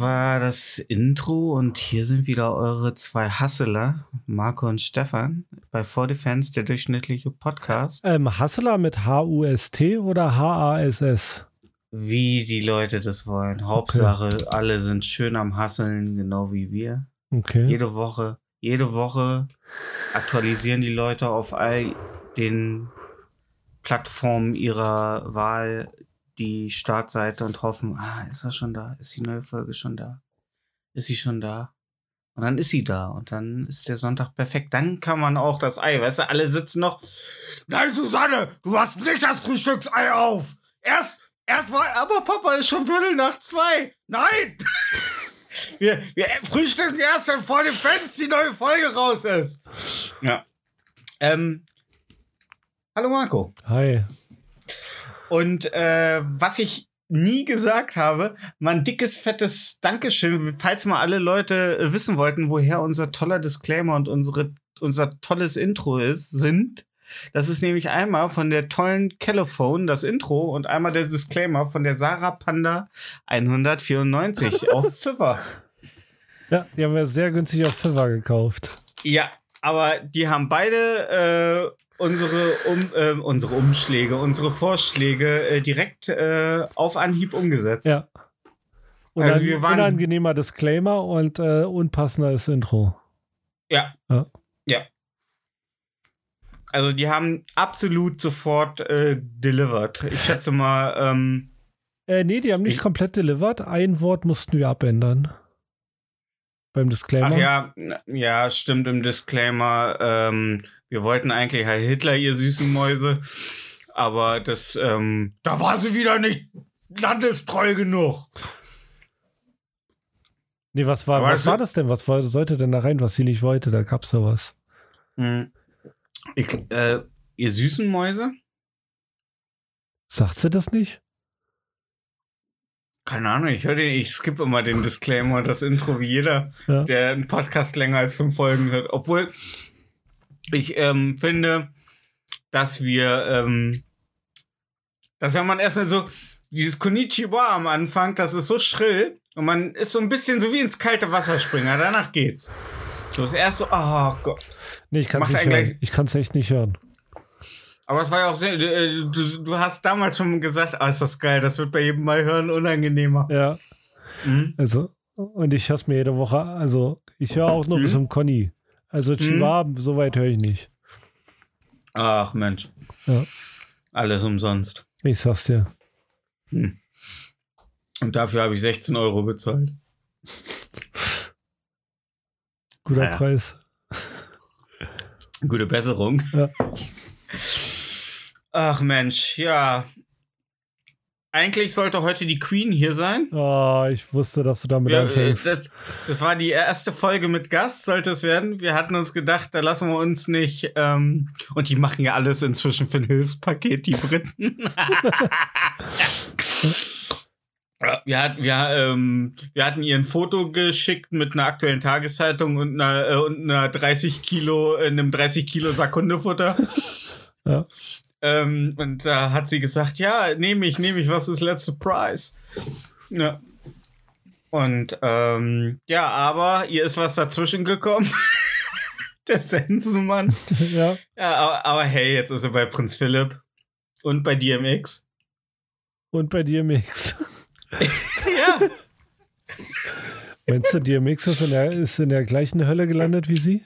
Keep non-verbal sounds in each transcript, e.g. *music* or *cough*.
war das Intro und hier sind wieder eure zwei Hustler, Marco und Stefan, bei For Defense, der durchschnittliche Podcast. Ähm, Hustler mit H-U-S-T oder H-A-S-S? Wie die Leute das wollen. Hauptsache, alle sind schön am Hasseln, genau wie wir. Okay. Jede Woche, jede Woche aktualisieren die Leute auf all den Plattformen ihrer Wahl die Startseite und hoffen, ah, ist er schon da? Ist die neue Folge schon da? Ist sie schon da? Und dann ist sie da und dann ist der Sonntag perfekt. Dann kann man auch das Ei, weißt du, alle sitzen noch. Nein, Susanne, du hast nicht das Frühstücksei auf. Erst, erst mal, aber Papa ist schon Viertel nach zwei. Nein! *laughs* Wir, wir frühstücken erst, wenn vor dem Fenster die neue Folge raus ist. Ja. Ähm. Hallo Marco. Hi. Und äh, was ich nie gesagt habe, mal ein dickes, fettes Dankeschön, falls mal alle Leute äh, wissen wollten, woher unser toller Disclaimer und unsere, unser tolles Intro ist, sind. Das ist nämlich einmal von der tollen Telephone, das Intro, und einmal der Disclaimer von der Sarah Panda 194 *laughs* auf Fiverr. Ja, die haben wir sehr günstig auf Fiverr gekauft. Ja, aber die haben beide äh, unsere, um, äh, unsere Umschläge, unsere Vorschläge äh, direkt äh, auf Anhieb umgesetzt. Ja. Und Also wir waren- unangenehmer Disclaimer und äh, unpassendes Intro. Ja. Ja. Ja. Also die haben absolut sofort äh, delivered. Ich schätze mal, ähm, Äh, nee, die haben nicht Ich- komplett delivered. Ein Wort mussten wir abändern. Beim Disclaimer. ach ja, ja, stimmt im Disclaimer. Ähm, wir wollten eigentlich Herr Hitler, ihr süßen Mäuse. Aber das, ähm, da war sie wieder nicht landestreu genug. Nee, was war, Aber was es- war das denn? Was war, sollte denn da rein, was sie nicht wollte? Da gab's da was. Hm. Ich, äh, ihr süßen Mäuse? Sagt sie das nicht? Keine Ahnung, ich höre den, ich skippe immer den Disclaimer und das Intro wie jeder, Ja. der einen Podcast länger als fünf Folgen hört. Obwohl ich ähm, finde, dass wir, ähm, dass wenn man erstmal so dieses Konnichiwa am Anfang, das ist so schrill und man ist so ein bisschen so wie ins kalte Wasser springen, danach geht's. So ist erst so, oh Gott. Nee, ich kann es nicht hören. gleich- Ich kann es echt nicht hören. Aber es war ja auch sehr, äh, du, du hast damals schon gesagt, ah, ist das geil, das wird bei jedem Mal hören unangenehmer. Ja, Mhm. also, und ich höre es mir jede Woche, also ich höre auch nur Mhm. bis zum Conny. Also Chihuahua, so weit höre ich nicht. Ach Mensch. Ja. Alles umsonst. Ich sag's dir. Und dafür habe ich 16 Euro bezahlt. Guter Ja. Preis. Gute Besserung. Ja. Ach Mensch, ja. Eigentlich sollte heute die Queen hier sein. Oh, ich wusste, dass du damit Wir, anfängst. das, das war die erste Folge mit Gast, sollte es werden. Wir hatten uns gedacht, da lassen wir uns nicht. Ähm, und die machen ja alles inzwischen für ein Hilfspaket, die Briten. Wir, hat, wir, ähm, wir hatten ihr ein Foto geschickt mit einer aktuellen Tageszeitung und einer, äh, und einer 30 Kilo, einem 30 Kilo Sack Hundefutter. Ja. Ähm, und da hat sie gesagt, ja, nehme ich, nehme ich, was ist letzte Preis? Ja. Und ähm, ja, aber ihr ist was dazwischen gekommen. *laughs* Der Sensenmann. *laughs* ja, Ja, aber, aber hey, jetzt ist er bei Prinz Philipp und bei DMX. und bei DMX. *laughs* Ja. Meinst du, DMX ist in, der, ist in der gleichen Hölle gelandet wie sie?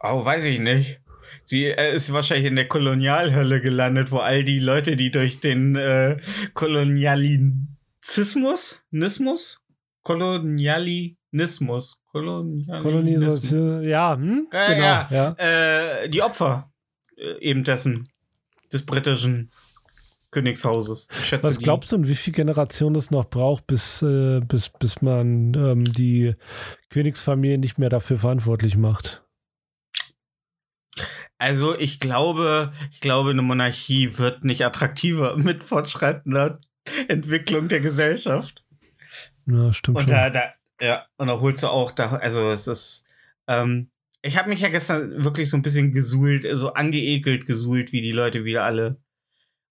Oh, weiß ich nicht. Sie äh, ist wahrscheinlich in der Kolonialhölle gelandet, wo all die Leute, die durch den äh, Kolonialismus? Nismus? Kolonialismus. Kolonialismus. Kolonisation, ja, hm? Ja, genau, ja. ja. Äh, die Opfer äh, eben dessen, des britischen Königshauses. Was glaubst du, und wie viel Generation es noch braucht, bis, äh, bis, bis man ähm, die Königsfamilie nicht mehr dafür verantwortlich macht? Also ich glaube, ich glaube, eine Monarchie wird nicht attraktiver *laughs* mit fortschreitender Entwicklung der Gesellschaft. Ja, stimmt Und schon. da, da, ja, und da holst du auch da, also es ist, ähm, ich habe mich ja gestern wirklich so ein bisschen gesuhlt, so angeekelt gesuhlt, wie die Leute wieder alle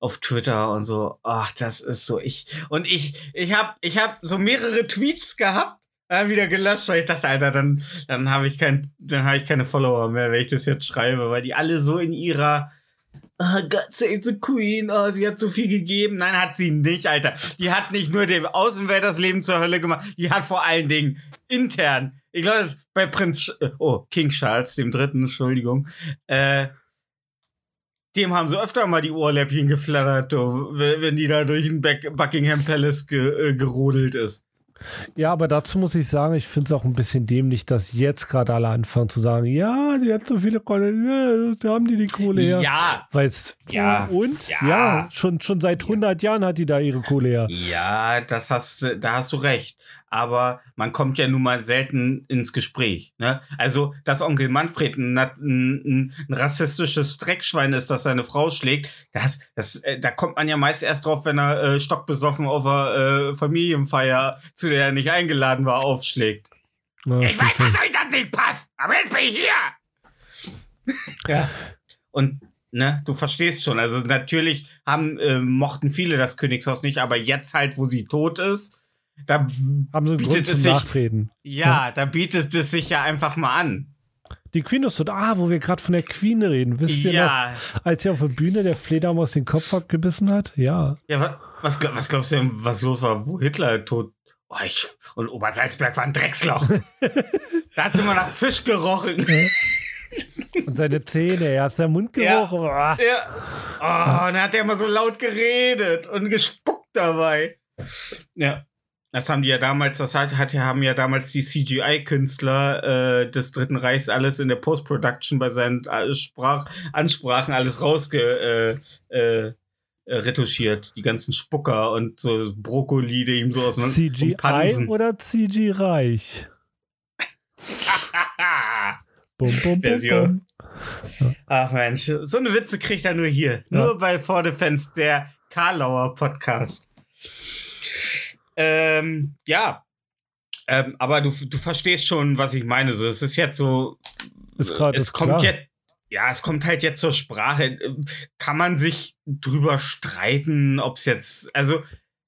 auf Twitter und so. Ach, das ist so ich und ich, ich habe, ich habe so mehrere Tweets gehabt, dann wieder gelöscht, weil ich dachte, Alter, dann, dann habe ich kein, habe ich keine Follower mehr, wenn ich das jetzt schreibe, weil die alle so in ihrer Oh, God save the Queen. Oh, sie hat so viel gegeben. Nein, hat sie nicht, Alter. Die hat nicht nur dem Außenwelt das Leben zur Hölle gemacht, die hat vor allen Dingen intern, ich glaube, das bei Prinz, oh, King Charles, dem dritten, Entschuldigung, äh, dem haben sie öfter mal die Ohrläppchen geflattert, wenn die da durch den Buck- Buckingham Palace ge, äh, gerodelt ist. Ja, aber dazu muss ich sagen, ich finde es auch ein bisschen dämlich, dass jetzt gerade alle anfangen zu sagen, ja, die hat so viele Kohle, ja, da haben die die Kohle her. Ja, Weil es, Ja. und? Ja. Ja, schon, schon seit 100 Jahren hat die da ihre Kohle her. Ja, das hast du, da hast du recht. Aber man kommt ja nun mal selten ins Gespräch. Ne? Also, dass Onkel Manfred ein, ein, ein, rassistisches Dreckschwein ist, das seine Frau schlägt, das, das, äh, da kommt man ja meist erst drauf, wenn er äh, stockbesoffen auf einer äh, Familienfeier, zu der er nicht eingeladen war, aufschlägt. Ja, Ich weiß, dass euch das nicht passt, aber jetzt bin ich hier. Ja. Und ne, du verstehst schon. Also natürlich haben äh, mochten viele das Königshaus nicht, aber jetzt halt, wo sie tot ist, da Haben sie einen Grund es zum sich, Nachtreten. ja, da bietet es sich ja einfach mal an. Die Queen ist so, ah, wo wir gerade von der Queen reden. Wisst ihr Ja, noch, als sie auf der Bühne der Fledermaus den Kopf abgebissen hat? Ja. ja, wa- was, was glaubst du denn, was los war, wo Hitler tot? Oh, ich, und Obersalzberg war ein Drecksloch. *laughs* da hat sie immer nach Fisch gerochen. Und seine Zähne, er hat seinen Mund Ja. gerochen. Ah. Ja. Oh, und dann hat er immer so laut geredet und gespuckt dabei. Ja. Das haben die ja damals, das hat, hat haben ja damals die CGI-Künstler äh, des Dritten Reichs alles in der Post-Production bei seinen äh, Sprach Ansprachen alles rausge äh, äh, retuschiert. Die ganzen Spucker und so Brokkoli, die ihm so aus CGI Pansen. oder CG Reich? *laughs* Bum, bum, bum, Version. bum. Ach Mensch, so eine Witze kriegt er nur hier. Ja. Nur bei For the Fans, der Karlauer Podcast. Ähm, ja. Ähm, aber du, du verstehst schon, was ich meine. So, es ist jetzt so. Ist grad- es ist kommt klar. jetzt. Ja, es kommt halt jetzt zur Sprache. Ähm, Kann man sich drüber streiten, ob es jetzt. Also,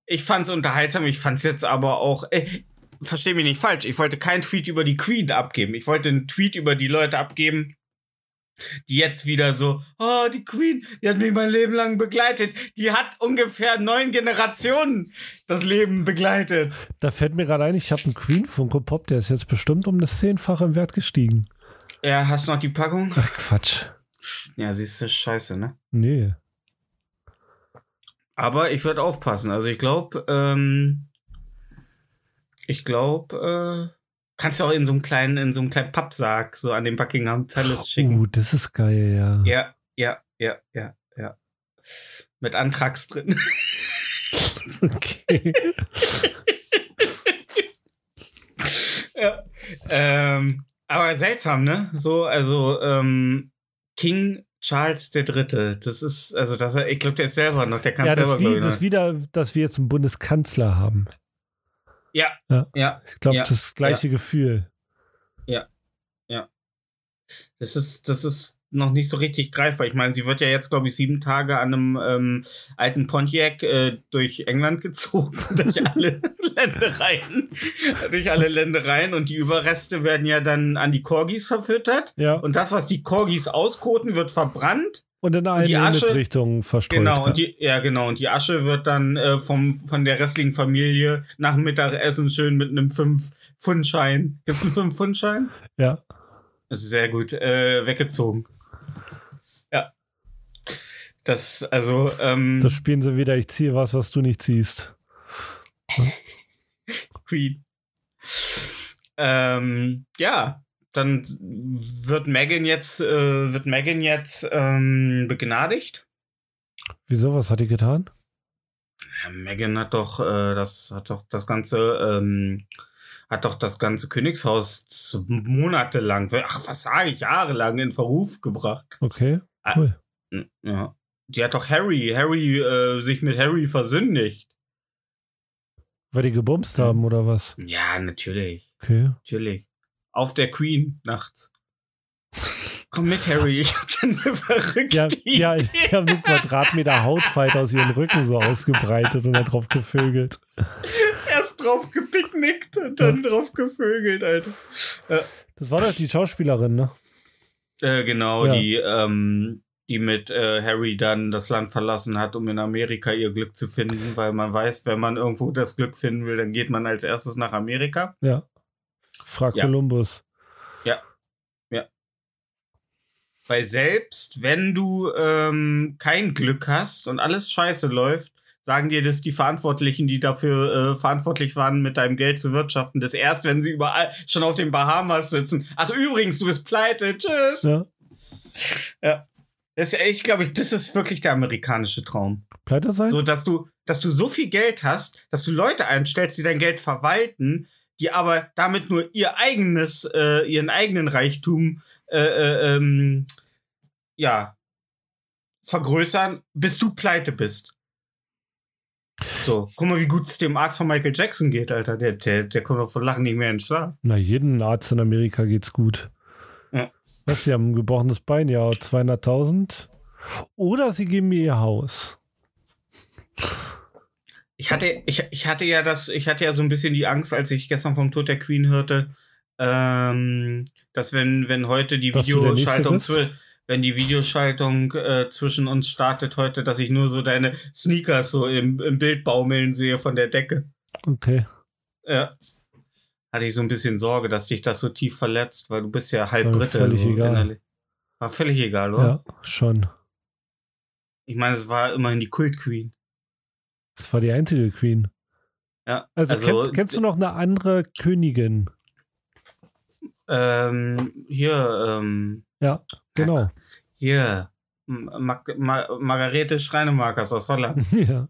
ich fand's unterhaltsam, ich fand's jetzt aber auch. Äh, Versteh mich nicht falsch. Ich wollte keinen Tweet über die Queen abgeben. Ich wollte einen Tweet über die Leute abgeben, die jetzt wieder so, oh, die Queen, die hat mich mein Leben lang begleitet. Die hat ungefähr neun Generationen das Leben begleitet. Da fällt mir gerade ein, ich habe einen Queen Funko Pop, der ist jetzt bestimmt um das Zehnfache im Wert gestiegen. Ja, hast noch die Packung? Ach Quatsch. Ja, siehst du, scheiße, ne? Nee. Aber ich würde aufpassen. Also ich glaube, ähm, ich glaube, äh, kannst du auch in so einem kleinen, in so einem kleinen Pappsarg so an den Buckingham Palace schicken. Uh, das ist geil, ja. Ja, ja, ja, ja, ja. Mit Antrags drin. *laughs* Okay. *laughs* ja. ähm, aber seltsam, ne? So, also ähm, King Charles der Dritte. Das ist, also das, ich glaube, der ist selber noch, der kann Ja, selber, wie, das noch. wieder, dass wir jetzt einen Bundeskanzler haben. Ja, Ja. ja, Ich glaube, Ja, das gleiche Gefühl. das ist, das ist noch nicht so richtig greifbar. Ich meine, sie wird ja jetzt, glaube ich, sieben Tage an einem ähm, alten Pontiac äh, durch England *laughs* gezogen, durch alle *laughs* Ländereien, durch alle Ländereien und die Überreste werden ja dann an die Corgis verfüttert. Ja. Und das, was die Corgis auskoten, wird verbrannt. Und in eine Himmelsrichtung verstreut. Genau, ja. und die, ja, genau. Und die Asche wird dann äh, vom, von der restlichen Familie nach dem Mittagessen schön mit einem 5-Pfund-Schein. Gibt's einen 5-Pfund-Schein? ja. Das ist sehr gut, äh, weggezogen. Ja. Das, also, ähm, Das spielen sie wieder, ich ziehe was, was du nicht ziehst. *laughs* Queen. Ähm, ja, dann wird Megan jetzt, äh, wird Megan jetzt ähm, begnadigt. Wieso? Was hat die getan? Ja, Megan hat doch, äh, das hat doch das ganze, ähm, hat doch das ganze Königshaus monatelang, ach, was sage ich, jahrelang in Verruf gebracht. Okay, Ah. cool. Ja. Die hat doch Harry, Harry, äh, sich mit Harry versündigt. Weil die gebumst haben oder was? Ja, natürlich. Okay. Natürlich. Auf der Queen nachts. Komm mit, Harry, ich hab dann eine verrückte Ja, Idee. ja, die haben so Quadratmeter Hautfalt aus ihren Rücken so ausgebreitet und dann drauf gevögelt. Erst drauf gepicknickt und dann drauf gevögelt, Alter. Das war doch die Schauspielerin, ne? Äh, genau, Ja. die, ähm, die mit äh, Harry dann das Land verlassen hat, um in Amerika ihr Glück zu finden, weil man weiß, wenn man irgendwo das Glück finden will, dann geht man als erstes nach Amerika. Ja. Frag Ja. Columbus. Weil selbst wenn du ähm, kein Glück hast und alles scheiße läuft, sagen dir das die Verantwortlichen, die dafür äh, verantwortlich waren, mit deinem Geld zu wirtschaften, das erst, wenn sie überall schon auf den Bahamas sitzen. Ach übrigens, du bist pleite, tschüss. Ja. Das, ist- ich glaube, das ist wirklich der amerikanische Traum. Pleite sein? So, dass du, dass du so viel Geld hast, dass du Leute einstellst, die dein Geld verwalten, die aber damit nur ihr eigenes, äh, ihren eigenen Reichtum, äh, äh, ähm, ja, vergrößern, bis du pleite bist. So, guck mal, wie gut es dem Arzt von Michael Jackson geht, Alter. Der, der, der kommt doch von Lachen nicht mehr in den Schlaf. Na, jeden Arzt in Amerika geht's gut. Ja. Was, sie haben ein gebrochenes Bein, ja, 200.000. Oder sie geben mir ihr Haus. Ich hatte, ich, ich hatte ja das, ich hatte ja so ein bisschen die Angst, als ich gestern vom Tod der Queen hörte, ähm, dass wenn, wenn heute die Dass Videoschaltung, wenn die Videoschaltung äh, zwischen uns startet heute, dass ich nur so deine Sneakers so im, im Bild baumeln sehe von der Decke. Okay. Ja. Hatte ich so ein bisschen Sorge, dass dich das so tief verletzt, weil du bist ja halb War Brite. völlig so egal. innerlich. War völlig egal, oder? Ja, schon. Ich meine, es war immerhin die Kult-Queen. Das war die einzige Queen. Ja. Also, Also, kennst, kennst du noch eine andere Königin? Ähm, hier, ähm, Genau. Hier, M- Mag Ma Margarete Schreinemakers aus Holland. *laughs* ja.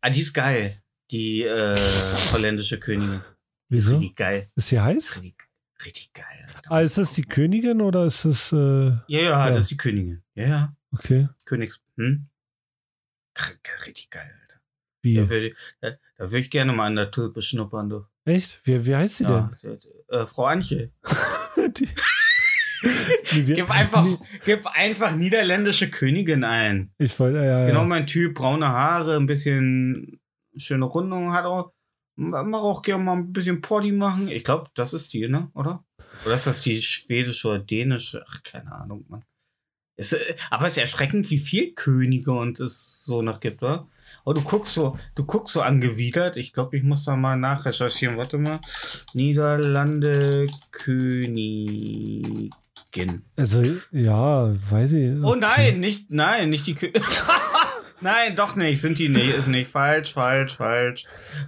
Ah, die ist geil. Die äh, *laughs* holländische Königin. Die ist Wieso? richtig geil. Ist sie heiß? Richtig, richtig geil. Alter. Ah, ist das die Königin oder ist es. Äh, ja, ja, Ja. das ist die Königin. Ja, ja. okay. Königs. Hm? Richtig geil, Alter. Wie? Da würde ich, da, würd ich gerne mal an der Tulpe schnuppern, du. Echt? Wie, wie heißt sie Ja, äh, Frau denn? *laughs* die, Nee, wir- Gib einfach, gib einfach niederländische Königin ein. Ich wollte. Ja, Ist genau mein Typ, braune Haare, ein bisschen schöne Rundung, hat auch, mach auch gerne mal ein bisschen Poddy machen. Ich glaube, das ist die, ne, oder? Oder ist das die schwedische oder dänische? Ach, keine Ahnung, Mann. Es, äh, aber es ist erschreckend, wie viel Könige und es so noch gibt, oder? Aber du guckst so, du guckst so angewidert. Ich glaube, ich muss da mal nachrecherchieren. Warte mal. Niederlande Königin. Also, ja, weiß ich. Oh nein, nicht, nein, nicht die Kö *laughs* Nein, doch nicht, sind die nicht, ist nicht. Falsch, falsch, falsch,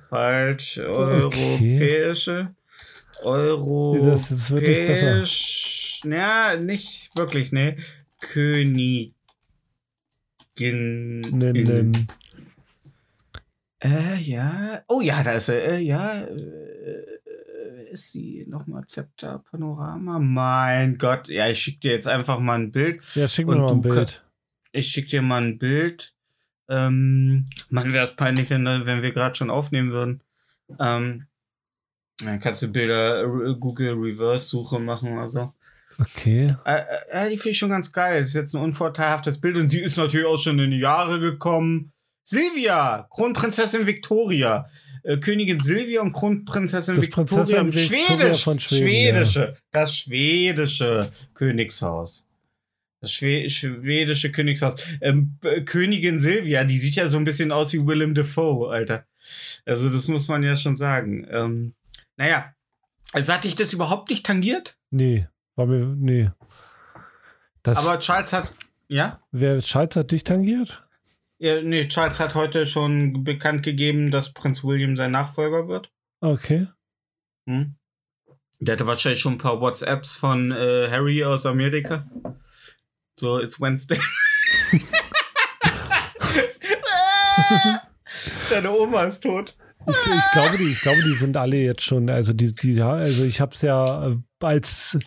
falsch. Europäische. Das, das wird nicht besser. Europäisch. Ja, nicht wirklich, ne. Königin. Nennen. Äh, ja. Oh ja, da ist er. Äh, ja. Äh, ist sie nochmal Zepter Panorama? Mein Gott. Ja, ich schicke dir jetzt einfach mal ein Bild. Ja, schick mir mal ein Bild. Ich schicke dir mal ein Bild. Ähm, Mann, wäre es peinlich, wenn, wenn wir gerade schon aufnehmen würden. Ähm, dann kannst du Bilder äh, Google Reverse Suche machen oder so. Okay. Äh, äh, die finde ich schon ganz geil. Das ist jetzt ein unvorteilhaftes Bild und sie ist natürlich auch schon in die Jahre gekommen. Silvia, Kronprinzessin Victoria. Äh, Königin Silvia und Kronprinzessin Das Victoria. Prinzessin Victoria Schwedisch, von Schweden, schwedische, das schwedische Königshaus. Das Schwe schwedische Königshaus. Ähm, äh, Königin Silvia, die sieht ja so ein bisschen aus wie Willem Dafoe, Alter. Also, das muss man ja schon sagen. Ähm, naja, also hat dich das überhaupt nicht tangiert? Nee, war mir. Nee. Das, Aber Charles hat. Ja? wer Schalz hat dich tangiert? Ja, nee, Charles hat heute schon bekannt gegeben, dass Prinz William sein Nachfolger wird. Okay. Hm? Der hatte wahrscheinlich schon ein paar WhatsApps von äh, Harry aus Amerika. So, it's Wednesday. *laughs* *laughs* Deine Oma ist tot. Ich, ich, glaube, die, ich glaube, die sind alle jetzt schon, also die, die also ich habe es ja, äh, als,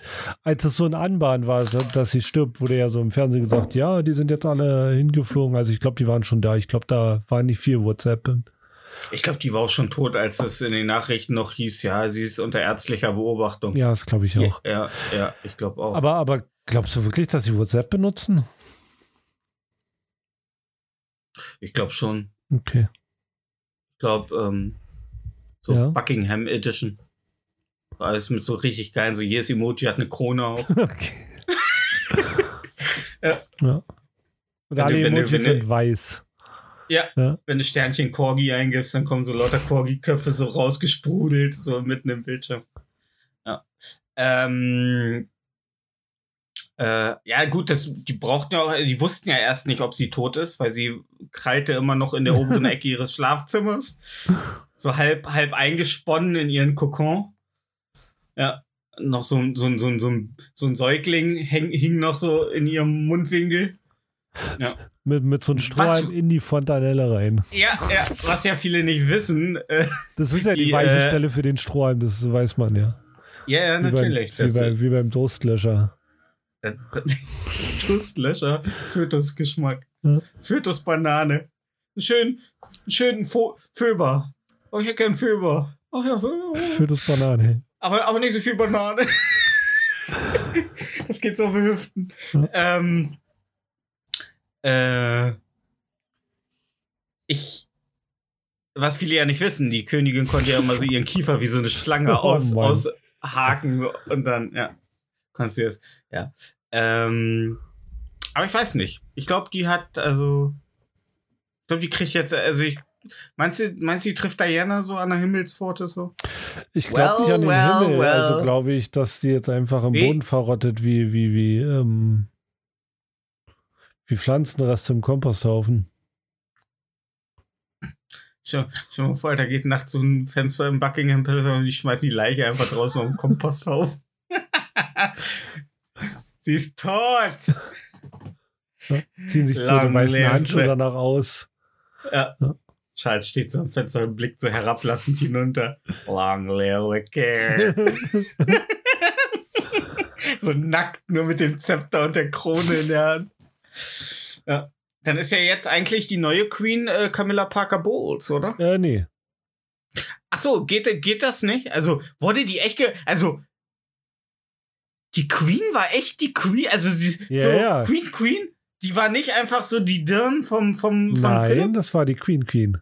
als es so ein Anbahn war, dass sie stirbt, wurde ja so im Fernsehen gesagt, ja, die sind jetzt alle hingeflogen. Also ich glaube, die waren schon da. Ich glaube, da war nicht viel WhatsApp. Ich glaube, die war auch schon tot, als es in den Nachrichten noch hieß, ja, sie ist unter ärztlicher Beobachtung. Ja, das glaube ich auch. Ja, ja, ich glaube auch. Aber, aber glaubst du wirklich, dass sie WhatsApp benutzen? ich glaube schon. Okay. Ich glaube, ähm, so Ja. Buckingham Edition. Alles mit so richtig geilen, so jedes Emoji hat eine Krone auf. *laughs* Okay. *laughs* Ja. ja. Und Wenn alle du- wenn du- sind weiß. Ja, Ja. wenn du Sternchen Corgi eingibst, dann kommen so lauter Corgi-Köpfe so rausgesprudelt, so mitten im Bildschirm. Ja. Ähm, äh, ja, gut, das, die brauchten ja auch, die wussten ja erst nicht, ob sie tot ist, weil sie krallte immer noch in der oberen *laughs* Ecke ihres Schlafzimmers. So halb, halb eingesponnen in ihren Kokon. Ja. Noch so, ein- so, so, so, so ein Säugling häng, hing noch so in ihrem Mundwinkel. Mit, mit so einem? Strohhalm in die Fontanelle rein. Ja, ja, was ja viele nicht wissen. Äh, Das ist ja die, Die, weiche äh, Stelle für den Strohhalm, das weiß man ja. ja, ja, Wie beim, natürlich. wie, Das, bei, wie beim Durstlöscher. Äh, *laughs* Durstlöscher, Fötusgeschmack. Ja. Fötusbanane. Schön, schön Fo Föber. Oh, ich hätte gern Föber. Ach ja, Föber. Für das Banane. Aber, aber nicht so viel Banane. das geht so auf die Hüften. Ja. Ähm, äh, ich, was viele ja nicht wissen, die Königin konnte ja immer so ihren Kiefer wie so eine Schlange *laughs* Oh aus, Mann. aushaken und dann, ja, kannst du das, ja. Ähm, aber ich weiß nicht. Ich glaube, die hat, also, ich glaube, die kriegt jetzt, also ich, meinst du, meinst du, die trifft Diana so an der Himmelspforte so? Ich glaube nicht Well, an den well, Himmel. well. Also glaube ich, dass die jetzt einfach im Wie? Boden verrottet, wie, wie, wie, ähm, wie Pflanzenreste im Komposthaufen. Schon, schon mal vor, da geht nachts so ein Fenster im Buckingham Palace und die schmeißen die Leiche einfach draußen auf den Komposthaufen. *laughs* *laughs* Sie ist tot! Ziehen sich zu Long den weißen live Handschuhe the- danach aus. Ja. Ja. Charles steht so am Fenster und blickt so herablassend hinunter. Long live the king. *laughs* so nackt, nur mit dem Zepter und der Krone in der Hand. Ja. Dann ist ja jetzt eigentlich die neue Queen äh, Camilla Parker Bowles, oder? äh, nee. Ach so, geht, geht das nicht? Also, wurde die echt, ge also, die Queen war echt die Queen, also, die, Ja, so, ja. Queen, Queen, die war nicht einfach so die Dirn vom, vom, vom Nein, Philipp? das war die Queen Queen.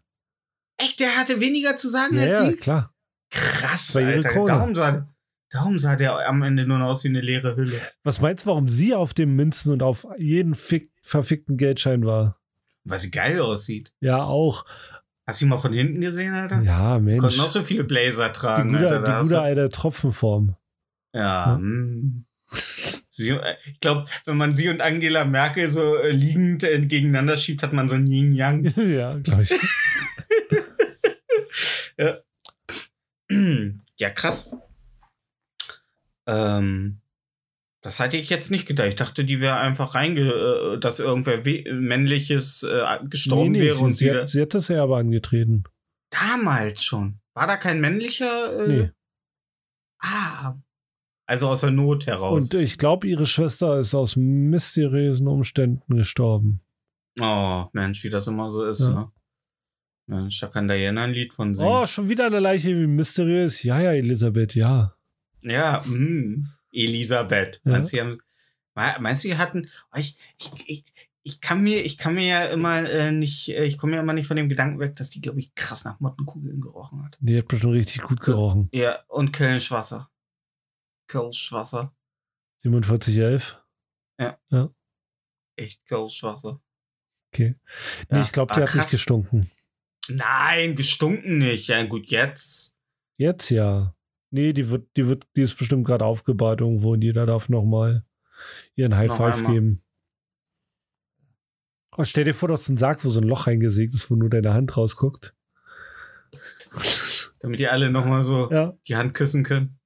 Echt, der hatte weniger zu sagen Ja, als ja, sie? klar. Krass, Alter. Darum sah, darum sah der am Ende nur noch aus wie eine leere Hülle. Was meinst du, warum sie auf dem Münzen und auf jeden fick, verfickten Geldschein war? Weil sie geil aussieht. Ja, auch. Hast du ihn mal von hinten gesehen, Alter? Ja, Mensch. Konnten noch so viele Blazer Die tragen, gute, Alter. die gute alte Tropfenform. Ja, Ja. hm. Sie, äh, ich glaube, wenn man sie und Angela Merkel so äh, liegend äh, gegeneinander schiebt, hat man so ein Yin-Yang. *laughs* ja, glaube ich. *laughs* *clears throat* ja, krass. Ähm, das hatte ich jetzt nicht gedacht. Ich dachte, die wäre einfach reinge, äh, dass irgendwer we- männliches äh, gestorben wäre sie, und sie, hat, sie hat das ja aber angetreten. damals schon. War da kein männlicher? Äh, Nee. Ah. Also aus der Not heraus. Und ich glaube, ihre Schwester ist aus mysteriösen Umständen gestorben. oh, Mensch, wie das immer so ist, Ja. ne? Mensch, da kann Diana ein Lied von singen. Oh, schon wieder eine Leiche wie mysteriös. Ja, ja, Elisabeth, ja. Ja, mh. Elisabeth. Ja. Meinst du, haben, Me- meinst du, die hatten. Oh, ich, ich, ich, ich kann mir, ich kann mir ja immer äh, nicht, äh, ich komme ja immer nicht von dem Gedanken weg, dass die, glaube ich, krass nach Mottenkugeln gerochen hat. Die hat bestimmt richtig gut gerochen. Ja, und Kölschwasser. Kölschwasser. 4711. Echt Kölschwasser. Okay. Ja. Nee, ich glaube, die hat nicht krass. gestunken. Nein, gestunken nicht. Ja, gut, jetzt. Jetzt ja. Nee, die wird, die wird, die ist bestimmt gerade aufgebaut irgendwo und jeder darf noch mal ihren High Noch Five einmal. geben. Oh, stell dir vor, du hast einen Sarg, wo so ein Loch reingesägt ist, wo nur deine Hand rausguckt. Damit die alle nochmal so Ja. die Hand küssen können.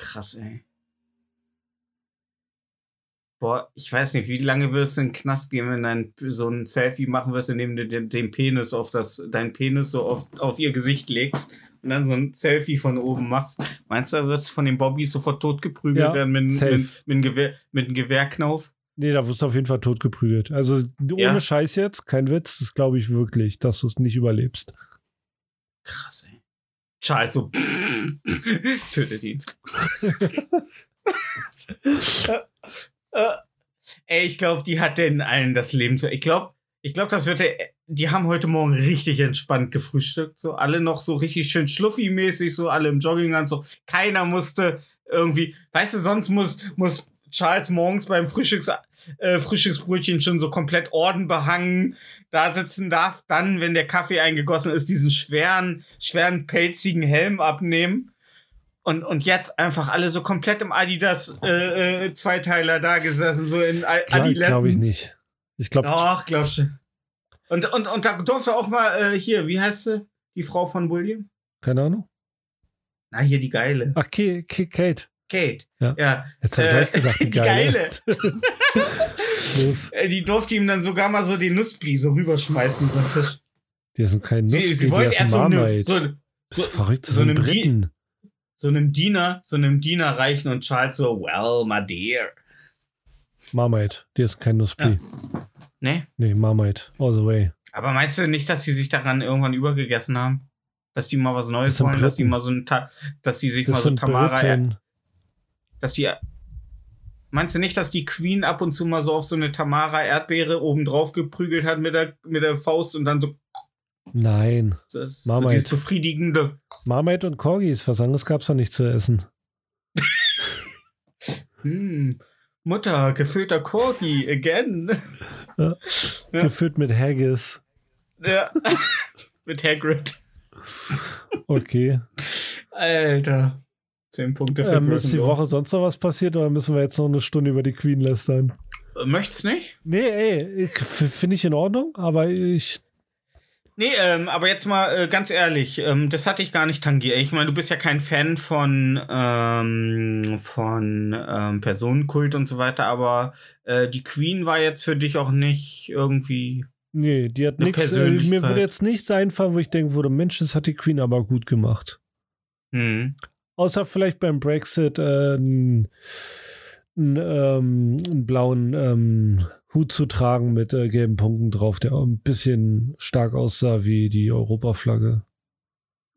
Krass, ey. Boah, ich weiß nicht, wie lange wirst du in den Knast gehen, wenn dein so ein Selfie machen wirst, indem du den, den Penis auf das, deinen Penis so auf, auf ihr Gesicht legst und dann so ein Selfie von oben machst. Meinst du, da wirst du von den Bobbys sofort totgeprügelt Ja, werden mit, safe. mit, mit, einem Gewehr, mit einem Gewehrknauf? Nee, da wirst du auf jeden Fall totgeprügelt. Also ohne Ja. Scheiß jetzt, kein Witz, das glaube ich wirklich, dass du es nicht überlebst. Krass, ey. Charles so *laughs* tötet ihn. *laughs* Ey, ich glaube, die hat denn allen das Leben zu. Ich glaube, ich glaube, das wird der, die haben heute Morgen richtig entspannt gefrühstückt. So alle noch so richtig schön schluffi-mäßig, so alle im Jogginganzug. Keiner musste irgendwie, weißt du, sonst muss, muss Charles morgens beim Frühstücks, äh, Frühstücksbrötchen schon so komplett ordenbehangen da sitzen darf, dann, wenn der Kaffee eingegossen ist, diesen schweren, schweren, pelzigen Helm abnehmen. Und, und jetzt einfach alle so komplett im Adidas äh, äh, Zweiteiler da gesessen, so in A- Glaube ich nicht. Ich glaube, Doch, glaubst du. Und, und, und da durfte auch mal, äh, hier, wie heißt sie? Die Frau von William? keine Ahnung. Na, hier die Geile. Ach, Kate. Kate. Ja. ja. Jetzt hat Äh, gesagt, die, *laughs* die Geile. Geile. *laughs* Los. Äh, Die durfte ihm dann sogar mal so den Nussbli so rüberschmeißen über den Tisch. Die sind kein Sie, Nussbi, sie die wollte ist erst so, eine, so, so- verrückt, so sind einem Di- Briten. so einem Diener, so einem Diener reichen und Charles so, well, my dear. Marmite, die ist kein Nussbi. Ne? Nee, Marmite, all the way. Aber meinst du nicht, dass die sich daran irgendwann übergegessen haben? Dass die mal was Neues wollen, dass die mal so ein Ta dass die sich mal Das so sind Tamara. Dass die Meinst du nicht, dass die Queen ab und zu mal so auf so eine Tamara Erdbeere oben drauf geprügelt hat mit der, mit der Faust und dann so, Nein. so, so dieses befriedigende. Marmite und Corgis, was anderes gab's da nicht zu essen. *laughs* Hm, Mutter, gefüllter Corgi, again. Ja. *laughs* Ja. Gefüllt mit Haggis. ja. *laughs* mit Hagrid. Okay. Alter. Zehn Punkte für Ähm, ist die. Woche sonst noch was passiert oder müssen wir jetzt noch eine Stunde über die Queen lästern? Äh, Möcht's nicht? Nee, ey, finde ich in Ordnung, aber ich. Nee, ähm, aber jetzt mal äh, ganz ehrlich, ähm, das hatte ich gar nicht tangiert. Ich meine, du bist ja kein Fan von, ähm, von ähm, Personenkult und so weiter, aber äh, die Queen war jetzt für dich auch nicht irgendwie. Nee, die hat nichts. Äh, mir würde jetzt nichts einfallen, wo ich denken würde, Mensch, das hat die Queen aber gut gemacht. Hm. Außer vielleicht beim Brexit äh, einen, einen, ähm, einen blauen ähm, Hut zu tragen mit äh, gelben Punkten drauf, der ein bisschen stark aussah wie die Europaflagge.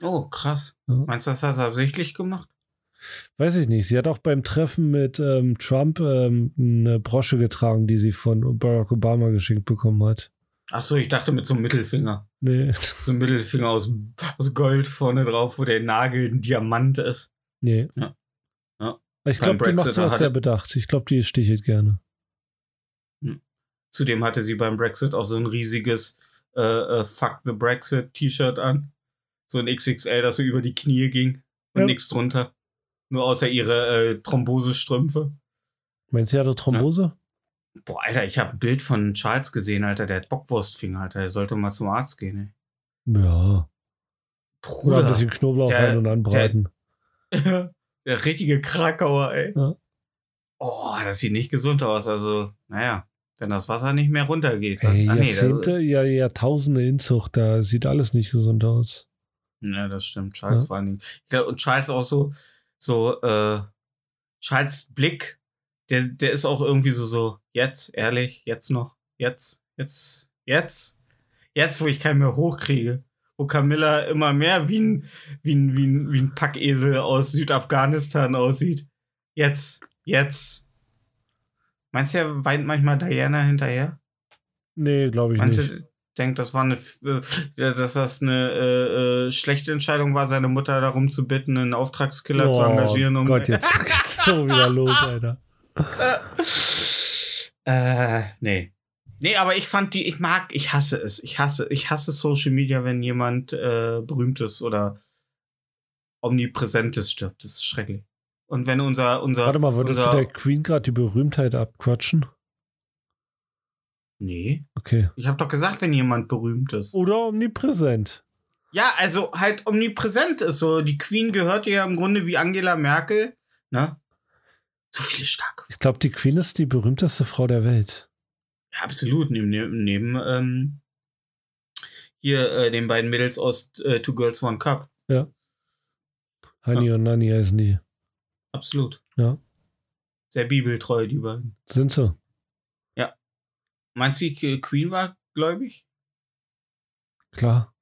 Oh, krass. Ja. Meinst du, das hat sie absichtlich gemacht? Weiß ich nicht. Sie hat auch beim Treffen mit ähm, Trump ähm, eine Brosche getragen, die sie von Barack Obama geschenkt bekommen hat. Ach so, ich dachte mit so einem Mittelfinger. Nee, So ein Mittelfinger aus, aus Gold vorne drauf, wo der Nagel ein Diamant ist. Nee. Ja. Ja. Ich glaube, die macht sowas sehr bedacht. Ich glaube, die stichelt gerne. Zudem hatte sie beim Brexit auch so ein riesiges äh, äh, Fuck the Brexit T-Shirt an. So ein XXL, das so über die Knie ging und Ja. nichts drunter. Nur außer ihre äh, Thrombosestrümpfe. Meinst du, sie hatte Thrombose? Boah, Alter, ich habe ein Bild von Charles gesehen, Alter, der hat Bockwurstfinger, Alter. Der sollte mal zum Arzt gehen, ey. Ja. Oder ein Bruder. bisschen Knoblauch Der- rein und anbraten. der *laughs* richtige Krakauer, ey. Ja. Oh, das sieht nicht gesund aus. Also, naja, wenn das Wasser nicht mehr runtergeht. Ey, Ah, nee, Jahrzehnte, ja, Jahrtausende Inzucht, da sieht alles nicht gesund aus. Ja, das stimmt. Charles Ja. vor allen Dingen. Glaub, und Charles auch so, so, äh, Charles Blick, der, der ist auch irgendwie so, so, jetzt, ehrlich, jetzt noch, jetzt, jetzt, jetzt, jetzt, wo ich keinen mehr hochkriege. Wo Camilla immer mehr wie ein, wie ein, wie ein, wie ein Packesel aus Südafghanistan aussieht. Jetzt, jetzt. Meinst du, er weint manchmal Diana hinterher? Nee, glaube ich Meinst nicht. du, denkt, das war eine, äh, dass das eine äh, äh, schlechte Entscheidung war, seine Mutter darum zu bitten, einen Auftragskiller zu engagieren, um. Oh Gott, jetzt *laughs* geht's so wieder los, Alter. äh, nee. Nee, aber ich fand die, ich mag, ich hasse es. Ich hasse, ich hasse Social Media, wenn jemand äh, berühmtes oder omnipräsentes stirbt. Das ist schrecklich. Und wenn unser, unser, Warte mal, würdest unser, du der Queen gerade die Berühmtheit abquatschen? Nee. Okay. Ich habe doch gesagt, wenn jemand berühmt ist. Oder omnipräsent. Ja, also halt omnipräsent ist so. Die Queen gehört ja im Grunde wie Angela Merkel. Ne? So viele starke. Ich glaube, die Queen ist die berühmteste Frau der Welt. Ja, absolut. Neben, neben, ähm, hier äh, den beiden Mädels aus äh, Two Girls One Cup. Hani und Nani heißen die. Absolut. Ja. Sehr bibeltreu, die beiden. Sind sie? Meinst du, Queen war gläubig? Klar.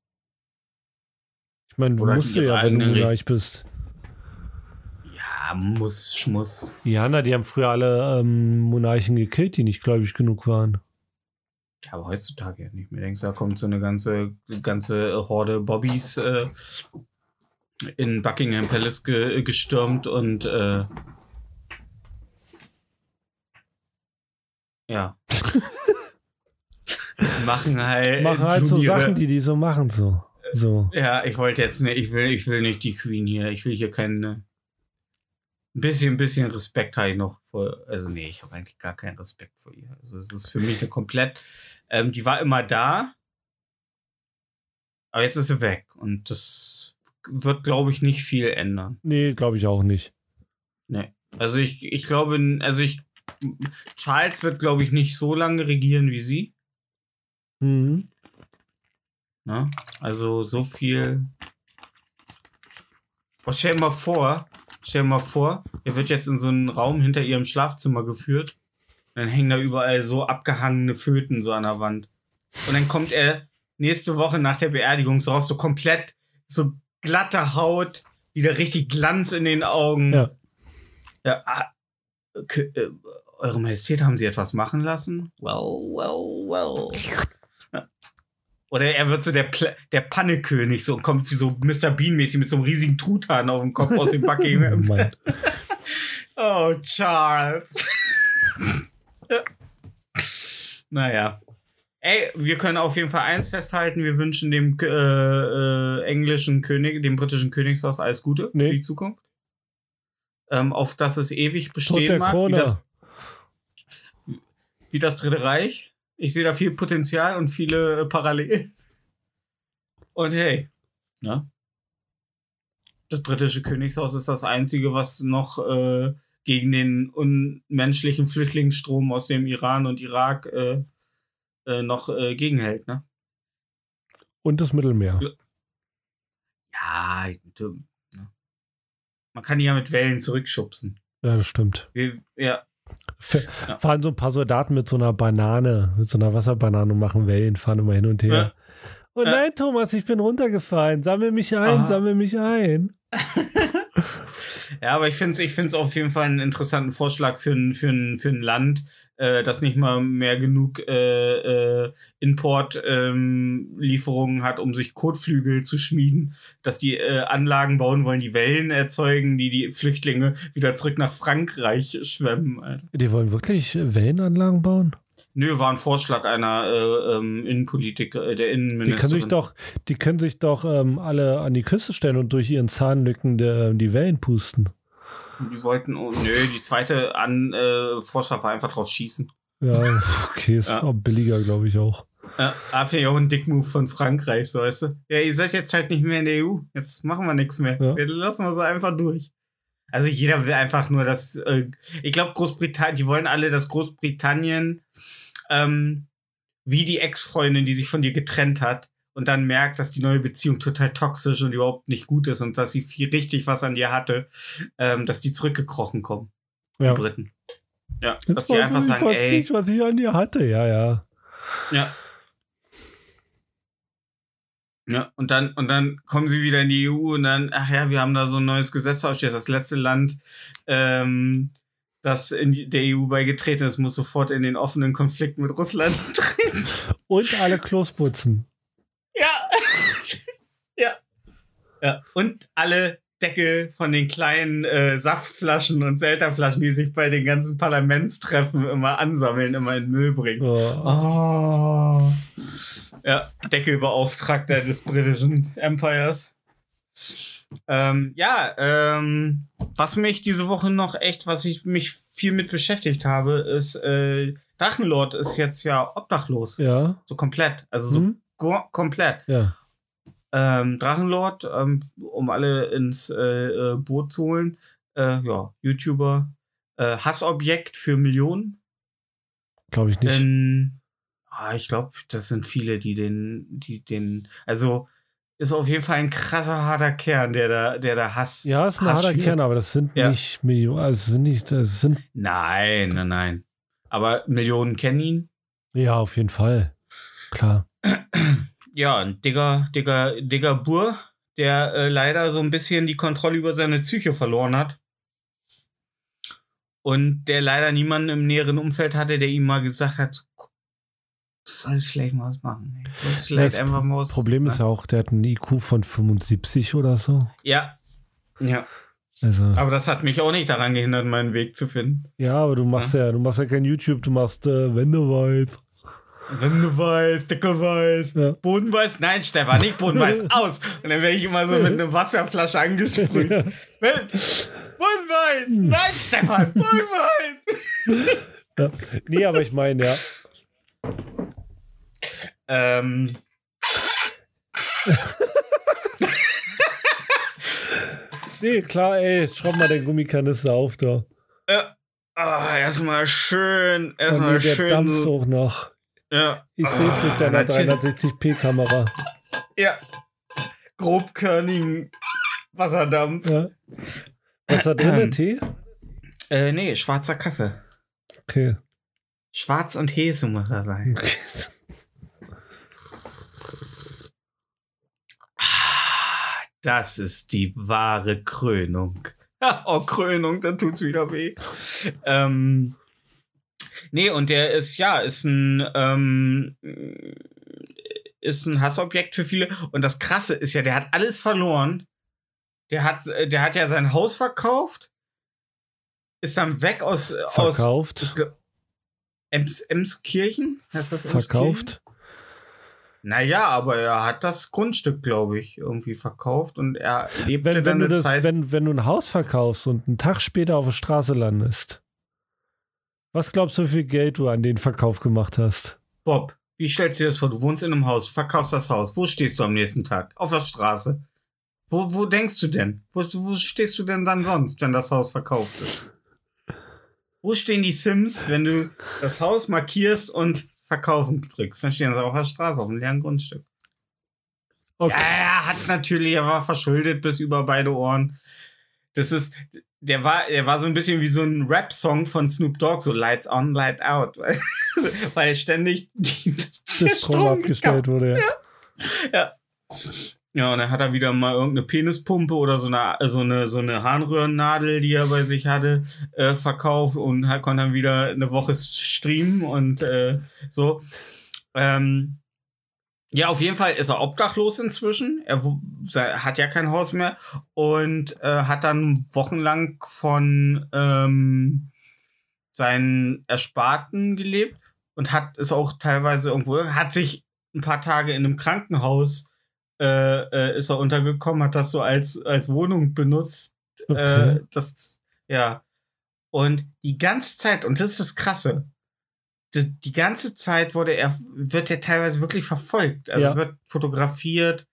Ich meine, du Oder musst ja, wenn du eigenen Re- Monarch bist. Ja, muss, schmuss. Ja, na, die haben früher alle ähm, Monarchen gekillt, die nicht gläubig genug waren. Ja, aber heutzutage ja nicht mehr. Denkst du, da kommt so eine ganze, ganze Horde Bobbys äh, in Buckingham Palace ge gestürmt und äh, ja. *laughs* machen halt. Machen halt so Sachen, die die so machen, so. So. Ja, ich wollte jetzt nicht, ich will, ich will nicht die Queen hier. Ich will hier keine. Ein bisschen, ein bisschen Respekt habe ich noch vor. Also, nee, ich habe eigentlich gar keinen Respekt vor ihr. Also, es ist für mich eine komplett. Ähm, die war immer da. Aber jetzt ist sie weg. Und das wird, glaube ich, nicht viel ändern. Nee, glaube ich auch nicht. Nee. Also, ich, ich glaube, also ich. Charles wird, glaube ich, nicht so lange regieren wie sie. Mhm. Ne? Also so viel. Oh, stell dir mal vor, stell dir mal vor, er wird jetzt in so einen Raum hinter ihrem Schlafzimmer geführt. Dann hängen da überall so abgehangene Föten so an der Wand. Und dann kommt er nächste Woche nach der Beerdigung so raus, so komplett, so glatte Haut, wieder richtig Glanz in den Augen. Ja. Ja, ah, äh, Eure Majestät, haben Sie etwas machen lassen? Well, well, well. Oder er wird so der, Pla der Pannekönig so und kommt wie so Mr. Bean-mäßig mit so einem riesigen Truthahn auf dem Kopf aus dem *laughs* Oh Buckingham. Mann. *laughs* oh, Charles. Ja. *laughs* naja. Ey, wir können auf jeden Fall eins festhalten. Wir wünschen dem äh, äh, englischen König, dem britischen Königshaus alles Gute Nee. für die Zukunft. Ähm, auf dass es ewig Tod bestehen der mag. Wie das, wie das Dritte Reich. Ich sehe da viel Potenzial und viele äh, Parallelen. Und hey, ne? Das britische Königshaus ist das einzige, was noch äh, gegen den unmenschlichen Flüchtlingsstrom aus dem Iran und Irak äh, äh, noch äh, gegenhält, ne? Und das Mittelmeer. Ja, ne? man kann die ja mit Wellen zurückschubsen. Ja, das stimmt. Wir, ja, Ja. Fahren so ein paar Soldaten mit so einer Banane, mit so einer Wasserbanane und machen Wellen, fahren immer hin und her. Ja. Oh nein, Thomas, ich bin runtergefallen. Sammel mich ein, Aha. sammel mich ein. *laughs* Ja, aber ich finde es ich find's auf jeden Fall einen interessanten Vorschlag für ein, für ein, für ein Land, äh, das nicht mal mehr genug äh, äh, Importlieferungen hat, um sich Kotflügel zu schmieden, dass die äh, Anlagen bauen wollen, die Wellen erzeugen, die die Flüchtlinge wieder zurück nach Frankreich schwemmen. Alter. Die wollen wirklich Wellenanlagen bauen? Nö, war ein Vorschlag einer äh, ähm, Innenpolitiker, äh, der Die Innenministerin. können sich doch, die können sich doch ähm, alle an die Küste stellen und durch ihren Zahnlücken der, die Wellen pusten. Die wollten, oh, nö, die zweite an, äh, Vorschlag war einfach drauf schießen. Ja, okay, ist Ja. auch billiger, glaube ich auch. Ja, ja auch ein Dickmove von Frankreich, so weißt du. Ja, ihr seid jetzt halt nicht mehr in der EU. Jetzt machen wir nichts mehr. Ja. Wir lassen wir so einfach durch. Also jeder will einfach nur, dass, äh, ich glaube, Großbritannien, die wollen alle, dass Großbritannien ähm, wie die Ex-Freundin, die sich von dir getrennt hat und dann merkt, dass die neue Beziehung total toxisch und überhaupt nicht gut ist und dass sie viel richtig was an dir hatte, ähm, dass die zurückgekrochen kommen, Ja. die Briten. Ja, Das dass die einfach sagen, weiß ey, nicht, was ich an dir hatte. Ja, ja. Ja. Ja, und dann, und dann kommen sie wieder in die EU und dann, ach ja, wir haben da so ein neues Gesetz aufgestellt. Das letzte Land, ähm, das in der EU beigetreten ist, muss sofort in den offenen Konflikt mit Russland *laughs* treten. Und alle Klos putzen. Ja. *laughs* ja. Ja. Und alle Deckel von den kleinen äh, Saftflaschen und Selterflaschen, die sich bei den ganzen Parlamentstreffen immer ansammeln, immer in den Müll bringen. Oh. Oh. Ja, Deckelbeauftragter des britischen Empires. Ähm, ja, ähm, was mich diese Woche noch echt, was ich mich viel mit beschäftigt habe, ist, äh, Drachenlord ist jetzt ja obdachlos. Ja. So komplett. Also so Hm? go- komplett. Ja. Ähm, Drachenlord, ähm, um alle ins äh, äh, Boot zu holen. Äh, ja, YouTuber. Äh, Hassobjekt für Millionen. Glaube ich nicht. Ähm, ah, ich glaube, das sind viele, die den, die den, also ist auf jeden Fall ein krasser harter Kern, der da, der da Hass. ja, ist ein Hass harter schürt. Kern, aber das sind Ja. nicht Millionen. Also es sind nicht, es sind, Nein, nein, nein. Aber Millionen kennen ihn. ja, auf jeden Fall. Klar. Ja, ein dicker, dicker, dicker Bur, der äh, leider so ein bisschen die Kontrolle über seine Psyche verloren hat. Und der leider niemanden im näheren Umfeld hatte, der ihm mal gesagt hat, soll ich vielleicht mal was machen? ich vielleicht Das einfach mal was Problem ist auch, der hat einen IQ von 75 oder so. Ja. Ja. Also, Aber das hat mich auch nicht daran gehindert, meinen Weg zu finden. ja, aber du machst ja, du machst ja kein YouTube, du machst äh, Wendeweit. Wenn du weißt, dicke weiß. Ja. Bodenweiß? Nein, Stefan, nicht Bodenweiß, *laughs* aus. Und dann werde ich immer so mit einer Wasserflasche angesprüht. Wenn- Bodenweiß! Nein, Stefan, Bodenweiß! ja. Nee, aber ich meine, ja. Ähm, Nee, klar, ey, schraub mal den Gummikanister auf da. äh, ah, erstmal schön, Und erstmal der schön. dampft so- auch noch. Ja. Ich sehe es durch Ah, deiner natürlich. 360p-Kamera. Ja. Grobkörnigen Wasserdampf. Ja. Was da drin, Tee? Äh, nee, schwarzer Kaffee. Okay. Schwarz und er sein. okay. Das ist die wahre Krönung. *laughs* Oh, Krönung, da tut's wieder weh. Ähm, nee, und der ist, ja, ist ein, ähm, ist ein Hassobjekt für viele. Und das Krasse ist ja, der hat alles verloren. Der hat, der hat ja sein Haus verkauft. Ist dann weg aus, aus Verkauft. glaub, Ems, Emskirchen? Heißt das Emskirchen? Verkauft. Naja, aber er hat das Grundstück, glaube ich, irgendwie verkauft und er lebte Wenn, wenn, dann eine das, Zeit. wenn, wenn du ein Haus verkaufst und einen Tag später auf der Straße landest, was glaubst du, wie viel Geld du an den Verkauf gemacht hast? Bob, wie stellst du dir das vor? Du wohnst in einem Haus, verkaufst das Haus. Wo stehst du am nächsten Tag? Auf der Straße. Wo, wo denkst du denn? Wo, wo stehst du denn dann sonst, wenn das Haus verkauft ist? Wo stehen die Sims, wenn du das Haus markierst und verkaufen drückst? Dann stehen sie auf der Straße, auf einem leeren Grundstück. Okay. Ja, er hat natürlich, er war verschuldet bis über beide Ohren. Das ist, der war, der war so ein bisschen wie so ein Rap-Song von Snoop Dogg, so Lights on, Light out, *laughs* weil, weil ständig die, Der Strom abgestellt wurde. Ja. Ja. Ja, und dann hat er wieder mal irgendeine Penispumpe oder so eine, so eine, so eine Harnröhrennadel, die er bei sich hatte, äh, verkauft und halt konnte dann wieder eine Woche streamen und äh, so. Ähm, ja, auf jeden Fall ist er obdachlos inzwischen. Er hat ja kein Haus mehr und äh, hat dann wochenlang von ähm, seinen Ersparten gelebt und hat es auch teilweise irgendwo, hat sich ein paar Tage in einem Krankenhaus äh, äh, ist er untergekommen, hat das so als, als Wohnung benutzt. Okay. Äh, das, ja. Und die ganze Zeit, und das ist das Krasse, die, die ganze Zeit wurde er, wird er teilweise wirklich verfolgt. Also Ja. wird fotografiert,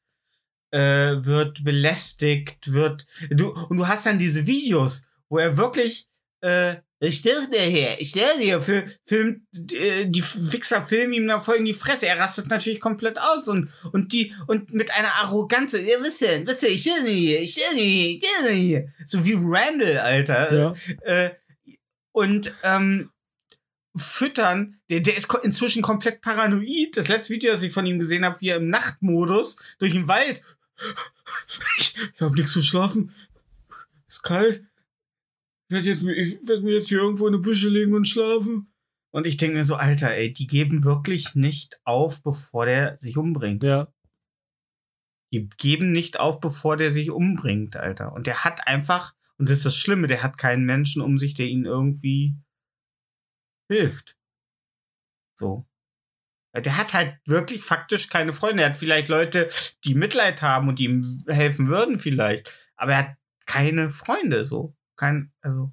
äh, wird belästigt, wird. Du, und du hast dann diese Videos, wo er wirklich, äh, ich stell dir her, ich stell dir für Film, äh, die Wichser filmen ihm da voll in die Fresse. Er rastet natürlich komplett aus und, und die, und mit einer Arroganz, ja, wisst ihr, wisst ihr, ich stell dir hier, ich stell dir hier, ich stell dir hier. So wie Randall, Alter Ja. äh, und ähm, füttern. Der, der ist inzwischen komplett paranoid. Das letzte Video, das ich von ihm gesehen habe, wie er im Nachtmodus durch den Wald. Ich, ich habe nichts zu schlafen. Ist kalt. Ich werde jetzt, ich werd mir jetzt hier irgendwo in eine Büsche legen und schlafen. Und ich denke mir so, Alter, ey, die geben wirklich nicht auf, bevor der sich umbringt. Ja. Die geben nicht auf, bevor der sich umbringt, Alter. Und der hat einfach, und das ist das Schlimme, der hat keinen Menschen um sich, der ihn irgendwie hilft. So. Der hat halt wirklich faktisch keine Freunde. Er hat vielleicht Leute, die Mitleid haben und die ihm helfen würden, vielleicht. Aber er hat keine Freunde, so. Kein, also.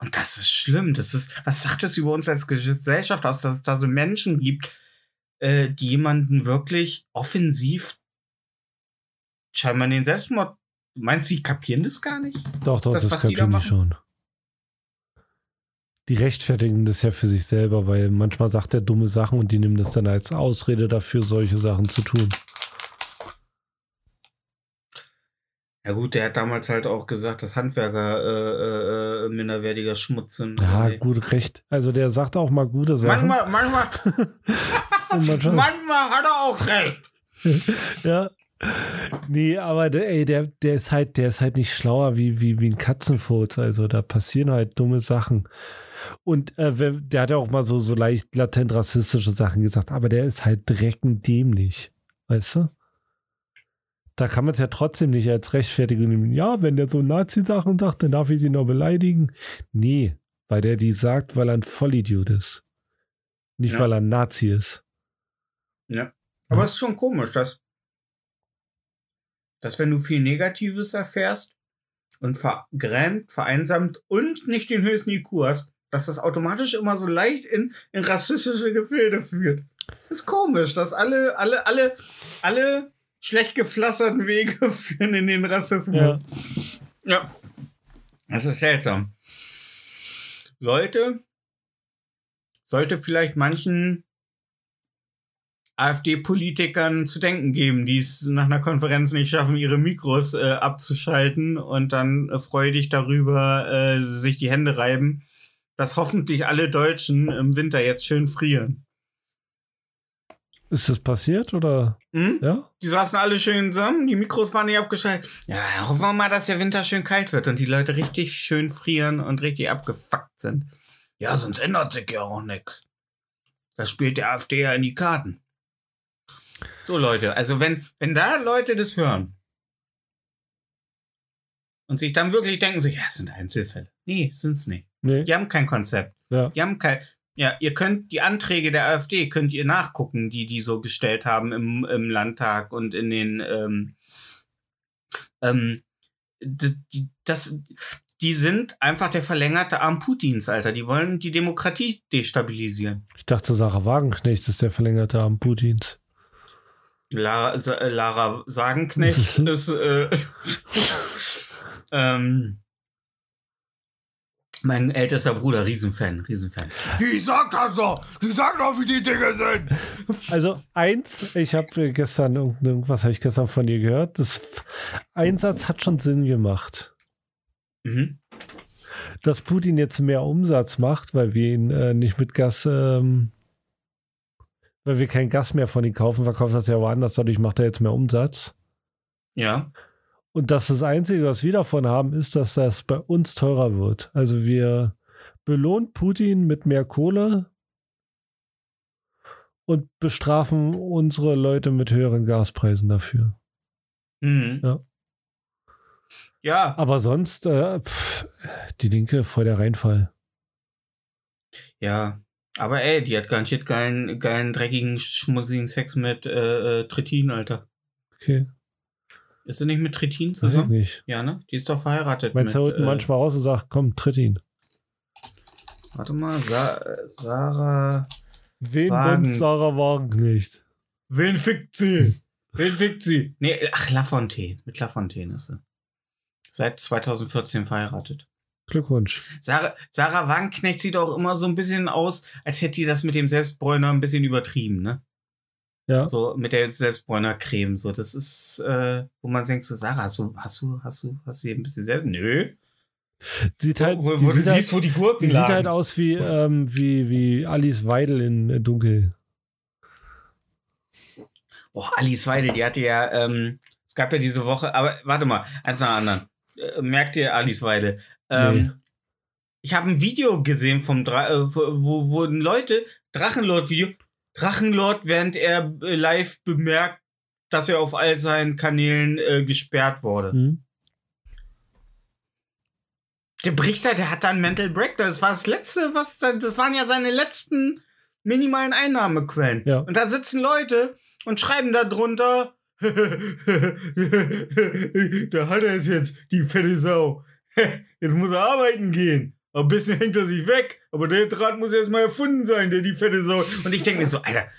Und das ist schlimm. Das ist, was sagt das über uns als Gesellschaft aus, dass es da so Menschen gibt, äh, die jemanden wirklich offensiv scheinbar in den Selbstmord. Meinst du, die kapieren das gar nicht? Doch, doch, Das, das, was die da kapieren die schon. Die rechtfertigen das ja für sich selber, weil manchmal sagt er dumme Sachen und die nehmen das dann als Ausrede dafür, solche Sachen zu tun. Ja gut, der hat damals halt auch gesagt, dass Handwerker äh, äh, äh, minderwertiger Schmutz sind. Ja, Ey. gut, recht. Also der sagt auch mal gute Sachen. Manchmal, *laughs* manchmal, *laughs* manchmal, hat er auch recht. *laughs* ja. Nee, aber der, ey, der, der ist halt, der ist halt nicht schlauer wie, wie, wie ein Katzenfurz. Also da passieren halt dumme Sachen. Und äh, der hat ja auch mal so, so leicht latent rassistische Sachen gesagt, aber der ist halt dreckend dämlich. Weißt du? Da kann man es ja trotzdem nicht als Rechtfertigung nehmen. Ja, wenn der so Nazi-Sachen sagt, dann darf ich ihn noch beleidigen. Nee, weil der die sagt, weil er ein Vollidiot ist. Nicht, Ja. weil er ein Nazi ist. Aber es ist schon komisch, dass, dass wenn du viel Negatives erfährst und vergrämt, vereinsamt und nicht den höchsten IQ hast, dass das automatisch immer so leicht in, in rassistische Gefilde führt. Das ist komisch, dass alle, alle, alle, alle schlecht gepflasterten Wege *laughs* führen in den Rassismus. Ja. Das ist seltsam. Sollte, sollte vielleicht manchen AfD-Politikern zu denken geben, die es nach einer Konferenz nicht schaffen, ihre Mikros äh, abzuschalten und dann äh, freudig darüber äh, sich die Hände reiben, dass hoffentlich alle Deutschen im Winter jetzt schön frieren. Ist das passiert oder? Hm? Ja? Die saßen alle schön zusammen, die Mikros waren nicht abgeschaltet. Ja, hoffen wir mal, dass der Winter schön kalt wird und die Leute richtig schön frieren und richtig abgefuckt sind. Ja, sonst ändert sich ja auch nichts. Das spielt der AfD ja in die Karten. So, Leute, also wenn, wenn da Leute das hören und sich dann wirklich denken, so, ja, es sind Einzelfälle. Nee, sind's nicht. Nee. Die haben kein Konzept. Ja. Die haben kein. Ja, ihr könnt die Anträge der AfD könnt ihr nachgucken, die die so gestellt haben im, im Landtag und in den ähm, ähm, die, das die sind einfach der verlängerte Arm Putins, Alter. Die wollen die Demokratie destabilisieren. Ich dachte, Sarah Wagenknecht ist der verlängerte Arm Putins. Lara, äh, Lara Sagenknecht *laughs* ist äh, *laughs* ähm, mein ältester Bruder, Riesenfan, Riesenfan. Die sagt das doch! Die sagt doch, wie die Dinge sind! Also eins, ich habe gestern irgend- irgendwas habe ich gestern von dir gehört. Das F- ein Satz hat schon Sinn gemacht, Mhm. dass Putin jetzt mehr Umsatz macht, weil wir ihn äh, nicht mit Gas, ähm, weil wir kein Gas mehr von ihm kaufen, verkauft das ja woanders. Dadurch macht er jetzt mehr Umsatz. Ja. Und dass das Einzige, was wir davon haben, ist, dass das bei uns teurer wird. Also wir belohnen Putin mit mehr Kohle und bestrafen unsere Leute mit höheren Gaspreisen dafür. Mhm. Ja. Ja, Aber sonst, äh, pff, die Linke voll der Reinfall. ja. Aber ey, die hat garantiert geilen, geilen, dreckigen, schmutzigen Sex mit äh, äh, Trittin, Alter. Okay, Ist sie nicht mit Trittin weiß ich zusammen? nicht. Ja, ne? Die ist doch verheiratet. Meinst du, äh, manchmal raus und sagt, komm, tritt ihn. Warte mal, Sa äh, Sarah. Wen Wagen. bumst Sarah Wagenknecht? Wen fickt sie? Wen fickt sie? Nee, ach, Lafontaine. Mit Lafontaine ist sie. Seit 2014 verheiratet. Glückwunsch. Sarah, Sarah Wagenknecht sieht auch immer so ein bisschen aus, als hätte die das mit dem Selbstbräuner ein bisschen übertrieben, ne? Ja, So mit der Selbstbräuner-Creme. So, das ist, äh, wo man denkt, so, Sarah, hast du, hast du, hast du, hast du hier ein bisschen selbst? Nö. sieht halt, wo, die wo du sieht halt, siehst, wo die Gurken die sieht lagen. halt aus wie, ähm, wie, wie Alice Weidel in äh, Dunkel. Boah, Alice Weidel, die hatte ja, ähm, es gab ja diese Woche, aber warte mal, eins nach dem anderen. Äh, merkt ihr Alice Weidel? Ähm, Nee. Ich habe ein Video gesehen vom Dra äh, wo, wo Leute, Drachenlord-Video, Drachenlord, während er äh, live bemerkt, dass er auf all seinen Kanälen äh, gesperrt wurde. Hm? Der Brichter, der hat dann Mental Breakdown. Das war das letzte, was, das waren ja seine letzten minimalen Einnahmequellen. Ja. Und da sitzen Leute und schreiben da drunter, *laughs* da hat er es jetzt, die fette Sau. *laughs* Jetzt muss er arbeiten gehen. Ein bisschen hängt er sich weg, aber der Draht muss erst mal erfunden sein, der die fette Sau. Und ich denke mir so, Alter.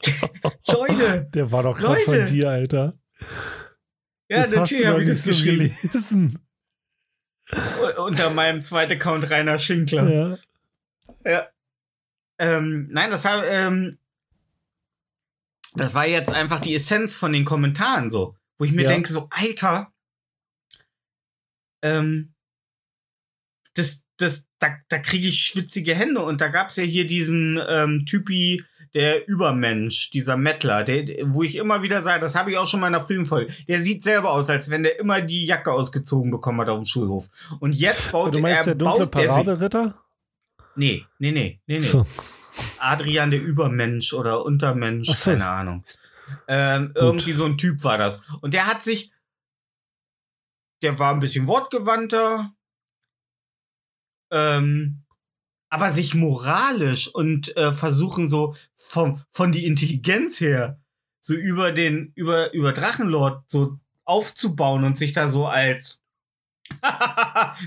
*laughs* Leute, Der war doch gerade von dir, Alter. ja, Das natürlich habe ich das geschrieben. gelesen. Unter meinem zweiten Account Rainer Schinkler. Ja. Ja. Ähm, nein, das war, ähm, das war jetzt einfach die Essenz von den Kommentaren so, wo ich mir Ja. denke so, Alter, ähm, das, das, da, da kriege ich schwitzige Hände und da gab's ja hier diesen ähm, Typi, der Übermensch, dieser Mettler, der, der- wo ich immer wieder sage, das habe ich auch schon mal in einer frühen Folge, der sieht selber aus, als wenn der immer die Jacke ausgezogen bekommen hat auf dem Schulhof. Und jetzt baut Du meinst er, der dunkle der Paraderitter? Nee, nee, nee, nee, nee. So. Adrian der Übermensch oder Untermensch, so. keine Ahnung. Ähm, irgendwie so ein Typ war das. Und der hat sich, der war ein bisschen wortgewandter, ähm, aber sich moralisch und äh, versuchen so vom, von die Intelligenz her so über den, über, über Drachenlord so aufzubauen und sich da so als *laughs*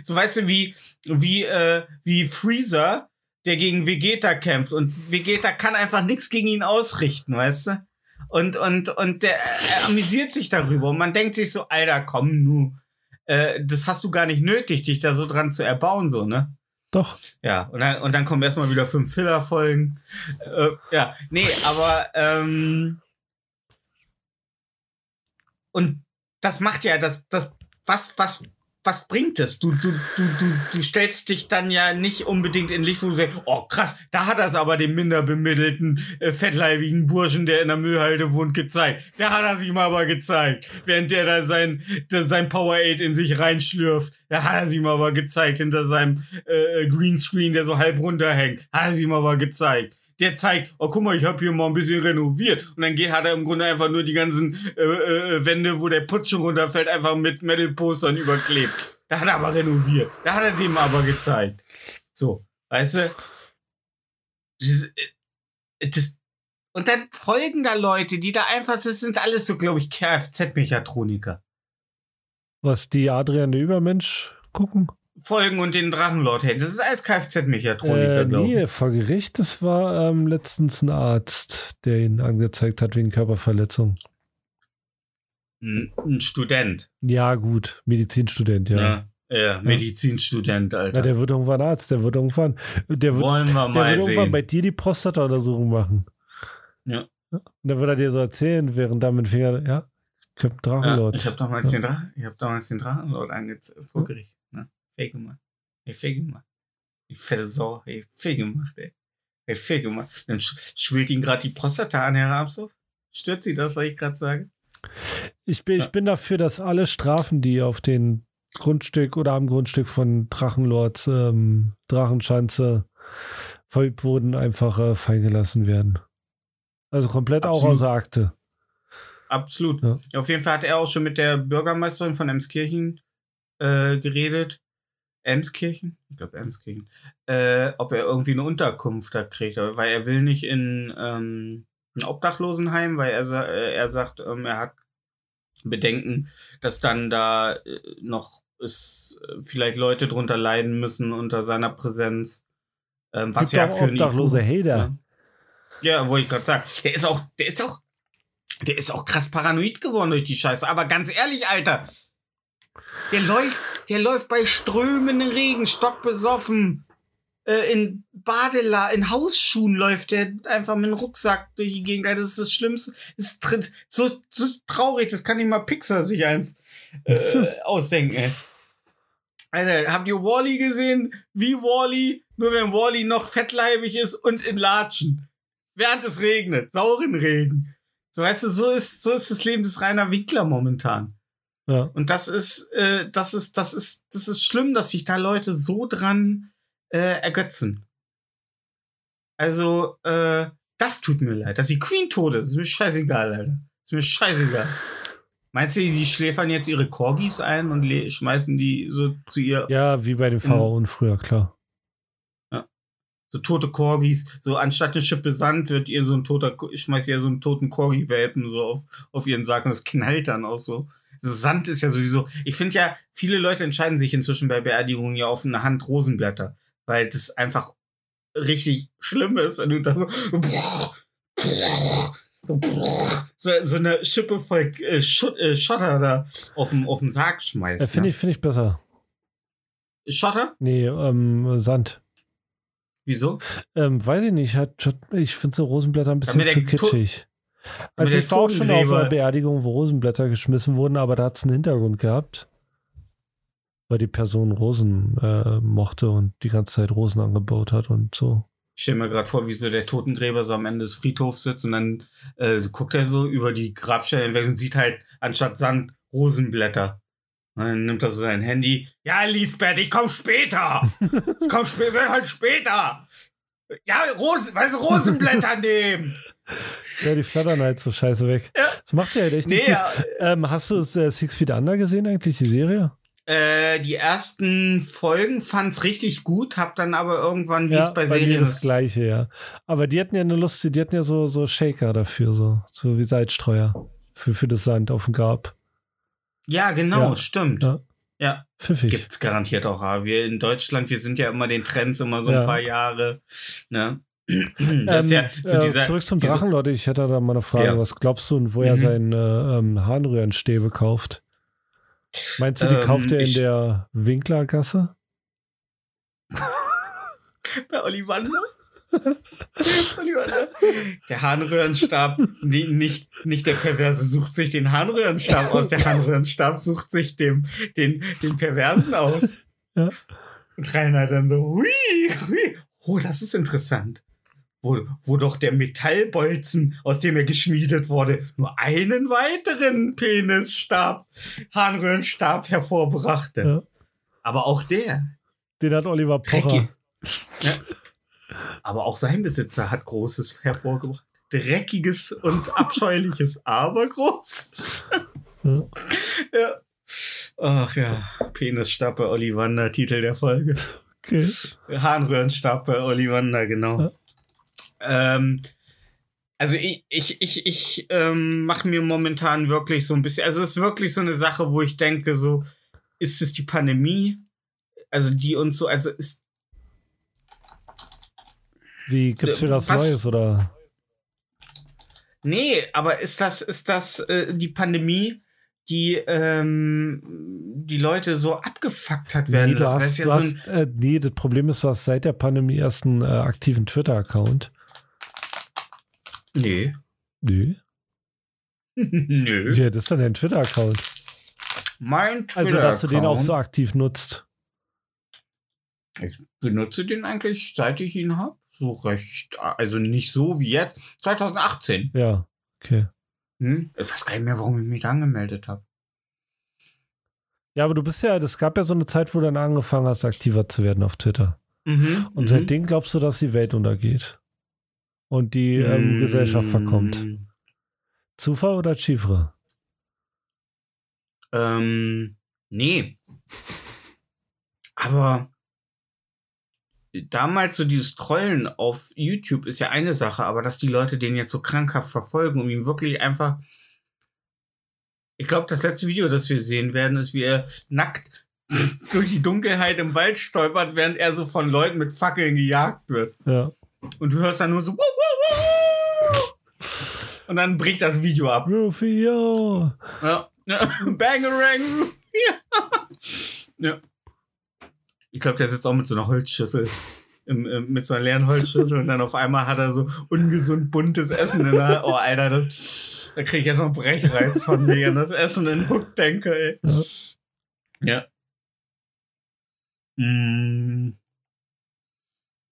so weißt du, wie, wie, äh, wie Freezer, der gegen Vegeta kämpft und Vegeta kann einfach nichts gegen ihn ausrichten, weißt du? Und, und, und der er amüsiert sich darüber und man denkt sich so, Alter, komm, nu, äh, das hast du gar nicht nötig, dich da so dran zu erbauen, so, ne? Doch. Ja, und dann, und dann kommen erstmal wieder fünf Filler-Folgen. Äh, ja, nee, aber ähm, und das macht ja das, das, was, was, was bringt es? Du, du, du, du, du stellst dich dann ja nicht unbedingt in Licht, wo du sagst, oh krass, da hat er es aber dem minder bemittelten, äh, fettleibigen Burschen, der in der Müllhalde wohnt, gezeigt. Da hat er sich mal aber gezeigt. Während der da sein, der sein Powerade in sich reinschlürft, da hat er sich mal aber gezeigt hinter seinem äh, Greenscreen, der so halb runterhängt. Hat er sich mal aber gezeigt. Der zeigt, oh guck mal, ich habe hier mal ein bisschen renoviert. Und dann geht, hat er im Grunde einfach nur die ganzen äh, äh, Wände, wo der Putz schon runterfällt, einfach mit Metal-Postern überklebt. Da hat er aber renoviert. Da hat er dem aber gezeigt. So, weißt du? Das, äh, das, und dann folgen da Leute, die da einfach, das sind alles so, glaube ich, Kfz-Mechatroniker. Was die Adrian der Übermensch gucken? Folgen und den Drachenlord hängen. Das ist alles Kfz-Mechatroniker, Äh, glaube ich. nee, vor Gericht, das war ähm, letztens ein Arzt, der ihn angezeigt hat wegen Körperverletzung. Ein, ein Student. Ja, gut, Medizinstudent, ja. Ja. Ja, Medizinstudent, Alter. Ja, der wird irgendwann Arzt, der wird irgendwann, der wird, Wollen wir der mal wird irgendwann sehen. bei dir die Prostata-Untersuchung machen. Ja. Und dann wird er dir so erzählen, während da mit dem Finger, ja, kommt Ja, Drachenlord. ich habe damals, Ja. den Drachen, ich hab damals den Drachenlord angezeigt vor Gericht. Fake gemacht. Ey, fake gemacht. Die fette Sau. Ey, fake gemacht, ey. Ey, fake gemacht. Dann sch schwillt ihn gerade die Prostata an, Herr Ramshoff. Stört Sie das, was ich gerade sage? Ich bin, Ja. ich bin dafür, dass alle Strafen, die auf den Grundstück oder am Grundstück von Drachenlords ähm, Drachenschanze verübt wurden, einfach äh, fallen gelassen werden. Also komplett auch Absolut. außer Akte. Absolut. Ja. Auf jeden Fall hat er auch schon mit der Bürgermeisterin von Emskirchen äh, geredet. Emskirchen? Ich glaube Emskirchen. Äh, ob er irgendwie eine Unterkunft da kriegt. Weil er will nicht in ähm, ein Obdachlosenheim, weil er, äh, er sagt, ähm, er hat Bedenken, dass dann da äh, noch ist, äh, vielleicht Leute drunter leiden müssen unter seiner Präsenz. Ähm, was ja für einen obdachlose Hater. Ja, ja wollte ich gerade sagen. Der ist auch, der ist auch, der ist auch krass paranoid geworden durch die Scheiße. Aber ganz ehrlich, Alter, der läuft, der läuft bei strömenden Regen, stockbesoffen, äh, in Badela, in Hausschuhen läuft der einfach mit dem Rucksack durch die Gegend. Das ist das Schlimmste. Das tritt so, so traurig, das kann nicht mal Pixar sich ein, äh, *laughs* ausdenken, ey. Alter, habt ihr Wally gesehen? Wie Wally, nur wenn Wally noch fettleibig ist und in Latschen. Während es regnet, sauren Regen. So weißt du, so ist, so ist das Leben des Rainer Winkler momentan. Ja. Und das ist, äh, das ist, das ist, das ist schlimm, dass sich da Leute so dran äh, ergötzen. Also, äh, das tut mir leid. Dass die Queen tot ist, ist mir scheißegal, Alter. Ist mir scheißegal. Meinst du, die schläfern jetzt ihre Corgis ein und schmeißen die so zu ihr Ja, wie bei den Pharaonen früher, klar. so tote Corgis, so anstatt eine Schippe Sand wird ihr so ein toter, ich schmeiß ihr so einen toten Corgi-Welpen so auf, auf ihren Sarg und das knallt dann auch so. Sand ist ja sowieso. Ich finde ja, viele Leute entscheiden sich inzwischen bei Beerdigungen ja auf eine Hand Rosenblätter, weil das einfach richtig schlimm ist, wenn du da so so, so eine Schippe voll äh, Schutt, äh, Schotter da auf den, auf den Sarg schmeißt. Äh, Finde ne? ich, find ich besser. Schotter? Nee, ähm, Sand. Wieso? Ähm, weiß ich nicht. Hat, ich finde so Rosenblätter ein bisschen zu kitschig. Also ich war auch schon auf einer Beerdigung, wo Rosenblätter geschmissen wurden, aber da hat es einen Hintergrund gehabt. Weil die Person Rosen äh, mochte und die ganze Zeit Rosen angebaut hat und so. Ich stelle mir gerade vor, wie so der Totengräber so am Ende des Friedhofs sitzt und dann äh, guckt er so über die Grabstelle hinweg und sieht halt anstatt Sand Rosenblätter. Und dann nimmt er so sein Handy. Ja, Lisbeth, ich komm später. *laughs* Ich komm später, werd halt später. Ja, Rosen, weißt du, Rosenblätter *laughs* nehmen. Ja, die flattern halt so scheiße weg. Ja. Das macht ja halt echt Nee, nicht. ja, Ähm, hast du äh, Six Feet Under gesehen eigentlich, die Serie? äh, die ersten Folgen fand's richtig gut, hab dann aber irgendwann, wie ja, es bei, mir Serien das ist. gleiche, ja. Aber die hatten ja eine Lust, die hatten ja so, so Shaker dafür, so, so wie Salzstreuer für, für das Sand auf dem Grab. Ja, genau, Ja. stimmt. Ja. Ja. Pfiffig. Gibt's garantiert auch. Wir in Deutschland, wir sind ja immer den Trends immer so ein paar Jahre. Ne? *clears throat* Das ist ja so äh, dieser, zurück zum Drachen, Leute. Ich hätte da mal eine Frage. Ja. Was glaubst du, und wo er Mhm. seine ähm, Harnröhrenstäbe kauft? Meinst du, die Ähm, kauft er in der Winklergasse? *laughs* Bei *laughs* Ollivander? Der Harnröhrenstab, nicht, nicht der Perverse sucht sich den Harnröhrenstab aus, der Harnröhrenstab sucht sich dem, den, den Perversen aus. Ja. Und Rainer dann so, hui, hui. Oh, das ist interessant. Wo, wo doch der Metallbolzen, aus dem er geschmiedet wurde, nur einen weiteren Penisstab, Harnröhrenstab hervorbrachte. Ja. Aber auch der, Den hat Oliver Pocher. Dreckig. *laughs* Ja. Aber auch sein Besitzer hat Großes hervorgebracht. Dreckiges und *laughs* abscheuliches, aber Großes. Ja. ja. Ach ja, Penisstab bei Ollivander, Titel der Folge. Okay. Harnröhrenstab bei Ollivander, genau. Ja. Ähm, also ich, ich, ich, ich ähm, mache mir momentan wirklich so ein bisschen, also es ist wirklich so eine Sache, wo ich denke, so, ist es die Pandemie? Also die uns so, also ist Wie gibt's wieder was? Neues oder? Nee, aber ist das, ist das äh, die Pandemie, die ähm, die Leute so abgefuckt hat werden Nee, du? Das hast, du so hast, äh, nee, das Problem ist, du hast seit der Pandemie erst einen äh, aktiven Twitter-Account. Nee. Nee. *laughs* Nö. Wie hat ist denn dein Twitter-Account? Mein Also, dass du den auch so Twitter-Account, aktiv nutzt. Ich benutze den eigentlich, seit ich ihn habe. So recht. Also nicht so wie jetzt. 2018. Ja, okay. Hm? Ich weiß gar nicht mehr, warum ich mich angemeldet habe. Ja, aber du bist ja, es gab ja so eine Zeit, wo du dann angefangen hast, aktiver zu werden auf Twitter. Mhm. Und mhm. seitdem glaubst du, dass die Welt untergeht. Und die ähm, Mm. Gesellschaft verkommt. Zufall oder Chiffre? Ähm, nee. Aber damals so dieses Trollen auf YouTube ist ja eine Sache, aber dass die Leute den jetzt so krankhaft verfolgen und ihm wirklich einfach. Ich glaube, das letzte Video, das wir sehen werden, ist, wie er nackt *laughs* durch die Dunkelheit im Wald stolpert, während er so von Leuten mit Fackeln gejagt wird. Ja. Und du hörst dann nur so. "Wuh, wuh, wuh!" Und dann bricht das Video ab. Rufio! Ja. ja. *laughs* Bangerang. Ja. ja. Ich glaube, der sitzt auch mit so einer Holzschüssel. Im, im, mit so einer leeren Holzschüssel und dann auf einmal hat er so ungesund buntes Essen in der Oh, Alter, das, da kriege ich jetzt noch einen Brechreiz von mir, an das Essen in Hook denke, ey. Ja. Mm.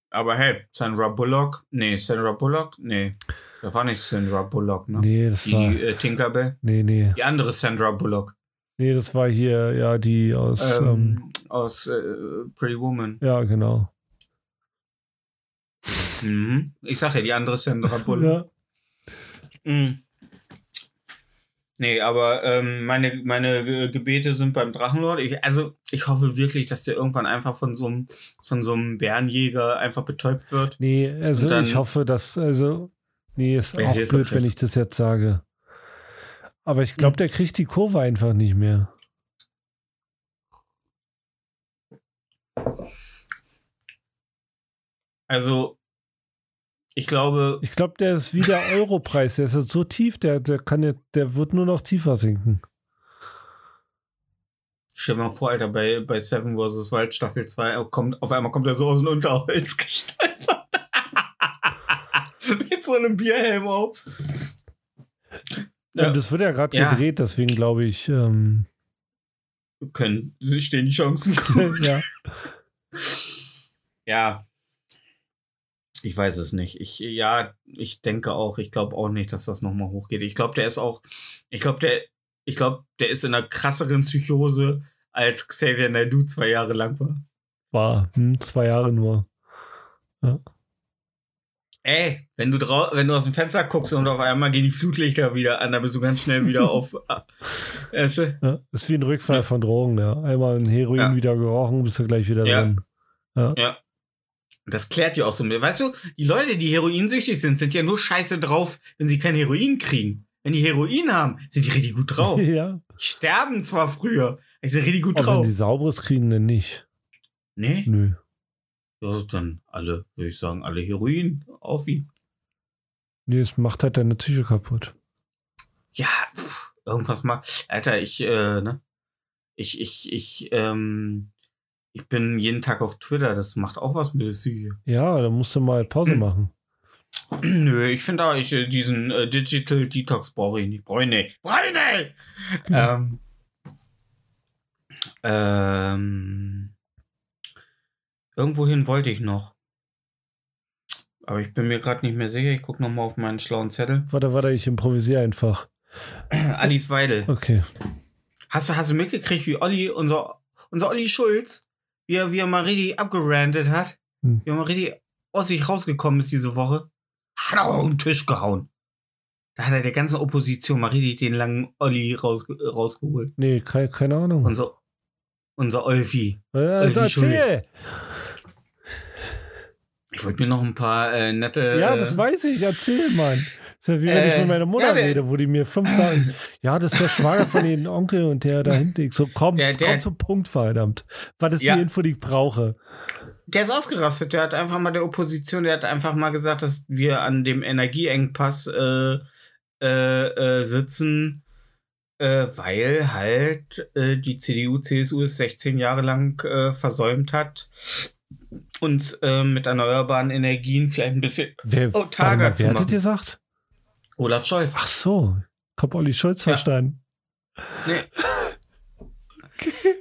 Aber hey, Sandra Bullock, nee, Sandra Bullock, nee, das war nicht Sandra Bullock, ne? Nee, das Die, war. die äh, Tinkerbell. Nee, nee. Die andere Sandra Bullock. Nee, das war hier, ja, die aus. Ähm, ähm, aus äh, Pretty Woman. ja, genau. Mhm. Ich sag ja, die andere Sandra *laughs* Bullock. Ja. Mhm. Nee, aber ähm, meine, meine Ge- Gebete sind beim Drachenlord. Ich, also, ich hoffe wirklich, dass der irgendwann einfach von so einem, von so einem Bärenjäger einfach betäubt wird. Nee, also dann- ich hoffe, dass, also, nee, ist Wer auch blöd, wenn ich das jetzt sage. Aber ich glaube, der kriegt die Kurve einfach nicht mehr. Also, ich glaube, Ich glaube, der ist wie der *laughs* Europreis. Der ist jetzt so tief, der, der kann jetzt, der wird nur noch tiefer sinken. stell dir mal vor, Alter, bei, bei Seven vs. Wild Staffel 2 kommt, auf einmal kommt er so aus dem Unterholz *laughs* gestolpert. *laughs* Mit so einem Bierhelm auf. Ja. Ja. das wird ja gerade Ja. gedreht, deswegen glaube ich, ähm, Können, sie stehen die Chancen gut. *laughs* ja. Ja. Ich weiß es nicht. Ich, ja, ich denke auch, ich glaube auch nicht, dass das nochmal hochgeht. Ich glaube, der ist auch, ich glaube, der, ich glaube, der ist in einer krasseren Psychose, als Xavier Naidoo zwei Jahre lang war. War hm, zwei Jahre nur. Ey, wenn du drau wenn du aus dem Fenster guckst und auf einmal gehen die Flutlichter wieder an, dann bist du ganz schnell wieder *laughs* auf. äh? Ja, ist wie ein Rückfall von Drogen, ja. Einmal ein Heroin Ja. wieder gerochen, bist du gleich wieder Ja. drin. Das klärt ja auch so. Weißt du, die Leute, die heroinsüchtig sind, sind ja nur scheiße drauf, wenn sie kein Heroin kriegen. Wenn die Heroin haben, sind die richtig gut drauf. *laughs* ja. Die sterben zwar früher, aber sind richtig gut Aber wenn drauf. die sauberes kriegen, dann nicht. Nee, Nö. das ist dann alle, würde ich sagen, alle Heroin auf ihn. Nee, es macht halt deine Psyche kaputt. Ja, pff, irgendwas mal. Alter, ich, äh, ne? Ich, ich, ich, ähm, ich bin jeden Tag auf Twitter, das macht auch was mit der Psyche. Ja, dann musst du mal Pause Hm. machen. *clears throat* Nö, ich finde auch, ich, äh, diesen äh, Digital Detox brauche ich nicht. Brauche ich nicht. Brauche ich nicht! Genau. Ähm, ähm, irgendwohin wollte ich noch. Aber ich bin mir gerade nicht mehr sicher. Ich gucke noch mal auf meinen schlauen Zettel. Warte, warte, ich improvisiere einfach. *clears throat* Alice Weidel. Okay. Hast du, hast du mitgekriegt, wie Olli, unser, unser Olli Schulz, wie er, wie er mal richtig abgerandet hat? Hm. Wie er mal richtig aus sich rausgekommen ist diese Woche? Hat er auf den Tisch gehauen. Da hat er der ganzen Opposition mal richtig den langen Olli raus, rausgeholt. Nee, keine, keine Ahnung. Unser, unser Olfi. Äh, Olli erzähl! Ich wollte mir noch ein paar äh, nette. Ja, äh, das weiß ich. Erzähl, Mann. Das ist ja wie wenn ich Äh, mit meiner Mutter ja, der- rede, wo die mir fünf sagen, ja, das ist der Schwager von den Onkel und der da hinten. Ich So, komm, Der- der- komm zum Punkt, verdammt. Was ist Ja. die Info, die ich brauche? Der ist ausgerastet. Der hat einfach mal der Opposition, der hat einfach mal gesagt, dass wir an dem Energieengpass äh, äh, äh, sitzen, äh, weil halt äh, die CDU, CSU es 16 Jahre lang äh, versäumt hat, uns äh, mit erneuerbaren Energien vielleicht ein bisschen Wer, Oh, Targa mal, zu wer hat machen. gesagt? Olaf Scholz. Ach so. Ich hab Olli Schulz Ja. verstanden. Nee. *laughs*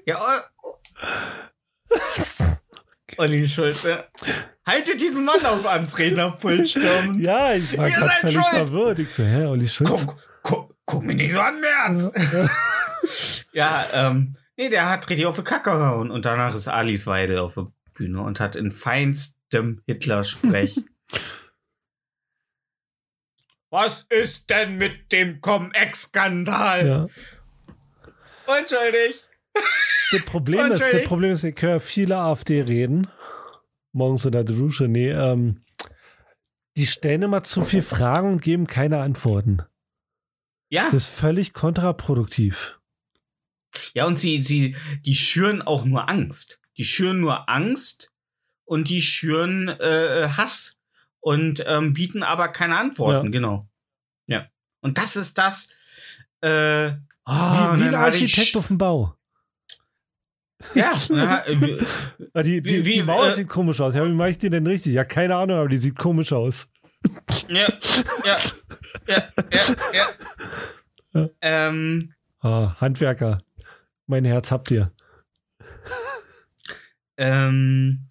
Ja, oh, Olli Schulz, ja. Haltet diesen Mann auf ans Rednerpult stürmen. *laughs* Ja, ich war Ihr gerade völlig schuld. verwirrt. Ich so, hä, Olli Schulz? Guck, guck, guck mich nicht so an, Merz. *laughs* Ja, ähm, nee, der hat richtig auf die Kacke gehauen. Und danach ist Alice Weidel auf der Bühne und hat in feinstem Hitler-Sprech. *laughs* Was ist denn mit dem Cum-Ex-Skandal? ja. Unschuldig. Das Problem ist, das. Problem ist, ich höre viele AfD reden. Morgens in der Dusche. Nee, ähm, die stellen immer zu viel Fragen und geben keine Antworten. Ja, Das ist völlig kontraproduktiv. ja, und sie, sie, die schüren auch nur Angst. Die schüren nur Angst und die schüren äh, Hass und ähm, bieten aber keine Antworten, Ja. genau. Ja. Und das ist das. Äh, oh, wie wie ein Architekt auf dem Bau. Ja, hat- äh, *laughs* Ah, Die, die, Wie- wie, die Mauer äh, sieht komisch aus. Ja, wie mache ich die denn richtig? Ja, keine Ahnung, aber die sieht komisch aus. ja, ja, ja, ja, ja. Ja. Ähm, Ah, Handwerker. Mein Herz habt ihr. Ähm,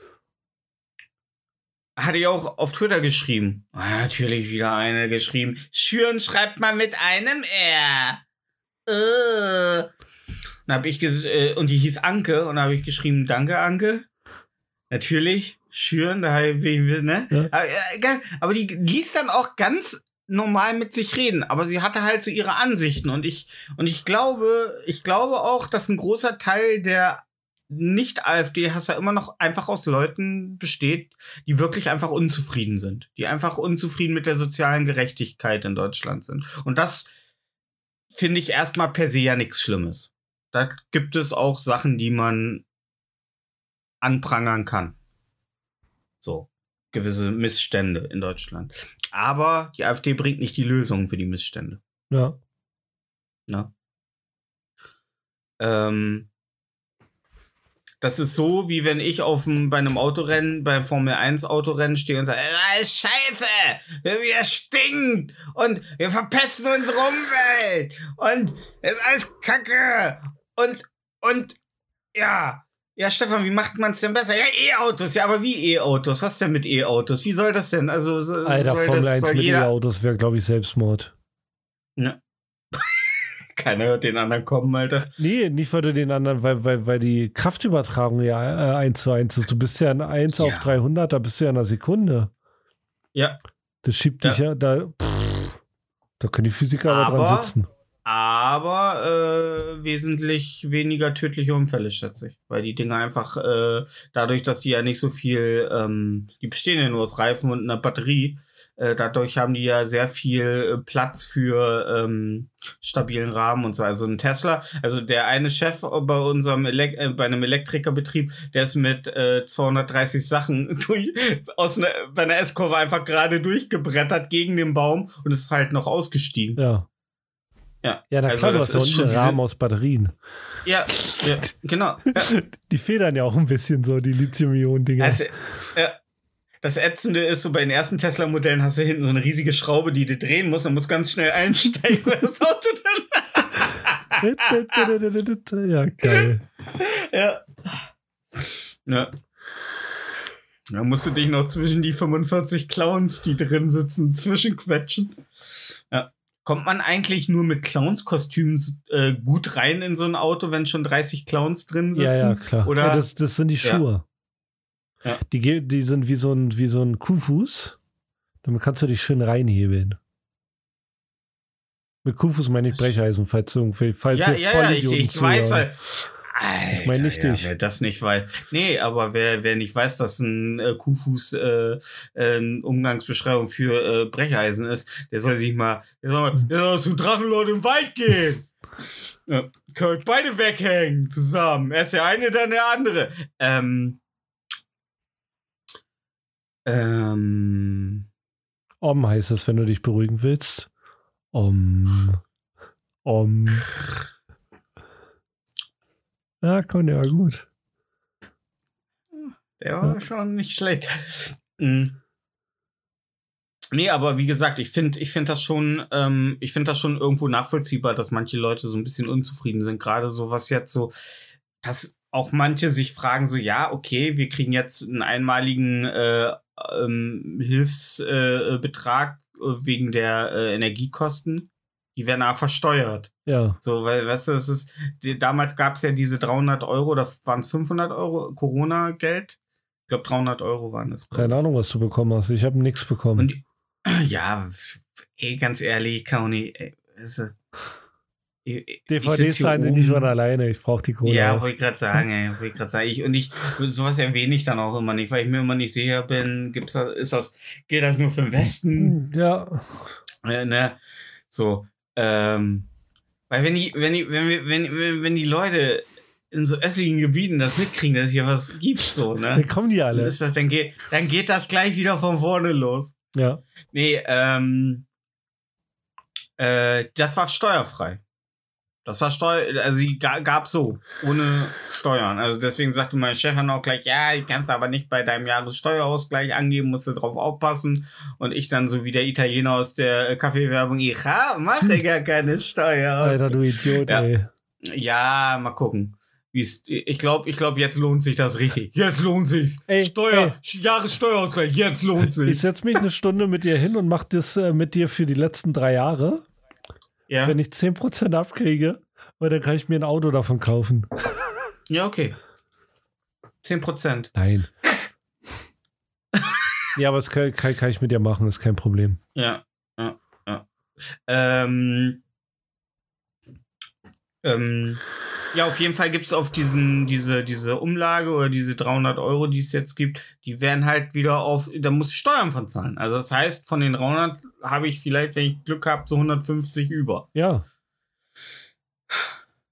hatte ich auch auf Twitter geschrieben. Ah, natürlich wieder eine geschrieben. Schüren schreibt man mit einem R. Äh. Und, hab ich äh, und die hieß Anke und da habe ich geschrieben, danke Anke. Natürlich, Schüren, da habe ich, ne? Ja. Aber, äh, aber die ließ dann auch ganz normal mit sich reden, aber sie hatte halt so ihre Ansichten und ich und ich glaube, ich glaube auch, dass ein großer Teil der nicht AfD-Hasser immer noch einfach aus Leuten besteht, die wirklich einfach unzufrieden sind, die einfach unzufrieden mit der sozialen Gerechtigkeit in Deutschland sind. Und das finde ich erstmal per se ja nichts Schlimmes. Da gibt es auch Sachen, die man anprangern kann. So, gewisse Missstände in Deutschland. Aber die AfD bringt nicht die Lösung für die Missstände. Ja. Ne? Ähm, das ist so, wie wenn ich auf dem, bei einem Autorennen, beim Formel 1 Autorennen stehe und sage, das ist scheiße, wir stinkt und wir verpesten unsere Umwelt und es ist alles Kacke und, und, ja. Ja, Stefan, wie macht man es denn besser? Ja, E-Autos, ja, aber wie E-Autos? Was denn mit E-Autos? Wie soll das denn? Also, so, Alter, soll Formel das, 1 soll mit jeder, E-Autos wäre, glaube ich, Selbstmord. Ne. Keiner hört den anderen kommen, Alter. Nee, nicht weil du den anderen, weil, weil, weil die Kraftübertragung ja äh, 1 zu 1 ist. Du bist ja in 1 Ja. auf 300, da bist du ja in einer Sekunde. Ja, Das schiebt dich ja, da, pff, da können die Physiker aber dran sitzen. aber äh, wesentlich weniger tödliche Unfälle, schätze ich. Weil die Dinger einfach, äh, dadurch, dass die ja nicht so viel, ähm, die bestehen ja nur aus Reifen und einer Batterie, äh, dadurch haben die ja sehr viel äh, Platz für ähm, stabilen Rahmen und so. Also ein Tesla, also der eine Chef bei unserem Elek äh, bei einem Elektrikerbetrieb, der ist mit äh, 230 Sachen *laughs* durch, aus einer, bei einer S-Kurve einfach gerade durchgebrettert gegen den Baum und ist halt noch ausgestiegen. Ja. Ja, Ja, na also du das ist schon Rahmen aus Batterien. Ja, ja genau. Ja. *laughs* Die federn ja auch ein bisschen so, die Lithium-Ionen-Dinger. Also, ja. Das Ätzende ist, so bei den ersten Tesla-Modellen hast du hinten so eine riesige Schraube, die du drehen musst und musst ganz schnell einsteigen, weil das Auto *laughs* dann. ja, geil. Ja. Ja. Da musst du dich noch zwischen die 45 Clowns, die drin sitzen, zwischenquetschen. Ja. Kommt man eigentlich nur mit Clowns-Kostümen äh, gut rein in so ein Auto, wenn schon 30 Clowns drin sitzen? Ja, ja, klar. Oder ja, das, das sind die. Schuhe. Ja. Die, die sind wie so ein, wie so ein Kuhfuß. Damit kannst du dich schön reinhebeln. Mit Kuhfuß meine ich Brecheisen, falls, irgendwie, falls ja, ihr ja, ja, ich, ich weiß. Alter, Ich mein nicht ja, dich. Wer das nicht weiß. Nee, aber wer, wer nicht weiß, dass ein äh, Kuhfuß äh, äh, eine Umgangsbeschreibung für äh, Brecheisen ist, der soll sich mal, der soll mal der soll zu Drachenlord im Wald gehen. Ja, können euch beide weghängen zusammen. Erst der eine, dann der andere. Ähm. Ähm. Om heißt es, wenn du dich beruhigen willst. Om. Om. Ja, komm, ja, gut. Der war schon nicht schlecht. Mhm. Nee, aber wie gesagt, ich finde ich find das schon, ähm, ich finde das schon irgendwo nachvollziehbar, dass manche Leute so ein bisschen unzufrieden sind. Gerade so was jetzt so, dass auch manche sich fragen so, ja, okay, wir kriegen jetzt einen einmaligen äh, ähm, Hilfsbetrag äh, wegen der äh, Energiekosten. Die werden aber versteuert. Ja. So, weil, weißt du, es ist, die, damals gab es ja diese 300 Euro, oder waren es 500 Euro Corona-Geld? Ich glaube, 300 Euro waren es. Keine Ahnung, was du bekommen hast. Ich habe nichts bekommen. Und *clears throat* ja, ey, ganz ehrlich, Kauni, ey, also, ich- ich- DVDs zahlen sie nicht von alleine. Ich brauche die Kohle. Ja, wollte ich gerade sagen, ey, wollte ich gerade sagen. Ich, und ich, sowas erwähne ich dann auch immer nicht, weil ich mir immer nicht sicher bin, gibt's das, ist das, gilt das nur für den Westen? ja. Äh, ne? So, ähm, weil wenn die, wenn die, wenn wir, wenn, wenn, wenn die Leute in so östlichen Gebieten das mitkriegen, dass es hier was gibt, so, Dann ne? kommen die Dann, alle. ist das, dann, geht, dann geht das gleich wieder von vorne los. Ja. Nee, ähm, äh, das war steuerfrei. Das war Steuer, also die ga, gab so, ohne Steuern. Also deswegen sagte mein Chef dann auch gleich, ja, ich kannst aber nicht bei deinem Jahressteuerausgleich angeben, musst du drauf aufpassen. Und ich dann so wie der Italiener aus der Kaffeewerbung, ich ha, mache gar keine Steuer. Alter, du Idiot, Ja. ey. Ja, mal gucken. Wie's, ich glaube, ich glaub, jetzt lohnt sich das richtig. Jetzt lohnt sich's. Ey, Steuer, Jahressteuerausgleich, jetzt lohnt Ich sich's. setze mich eine Stunde mit dir hin und mache das äh, mit dir für die letzten drei Jahre. Ja, Wenn ich 10% abkriege, weil dann kann ich mir ein Auto davon kaufen. ja okay. 10 Prozent. Nein. *laughs* ja, aber das kann, kann, kann ich mit dir machen, ist kein Problem. Ja, ja, ja. Ähm, ähm, ja, auf jeden Fall gibt es auf diesen, diese, diese Umlage oder diese 300 Euro, die es jetzt gibt, die werden halt wieder auf, da muss ich Steuern von zahlen. Also das heißt, von den 300 habe ich vielleicht, wenn ich Glück habe, so 150 über. Ja.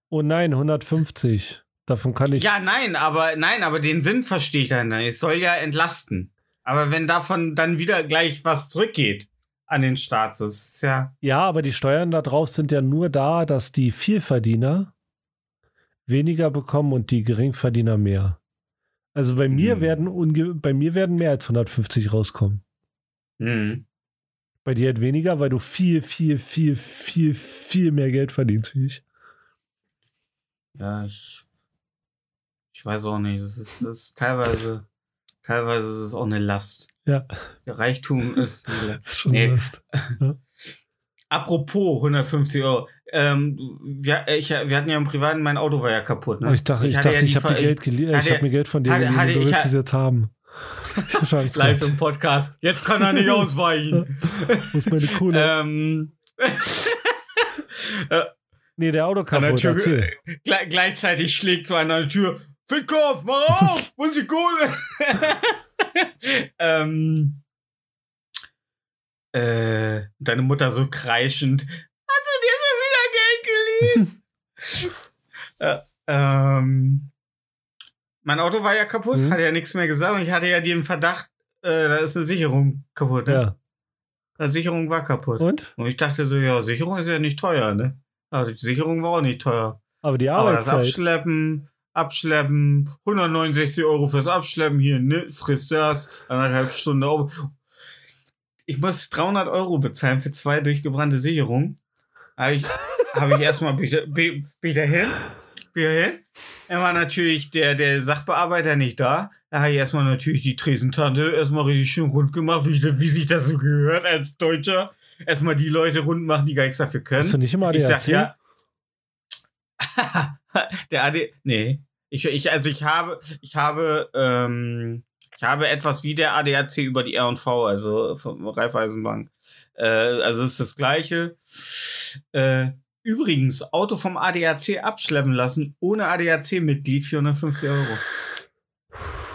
Oh nein, 150. Davon kann ich. Ja, nein, aber nein, aber den Sinn verstehe ich dann. nicht. Es soll ja entlasten. Aber wenn davon dann wieder gleich was zurückgeht an den Staat, das ist ja. Ja, aber die Steuern da drauf sind ja nur da, dass die Vielverdiener weniger bekommen und die Geringverdiener mehr. Also bei mir Hm. werden unge bei mir werden mehr als 150 rauskommen. Hm. Bei dir halt weniger, weil du viel, viel, viel, viel, viel mehr Geld verdienst wie ich. Ja, ich. Ich weiß auch nicht. Das ist, das ist teilweise. Teilweise ist es auch eine Last. Ja. Der Reichtum ist eine *laughs* Last. Schon Nee. Mist. Apropos 150 Euro. Ähm, wir, ich, wir hatten ja im Privaten, mein Auto war ja kaputt. Ne? Oh, Ich dachte, ich, dachte, ja ich die habe dir Geld geliehen. Ich habe mir Geld von dir geliehen. Du ich willst es jetzt haben. Live im Podcast. Jetzt kann er nicht ausweichen. *laughs* Ist meine Kohle? ähm, *laughs* nee, der Auto an der kaputt. Tür, Erzähl. gle gleichzeitig schlägt so einer an der Tür. Fickkopf, mach auf! Wo ist die Kohle? *laughs* ähm, äh, deine Mutter so kreischend. Hast du dir schon wieder Geld geliehen? äh, ähm, mein Auto war ja kaputt, Mhm. hatte ja nichts mehr gesagt und ich hatte ja den Verdacht, äh, da ist eine Sicherung kaputt. Ne? Ja. Die Sicherung war kaputt. Und? Und ich dachte so, ja, Sicherung ist ja nicht teuer, ne? Also die Sicherung war auch nicht teuer. Aber die Aber das Arbeitszeit. Abschleppen, Abschleppen, 169 Euro fürs Abschleppen, hier, ne, frisst das, anderthalb Stunden auf. Ich muss 300 Euro bezahlen für zwei durchgebrannte Sicherungen. Habe ich, hab ich erstmal, bin ich da- bin bin ich da hin? Bin ich Dann war natürlich der, der Sachbearbeiter nicht da. Da habe ich erstmal natürlich die Tresentante erstmal richtig schön rund gemacht, wie, wie sich das so gehört als Deutscher. Erstmal die Leute rund machen, die gar nichts dafür können. Hast du nicht immer Ich sag ADAC? ja. *laughs* der AD. Nee. Ich, ich, also ich habe, ich habe, ähm, ich habe etwas wie der ADAC über die RV, also vom Raiffeisenbank. Äh, also es ist das gleiche. Äh, übrigens, Auto vom ADAC abschleppen lassen, ohne ADAC-Mitglied 450 Euro.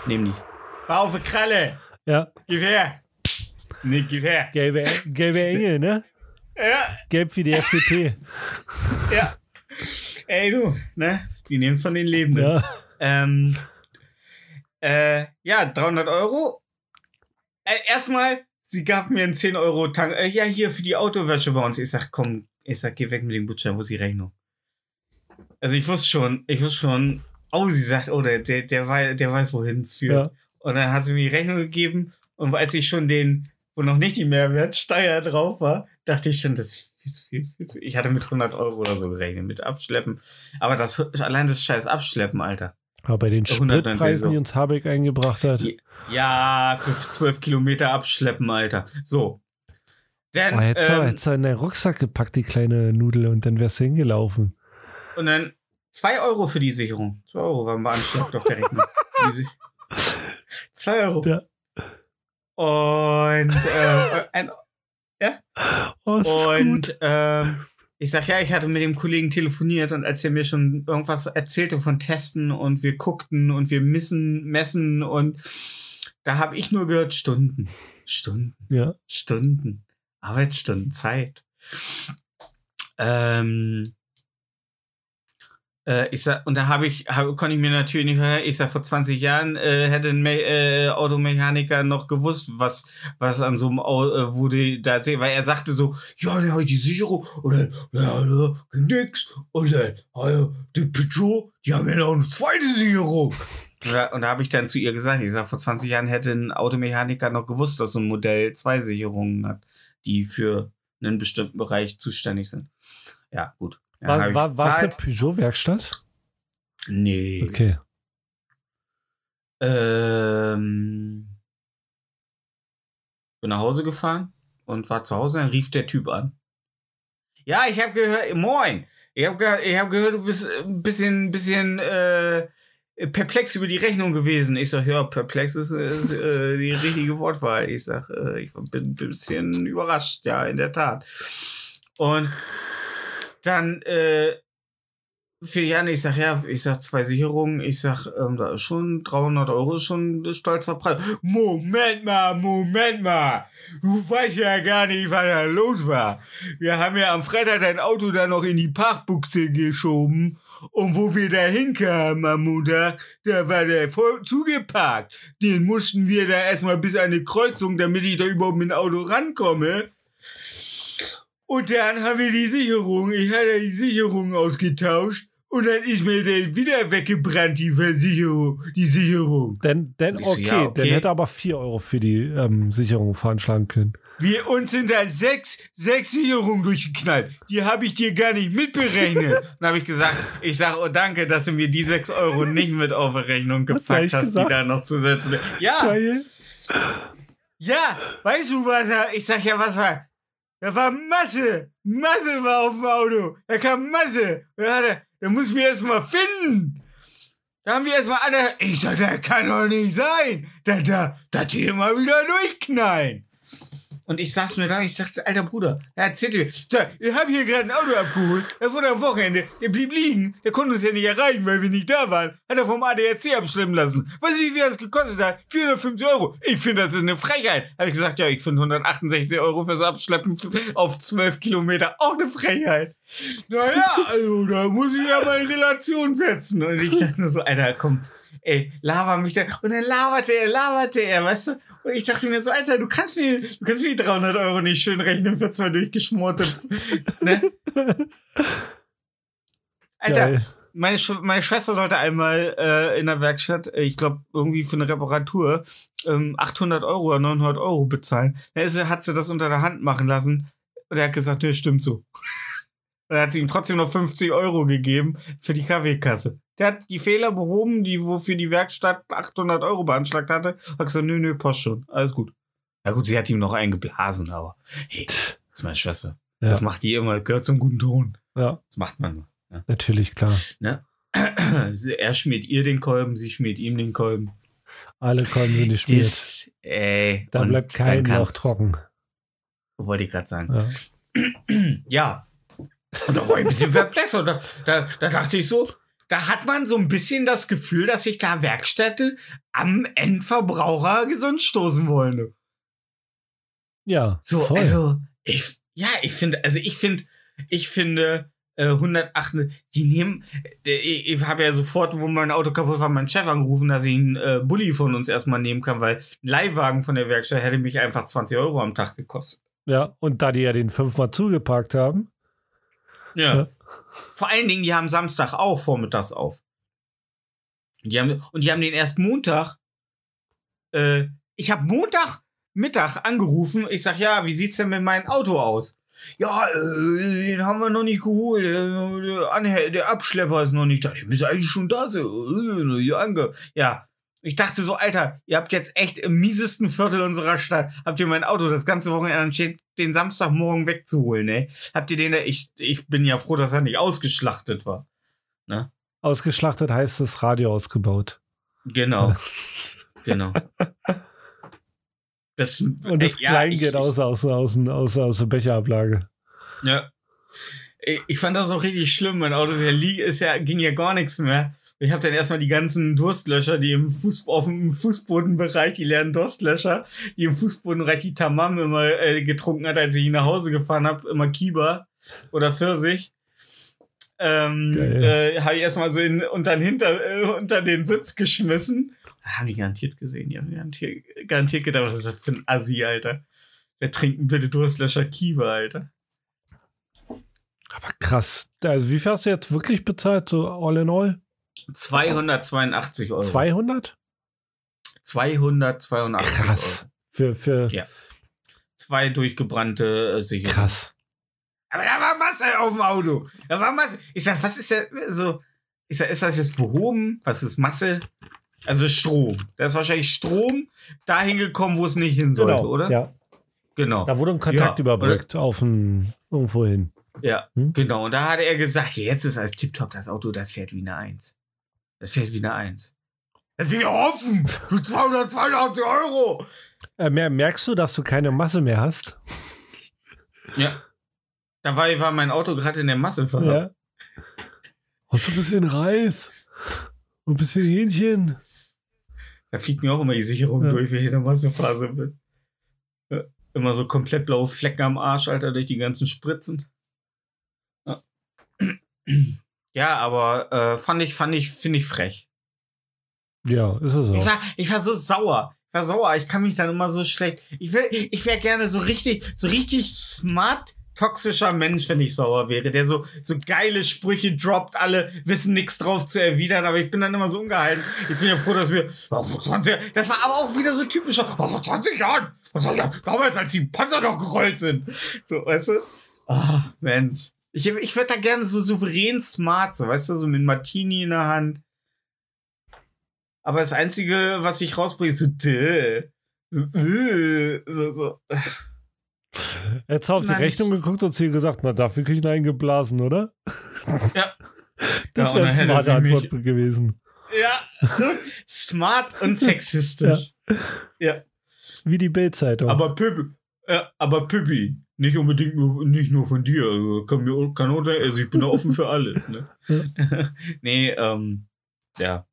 Nehm die. Bau auf die Kralle! Ja. Gib her! Nee, gib her! Gelbe, gelbe Engel, ne? Ja, Gelb wie die FDP. ja. Ey, du, ne? Die nehmen es von den Lebenden. Ja. Ähm, äh, ja, 300 Euro. Äh, erstmal, sie gab mir einen 10 Euro Tank. Äh, ja, hier für die Autowäsche bei uns. Ich sag, komm, ich sag, geh weg mit dem Gutschein, wo ist die Rechnung? Also ich wusste schon, ich wusste schon, oh, sie sagt, oh, der, der, der, weiß, der weiß, wohin es führt. Ja. Und dann hat sie mir die Rechnung gegeben und als ich schon den, wo noch nicht die Mehrwertsteuer drauf war, dachte ich schon, das ist viel zu viel, viel zu Ich hatte mit 100 Euro oder so gerechnet, mit Abschleppen. Aber das, allein das scheiß Abschleppen, Alter. Aber bei den 190 Spritpreisen, die uns Habeck eingebracht hat. Ja. Ja, für 12 Kilometer abschleppen, Alter. So. Dann, Oh, hättest, du, ähm, hättest du in deinen Rucksack gepackt, die kleine Nudel, und dann wärst du hingelaufen. und dann 2 Euro für die Sicherung. 2 Euro waren beanschlagt auf der Rechnung. 2 Euro. Ja. Und, äh, ein, Oh, ist gut. Und ähm, ich sag ja, ich hatte mit dem Kollegen telefoniert und als er mir schon irgendwas erzählte von Testen und wir guckten und wir missen, messen und da habe ich nur gehört Stunden, Stunden, Ja. Stunden, Arbeitsstunden, Zeit. Ähm, äh, ich sag, und da habe ich, hab, konnte ich mir natürlich nicht hören, ich sag, vor 20 Jahren äh, hätte ein Me äh, Automechaniker noch gewusst, was, was an so einem Au äh, wurde da sehen, weil er sagte so, ja, hab ich die Sicherung oder ja, nix und dann, ja, die Peugeot, die haben ja noch eine zweite Sicherung. Und da, habe ich dann zu ihr gesagt, ich sag, vor 20 Jahren hätte ein Automechaniker noch gewusst, dass so ein Modell zwei Sicherungen hat, die für einen bestimmten Bereich zuständig sind. Ja, gut. War, war, war es eine. Peugeot-Werkstatt? Nee. Okay. Ähm, bin nach Hause gefahren und war zu Hause, dann rief der Typ an. Ja, ich habe gehört, moin. Ich habe gehört, ich hab gehört, du bist ein bisschen, bisschen äh, perplex über die Rechnung gewesen. Ich sag, ja, perplex ist, ist äh, die richtige Wortwahl. Ich sag, äh, ich bin ein bisschen überrascht, ja, in der Tat. Und dann äh, für Jan, ich sag, ja, ich sag zwei Sicherungen, ich sag, ähm, da ist schon 300 Euro schon ein stolzer Preis. Moment mal, Moment mal. Du weißt ja gar nicht, was da los war. Wir haben ja am Freitag dein Auto da noch in die Parkbuchse geschoben Und wo wir da hinkamen am Montag, da war der voll zugeparkt. Den mussten wir da erstmal bis an eine Kreuzung, damit ich da überhaupt mit dem Auto rankomme. Und dann haben wir die Sicherung, ich hatte die Sicherung ausgetauscht. Und dann ist mir der wieder weggebrannt, die Versicherung, die Sicherung. Denn, denn Ich so, okay, ja, okay. dann hätte er aber 4 Euro für die ähm, Sicherung veranschlagen können. Wir uns sind da sechs, sechs Sicherungen durchgeknallt. Die habe ich dir gar nicht mitberechnet. *laughs* Dann habe ich gesagt, ich sage, oh danke, dass du mir die sechs Euro nicht mit auf die Rechnung gepackt hast, gesagt? die da noch zusätzlich. Ja, Geil. ja, weißt du was da? Ich sag ja, was war? Da war Masse. Masse war auf dem Auto. Da kam Masse. Da, er, da mussten wir erst mal finden. Da haben wir erst mal alle. Ich sag, das kann doch nicht sein. Da, da, da die immer wieder durchknallen. Und ich saß mir da, ich sagte, alter Bruder, er erzählte mir, ich habe hier gerade ein Auto abgeholt, der wurde am Wochenende, der blieb liegen, der konnte uns ja nicht erreichen, weil wir nicht da waren, hat er vom ADAC abschleppen lassen. Weißt du, wie viel das gekostet hat? 450 Euro. Ich finde, das ist eine Frechheit. Habe ich gesagt, ja, ich finde 168 Euro fürs Abschleppen *laughs* auf 12 Kilometer auch eine Frechheit. Naja, also, da muss ich ja mal in Relation setzen. Und ich dachte nur so, Alter, komm, ey, laber mich da. Und dann laberte er, laberte er, weißt du? Und ich dachte mir so, Alter, du kannst mir, du kannst mir die 300 Euro nicht schön rechnen für zwei durchgeschmorte, ne? Alter, Geil. meine, Sch meine Schwester sollte einmal äh, in der Werkstatt, äh, ich glaube, irgendwie für eine Reparatur, ähm, 800 Euro oder 900 Euro bezahlen. Da ist, hat sie das unter der Hand machen lassen. Und er hat gesagt, nee, stimmt so. *laughs* Und dann hat sie ihm trotzdem noch 50 Euro gegeben für die Kaffeekasse. Der hat die Fehler behoben, die wofür die Werkstatt 800 Euro beanschlagt hatte. Hat gesagt, nö, nö, passt schon. Alles gut. Ja gut, sie hat ihm noch eingeblasen, aber hey, das ist meine Schwester. Ja. Das macht die immer, gehört zum guten Ton. Ja, Das macht man. natürlich, klar. *clears throat* er schmiert ihr den Kolben, sie schmiert ihm den Kolben. Alle Kolben sind geschmiert. Das, ey, Da bleibt kein Loch kannst- trocken. Wollte ich gerade sagen. Ja. *clears throat* Ja. Und da war ich ein bisschen perplex. Und da, da, da dachte ich so, da hat man so ein bisschen das Gefühl, dass sich da Werkstätte am Endverbraucher gesund stoßen wollen. ja, So, voll. also, ich, ja, ich finde, also ich finde, ich finde, äh, 108, die nehmen, äh, ich, ich habe ja sofort, wo mein Auto kaputt war, meinen Chef angerufen, dass ich einen äh, Bulli von uns erstmal nehmen kann, weil ein Leihwagen von der Werkstatt hätte mich einfach 20 Euro am Tag gekostet. ja, und da die ja den fünfmal zugeparkt haben, Ja. Ja. Vor allen Dingen, die haben Samstag auch vormittags auf. Die haben, und die haben den erst Montag. Äh, ich habe Montag Mittag angerufen. Ich sag, ja, wie sieht's denn mit meinem Auto aus? Ja, äh, den haben wir noch nicht geholt. Der, der, Anhäl- der Abschlepper ist noch nicht da. Der müsste eigentlich schon da sein. Äh, ja. Ich dachte so, Alter, ihr habt jetzt echt im miesesten Viertel unserer Stadt, habt ihr mein Auto das ganze Wochenende ansteht, den Samstagmorgen wegzuholen, ne? Habt ihr den da, ich, ich bin ja froh, dass er nicht ausgeschlachtet war. ausgeschlachtet heißt das Radio ausgebaut. Genau, *laughs* genau. Das, Und das äh, ja, Klein ich- geht aus, aus, aus, aus, aus der Becherablage. Ja. Ich fand das auch richtig schlimm. Mein Auto ist ja, ist ja, ging ja gar nichts mehr. Ich habe dann erstmal die ganzen Durstlöscher, die im Fuß, auf dem Fußbodenbereich, die leeren Durstlöscher, die im Fußbodenbereich die Tamam immer äh, getrunken hat, als ich nach Hause gefahren habe, immer Kiba oder Pfirsich. Ähm, äh, habe ich erstmal so in, unter, den Hinter, äh, unter den Sitz geschmissen. Haben die garantiert gesehen, die haben garantiert, garantiert gedacht, was ist das für ein Assi, Alter. Wer trinkt denn bitte Durstlöscher Kiba, Alter? Aber krass. Also, wie viel hast du jetzt wirklich bezahlt, so all in all? 282 Euro. 200? 282 Krass. Euro. Für, für, Ja. Zwei durchgebrannte äh, Sicherungen. krass. Aber da war Masse auf dem Auto. Da war Masse. Ich sag, was ist da so? Ich sag, ist das jetzt behoben? Was ist Masse? Also Strom. Da ist wahrscheinlich Strom dahin gekommen, wo es nicht hin sollte, Genau, oder? Ja. Genau. Da wurde ein Kontakt Ja, überbrückt auf ein, irgendwo hin. Ja, Hm? genau. Und da hat er gesagt, jetzt ist alles tipptopp, das Auto, das fährt wie eine Eins. Das fährt wie eine Eins. Das will ich hoffen. Für 282 Euro. Äh, mer merkst du, dass du keine Masse mehr hast? Ja. Da war, war mein Auto gerade in der Masse Ja. Hast du ein bisschen Reis? Und ein bisschen Hähnchen? Da fliegt mir auch immer die Sicherung Ja. durch, wenn ich in der Massephase bin. Ja. Immer so komplett blaue Flecken am Arsch, Alter, durch die ganzen Spritzen. Ja. Ja, aber äh, fand ich, fand ich, finde ich frech. Ja, ist es Ich auch. war, ich war so sauer. Ich war sauer. Ich kann mich dann immer so schlecht. Ich will, ich wäre gerne so richtig, so richtig smart, toxischer Mensch, wenn ich sauer wäre, der so, so geile Sprüche droppt, alle wissen nichts drauf zu erwidern, aber ich bin dann immer so ungehalten. Ich bin ja froh, dass wir, oh, vor 20, das war aber auch wieder so typisch, oh, vor 20 Jahren, vor 20 Jahren, damals, als die Panzer noch gerollt sind. So, weißt du? Ah, Mensch. Ich, ich würde da gerne so souverän smart, so, weißt du, so mit Martini in der Hand. Aber das Einzige, was ich rausbringe, ist so, däh. Äh, so, so. Jetzt auf die. Rechnung geguckt und sie gesagt, na dafür krieg ich einen geblasen, oder? Ja. *laughs* Das Ja, wäre eine smarte Antwort mich- gewesen. Ja, *laughs* smart und sexistisch. Wie die Bildzeitung. Aber Püppi, ja, aber Püppi, nicht unbedingt nur, nicht nur von dir. Also Kann mir, kann unter, also ich bin da offen für alles, ne? *laughs* *laughs* nee, ähm, ja.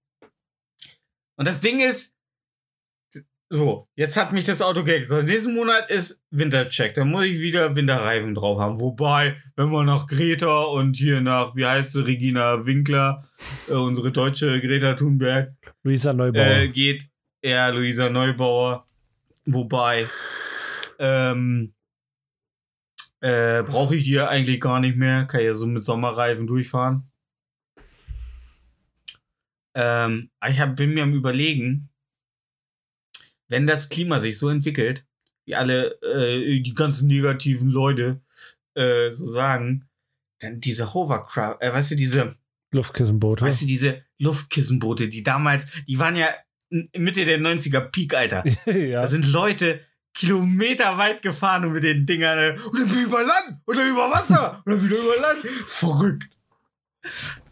Und das Ding ist, so, jetzt hat mich das Auto Geld gekostet. Nächsten Monat ist Wintercheck. Da muss ich wieder Winterreifen drauf haben. Wobei, wenn man nach Greta und hier nach, wie heißt sie, Regina Winkler, äh, unsere deutsche Greta Thunberg, Luisa Neubauer. äh, geht, ja, Luisa Neubauer. Wobei, ähm, äh, brauche ich hier eigentlich gar nicht mehr. Kann ja so mit Sommerreifen durchfahren. Ähm, ich hab, bin mir am überlegen, wenn das Klima sich so entwickelt, wie alle, äh, die ganzen negativen Leute äh, so sagen, dann diese Hovercraft, äh, weißt du, diese, Luftkissenboote. Weißt du, diese Luftkissenboote, die damals, die waren ja Mitte der 90er Peak, Alter. *laughs* ja. Da sind Leute Kilometer weit gefahren und mit den Dingern äh, und dann wieder über Land und dann über Wasser und dann wieder über Land. Verrückt.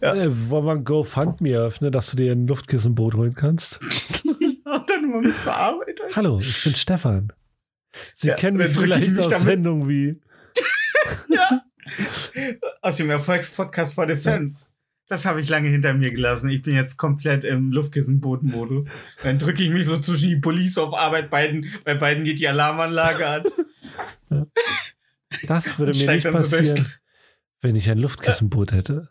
ja. Äh, wollen wir ein GoFundMe eröffnen, dass du dir ein Luftkissenboot holen kannst? *laughs* Und dann immer mit zur Arbeit. Alter. Hallo, ich bin Stefan. Sie Ja, kennen mich ich vielleicht aus damit- Sendungen wie. *laughs* Aus dem Erfolgspodcast for the Fans. Das habe ich lange hinter mir gelassen. Ich bin jetzt komplett im Luftkissenboten-Modus. Dann drücke ich mich so zwischen die Police auf Arbeit. Beiden, bei beiden geht die Alarmanlage an. Das würde mir nicht passieren, wenn ich ein Luftkissenboot hätte.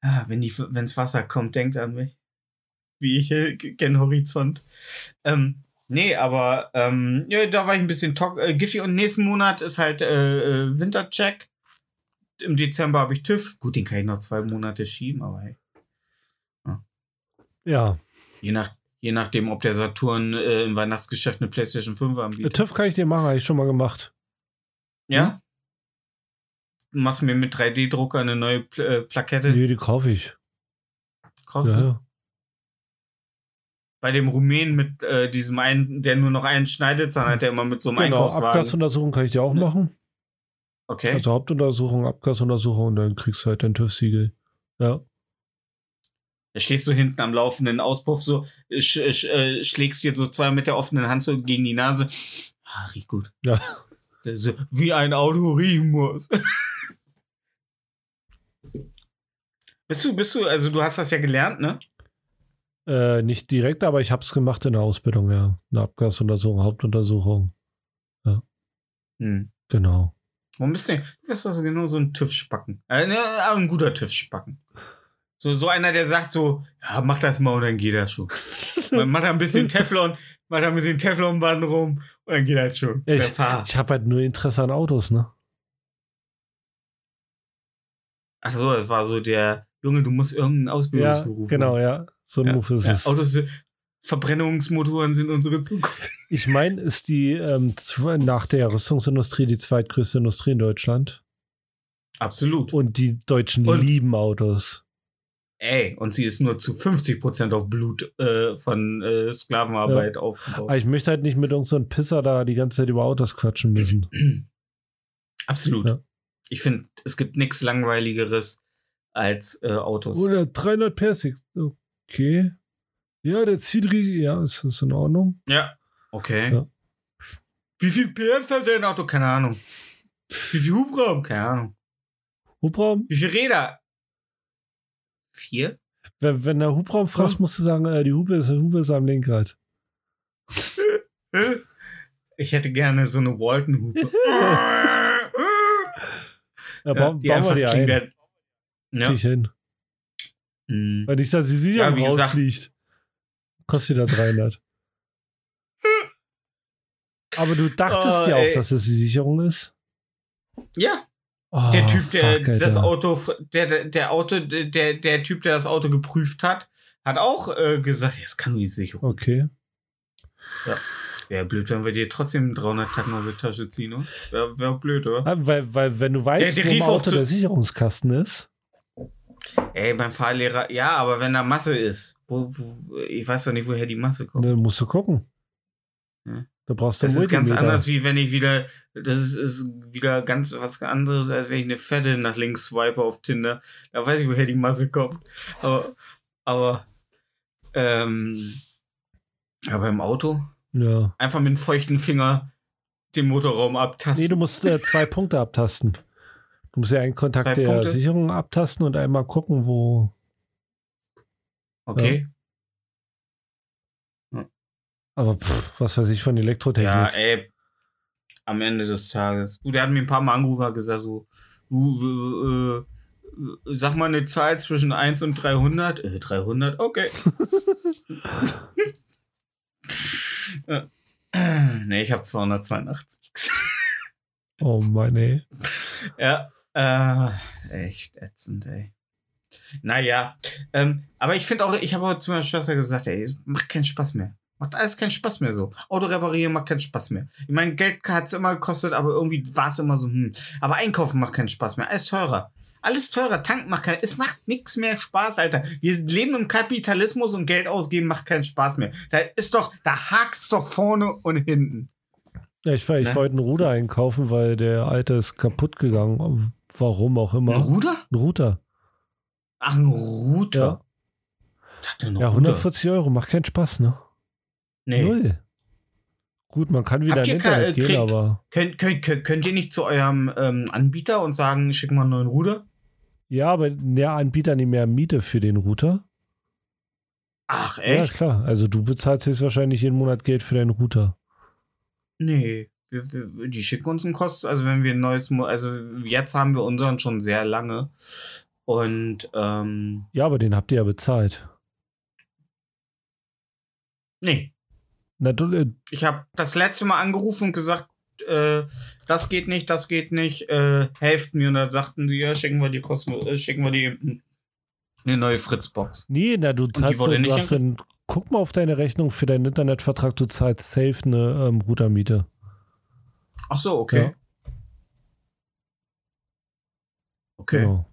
Ah, wenn die, wenn's Wasser kommt, denkt an mich. Wie ich äh, gen Horizont. Ähm, nee, aber ähm, ja, da war ich ein bisschen äh, giftig und nächsten Monat ist halt äh, äh, Wintercheck. Im Dezember habe ich TÜV. Gut, den kann ich noch zwei Monate schieben, aber hey. Ja, Je, nach, je nachdem, ob der Saturn äh, im Weihnachtsgeschäft eine PlayStation 5 anbietet. TÜV kann ich dir machen, habe ich schon mal gemacht. ja? Du machst mir mit 3D-Drucker eine neue Pl äh, Plakette. Nee, die kaufe ich. Kaufst du? Ja, ja. Bei dem Rumänen mit äh, diesem einen, der nur noch einen schneidet, sondern hat er immer mit so einem Genau, Einkaufswagen. Abgasuntersuchung kann ich dir auch Ja. machen. Okay. Also Hauptuntersuchung, Abgasuntersuchung und dann kriegst du halt dein TÜV-Siegel. Ja. Da stehst du hinten am laufenden Auspuff so, sch, sch, äh, schlägst dir so zwei mit der offenen Hand so gegen die Nase. Ah, riecht gut. Ja. So, wie ein Auto riechen muss. bist du, bist du, also du hast das ja gelernt, ne? Äh, nicht direkt, aber ich habe es gemacht in der Ausbildung, ja. Eine Abgasuntersuchung, Hauptuntersuchung. Hm. Genau. Warum bist du denn? Du bist doch genau so ein TÜV-Spacken. Äh, ne, ein guter TÜV-Spacken. So, so einer, der sagt so, ja, mach das mal und dann geht das schon. *laughs* Man macht da ein bisschen Teflon, macht da ein bisschen Teflonband rum und dann geht das schon. Ich-. Ich habe halt nur Interesse an Autos, ne? Ach so, das war so der Junge, du musst irgendeinen Ja, Ausbildungsberuf genau, machen. ja. So ein Ja, Move ist ja, es. Autos, Verbrennungsmotoren sind unsere Zukunft. Ich meine, ist die ähm, nach der Rüstungsindustrie die zweitgrößte Industrie in Deutschland. Absolut. Und die Deutschen Und- lieben Autos. Ey, und sie ist nur zu 50% auf Blut äh, von äh, Sklavenarbeit Aber aufgebaut. ich möchte halt nicht mit irgendeinem Pisser da die ganze Zeit über Autos quatschen müssen. *clears throat* Absolut. Ja. Ich finde, es gibt nichts langweiligeres als äh, Autos. Oder 300 Persik. Okay. Ja, der zieht richtig. Ja, ist das in Ordnung? Ja. Okay. Ja. Wie viel PS hat dein Auto? Keine Ahnung. Wie viel Hubraum? Keine Ahnung. Hubraum? Wie viele Räder? Vier? Wenn, wenn der Hubraum fragst, Hm. musst du sagen, äh, die Hupe ist, Hupe ist am Lenkrad. *laughs* Ich hätte gerne so eine Walton-Hupe. Ja, *laughs* Ja, bauen, die bauen wir die ein. der, Krieg Ja. ich hin. Mhm. Weil nicht, dass die Sicherung Ja, rausfliegt. Kostet wieder 300. Aber du dachtest Oh, ja auch, dass es die Sicherung ist. Ja, Oh, der Typ, der fuck, das. Auto, der, der, der Auto, der, der Typ, der das Auto geprüft hat, hat auch äh, gesagt, ja, das kann doch nicht Sicherung. Okay. Wäre blöd, wenn wir dir trotzdem 300 Tacken aus der Tasche ziehen, oder? Wäre wär blöd, oder? Ah, Weil, weil, wenn du weißt, Der- der wo Auto der Sicherungskasten ist. Ey, beim Fahrlehrer, ja, aber wenn da Masse ist, wo, wo, ich weiß doch nicht, woher die Masse kommt. Dann musst du gucken. Ja. Da brauchst du Das ist ganz anders, wie wenn ich wieder, das ist, ist wieder ganz was anderes, als wenn ich eine Fette nach links swipe auf Tinder. Da weiß ich, woher die Masse kommt. Aber, aber, ähm, aber im Auto Ja. einfach mit einem feuchten Finger den Motorraum abtasten. Nee, du musst äh, zwei Punkte abtasten. Du musst ja einen Kontakt Zwei der Punkte? Sicherung abtasten und einmal gucken, wo. Okay. Aber pff, was weiß ich von Elektrotechnik. Ja, ey, am Ende des Tages. Du, der hat mir ein paar Mal angerufen gesagt so, du, äh, äh, sag mal eine Zahl zwischen 1 und 300. Äh, 300? Okay. *laughs* Nee, ich habe 282. Oh Mann, ey. ja, äh, echt ätzend, ey. Naja, ähm, aber ich finde auch, ich habe zu meiner Schwester gesagt, ey, macht keinen Spaß mehr. Macht alles keinen Spaß mehr so. Auto reparieren macht keinen Spaß mehr. Ich meine, Geld hat es immer gekostet, aber irgendwie war es immer so, hm. Aber einkaufen macht keinen Spaß mehr. Alles teurer. Alles teurer. Tank macht keinen, es macht nichts mehr Spaß, Alter. Wir leben im Kapitalismus und Geld ausgeben macht keinen Spaß mehr. Da ist doch, da hakt's doch vorne und hinten. Ja, ich, ich Ne? wollte einen Ruder einkaufen, weil der alte ist kaputt gegangen. Warum auch immer. Ein Ruder? Ein Router. Ach, ein Router. Ja. Ja, Router. 140 Euro, macht keinen Spaß, ne? Nee. Null. Gut, man kann wieder Habt ke- Internet äh, gehen, kriegt- aber. Könnt, könnt, könnt, könnt ihr nicht zu eurem ähm, Anbieter und sagen, schick mal einen neuen Ruder? Ja, aber der Anbieter nimmt mehr Miete für den Router. Ach, Ja, echt? klar. Also du bezahlst höchstwahrscheinlich jeden Monat Geld für deinen Router. Nee. Wir, wir, die schicken uns einen Kost, also wenn wir ein neues, Mo also jetzt haben wir unseren schon sehr lange. Und, ähm, Ja, aber den habt ihr ja bezahlt. nee. Na, du, äh, Ich habe das letzte Mal angerufen und gesagt, äh, das geht nicht, das geht nicht, äh, helft mir. Und dann sagten die, ja, schicken wir die Kosten, äh, schicken wir die eine neue Fritzbox. nee, na, du zahlst, du nicht hast dann, guck mal auf deine Rechnung für deinen Internetvertrag, du zahlst safe eine ähm, Routermiete. Ach so, okay. Ja. Okay. Genau.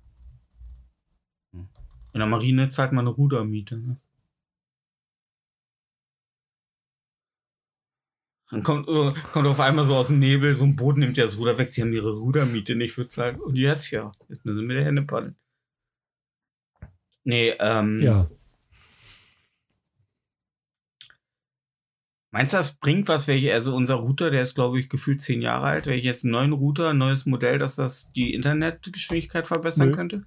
In der Marine zahlt man eine Rudermiete. Ne? Dann kommt, äh, kommt auf einmal so aus dem Nebel, so ein Boot nimmt ja das Ruder weg. Sie haben ihre Rudermiete nicht bezahlt. Und jetzt ja. Jetzt müssen wir mit der Hände paddeln. Nee, ähm. Ja. Meinst du, das bringt was, welche, also unser Router, der ist, glaube ich, gefühlt zehn Jahre alt, welche jetzt einen neuen Router, ein neues Modell, dass das die Internetgeschwindigkeit verbessern Nö. könnte?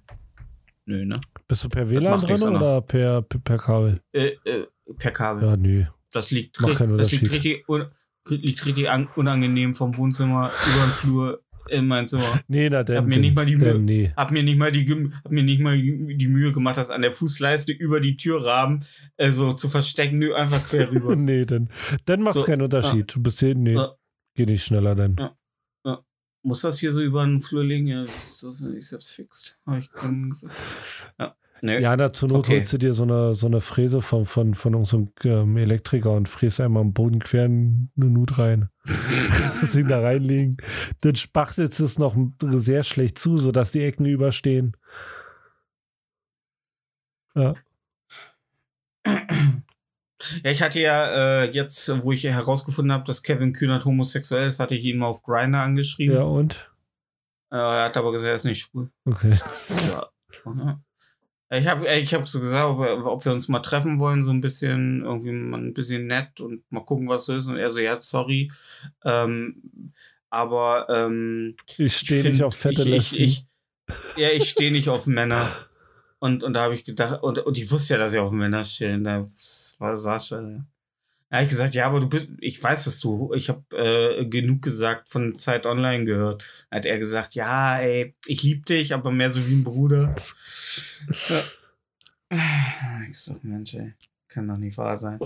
Nö, ne? Bist du per WLAN Anna. oder per, per, per Kabel? Äh, äh, per Kabel. Ja, nö. Das liegt, keinen das liegt richtig, un, liegt richtig an, unangenehm vom Wohnzimmer über den Flur in mein Zimmer. *laughs* Nee, na, dann, Hab mir nicht mal die Mühe- nee. Hab mir nicht mal die, hab mir nicht mal die Mühe gemacht, das an der Fußleiste über die Türrahmen äh, so zu verstecken. Nö, einfach quer rüber. *laughs* nee, dann, dann macht So, keinen Unterschied. Du bist hier, nee, Ja. geht nicht schneller dann. Ja. Muss das hier so über den Flur liegen? Ja, das ist nicht selbst fixt. Hab ich gesagt. Ja. Nö. Ja, na, zur Not Okay. holst du dir so eine, so eine Fräse von, von, von unserem ähm, Elektriker und fräst einmal am Boden quer eine Nut rein. *laughs* das Ding da reinlegen. Dann spachtelt es noch sehr schlecht zu, sodass die Ecken überstehen. Ja. *clears throat* *clears throat* Ja, ich hatte ja äh, jetzt, wo ich herausgefunden habe, dass Kevin Kühnert homosexuell ist, hatte ich ihn mal auf Grindr angeschrieben. ja, und? Äh, er hat aber gesagt, er ist nicht schwul. Okay. Ja. Ich habe ich hab so gesagt, ob, wir- ob wir uns mal treffen wollen, so ein bisschen, irgendwie mal ein bisschen nett und mal gucken, was so ist. Und er so, ja, sorry. Ähm, aber ähm, Ich stehe nicht auf fette ich, ich, ich, Ja, ich stehe nicht auf Männer. Und, und da habe ich gedacht, und, und ich wusste ja, dass ich auf Männer stehe. Da war Sascha. Da habe ich gesagt, ja, aber du bist, ich weiß es du, ich habe äh, genug gesagt von Zeit Online gehört. Da hat er gesagt, ja, ey, ich lieb dich, aber mehr so wie ein Bruder. *laughs* ja. Ich sag, Mensch, ey, kann doch nicht wahr sein.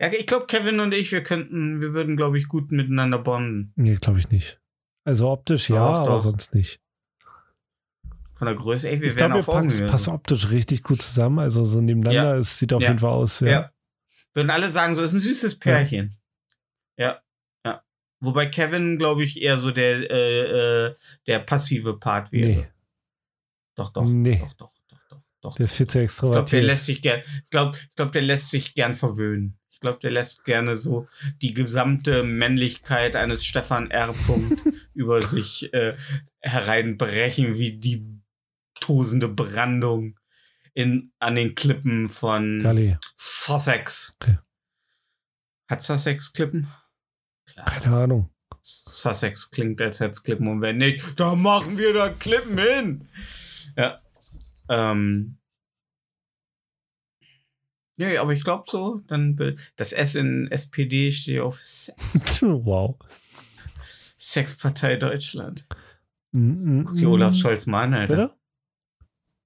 Ja, ich glaube, Kevin und ich, wir könnten, wir würden, glaube ich, gut miteinander bonden. Nee, glaube ich nicht. Also optisch ja, Doch, aber sonst nicht. Von der Größe, ey, wir ich glaube, wir auf Augenhöhe. passen optisch richtig gut zusammen. Also so nebeneinander, es sieht auf jeden Fall aus. Ja. Würden alle sagen, so ist ein süßes Pärchen. Ja. Ja. Wobei Kevin, glaube ich, eher so der, äh, äh, der passive Part wäre. Nee, Doch, doch. Nee. Doch, doch, doch, doch, doch. der ist viel zu Ich glaube, der extrovertiert. lässt sich gern, ich glaube, ich glaub, der lässt sich gern verwöhnen. Ich glaube, der lässt gerne so die gesamte Männlichkeit eines Stefan R. *laughs* Über sich äh, hereinbrechen, wie die tosende Brandung in, an den Klippen von Galli. Sussex. Okay. Hat Sussex Klippen? Klar. Keine Ahnung. Sussex klingt, als hätte es Klippen und wenn nicht, da machen wir da Klippen hin. Ja. Ähm. Nee, aber ich glaube so, dann will das S in SPD steht auf Sex. *laughs* wow. Sexpartei Deutschland. Mm, Guck dir Olaf Scholz mal an, Alter. Bitte?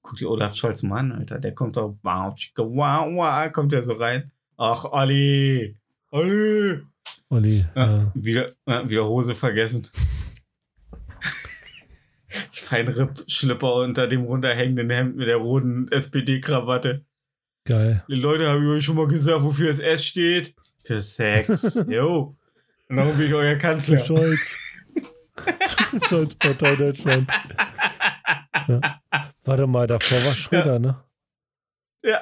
Guck dir Olaf Scholz mal an, Alter. Der kommt doch, wow, wow, wow, kommt der so rein. Ach, Olli, Olli. Olli. Ja, Ja. wieder, ja, wieder Hose vergessen. *laughs* Die Feinripp-Schlipper unter dem runterhängenden Hemd mit der roten SPD-Krawatte. Geil. Die Leute haben euch schon mal gesagt, wofür das S steht. Für Sex. *laughs* Jo. Und darum bin ich euer Kanzler. Scholz. *laughs* Scholz Partei Deutschland. Ja. Warte mal, davor war Schröder, ne? Ja.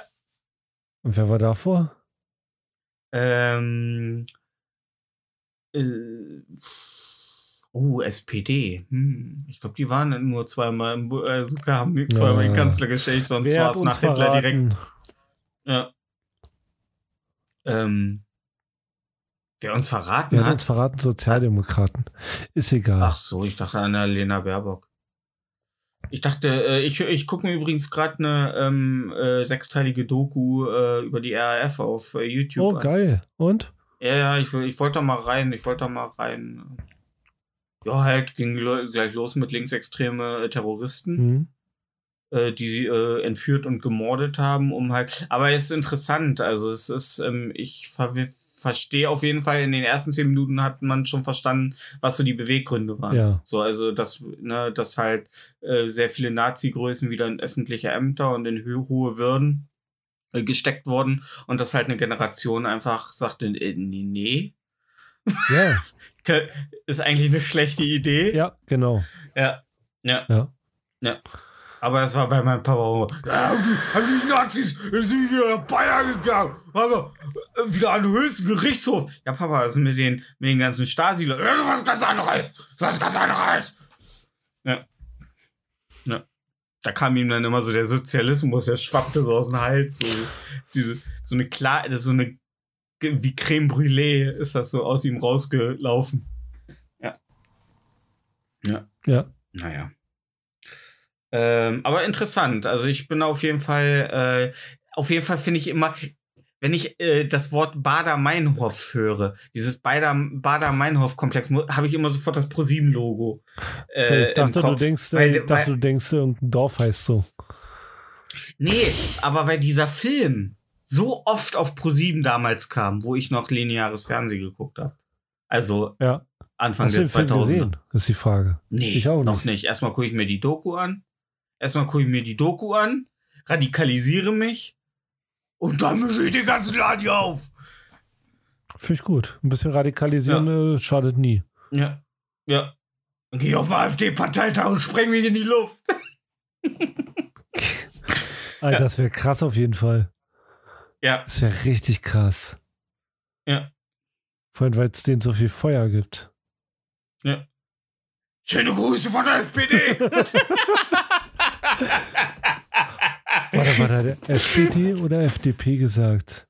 Und wer war davor? Ähm. Äh, oh, SPD. Hm. Ich glaube, die waren nur zweimal im, also haben die zweimal den Ja. Kanzler gestellt, sonst war es nach Hitler direkt. verraten? Ja. Ähm. Wer uns verraten Wer hat hat? uns verraten? Sozialdemokraten. Ist egal. Ach so, ich dachte an Lena Baerbock. Ich dachte, äh, ich, ich gucke mir übrigens gerade eine ähm, äh, sechsteilige Doku äh, über die RAF auf äh, YouTube oh, an. geil. Und? Ja, ja, ich, ich wollte da mal rein, ich wollte da mal rein. Ja, halt ging lo gleich los mit linksextreme äh, Terroristen, Hm. äh, die sie entführt und gemordet haben, um halt. Aber es ist interessant, also es ist, ähm, ich ver verstehe auf jeden Fall, in den ersten zehn Minuten hat man schon verstanden, was so die Beweggründe waren. Ja. So, also dass, ne, dass halt äh, sehr viele Nazi-Größen wieder in öffentliche Ämter und in ho hohe Würden äh, gesteckt wurden und dass halt eine Generation einfach sagte, äh, nee, nee, Ja, *laughs* ist eigentlich eine schlechte Idee. ja, genau. Ja. Ja. Ja. Ja. Aber das war bei meinem Papa auch. Ja, haben die Nazis sind wieder nach Bayern gegangen. Haben äh, wieder an den höchsten Gerichtshof. Ja, Papa, das ist mit den, mit den ganzen stasi Das ist was ganz anderes. Das ist was ganz anderes. Ja. Ja. Da kam ihm dann immer so der Sozialismus, der schwappte so aus dem Hals. So, diese, so eine klar, das ist so eine, wie Creme Brûlée ist das so aus ihm rausgelaufen. Ja. Ja. Ja. Naja. Ähm, aber interessant. Also ich bin auf jeden Fall, äh, auf jeden Fall finde ich immer, wenn ich äh, das Wort Bader-Meinhof höre, dieses Bader- Bader-Meinhof-Komplex, habe ich immer sofort das ProSieben-Logo. Äh, ich dachte, du denkst, Weil- äh, ich dachte, du denkst, irgendein Dorf heißt so. Nee, aber weil dieser Film so oft auf ProSieben damals kam, wo ich noch lineares Fernsehen geguckt habe. Also Ja. Anfang Hast du der den Film 2000er. gesehen? Ist die Frage. Nee, Ich auch noch nicht. nicht. Erstmal gucke ich mir die Doku an. Erstmal gucke ich mir die Doku an, radikalisiere mich und dann mische ich den ganzen Laden hier auf. Finde ich gut. Ein bisschen radikalisieren äh, schadet nie. Ja. Ja. Dann gehe ich auf den AfD-Parteitag und spreng mich in die Luft. *laughs* Alter, das wäre krass auf jeden Fall. Ja. Das wäre richtig krass. Ja. Vor allem, weil es denen so viel Feuer gibt. Ja. Schöne Grüße von der SPD. *laughs* *laughs* Warte, warte, hat er SPD oder FDP gesagt?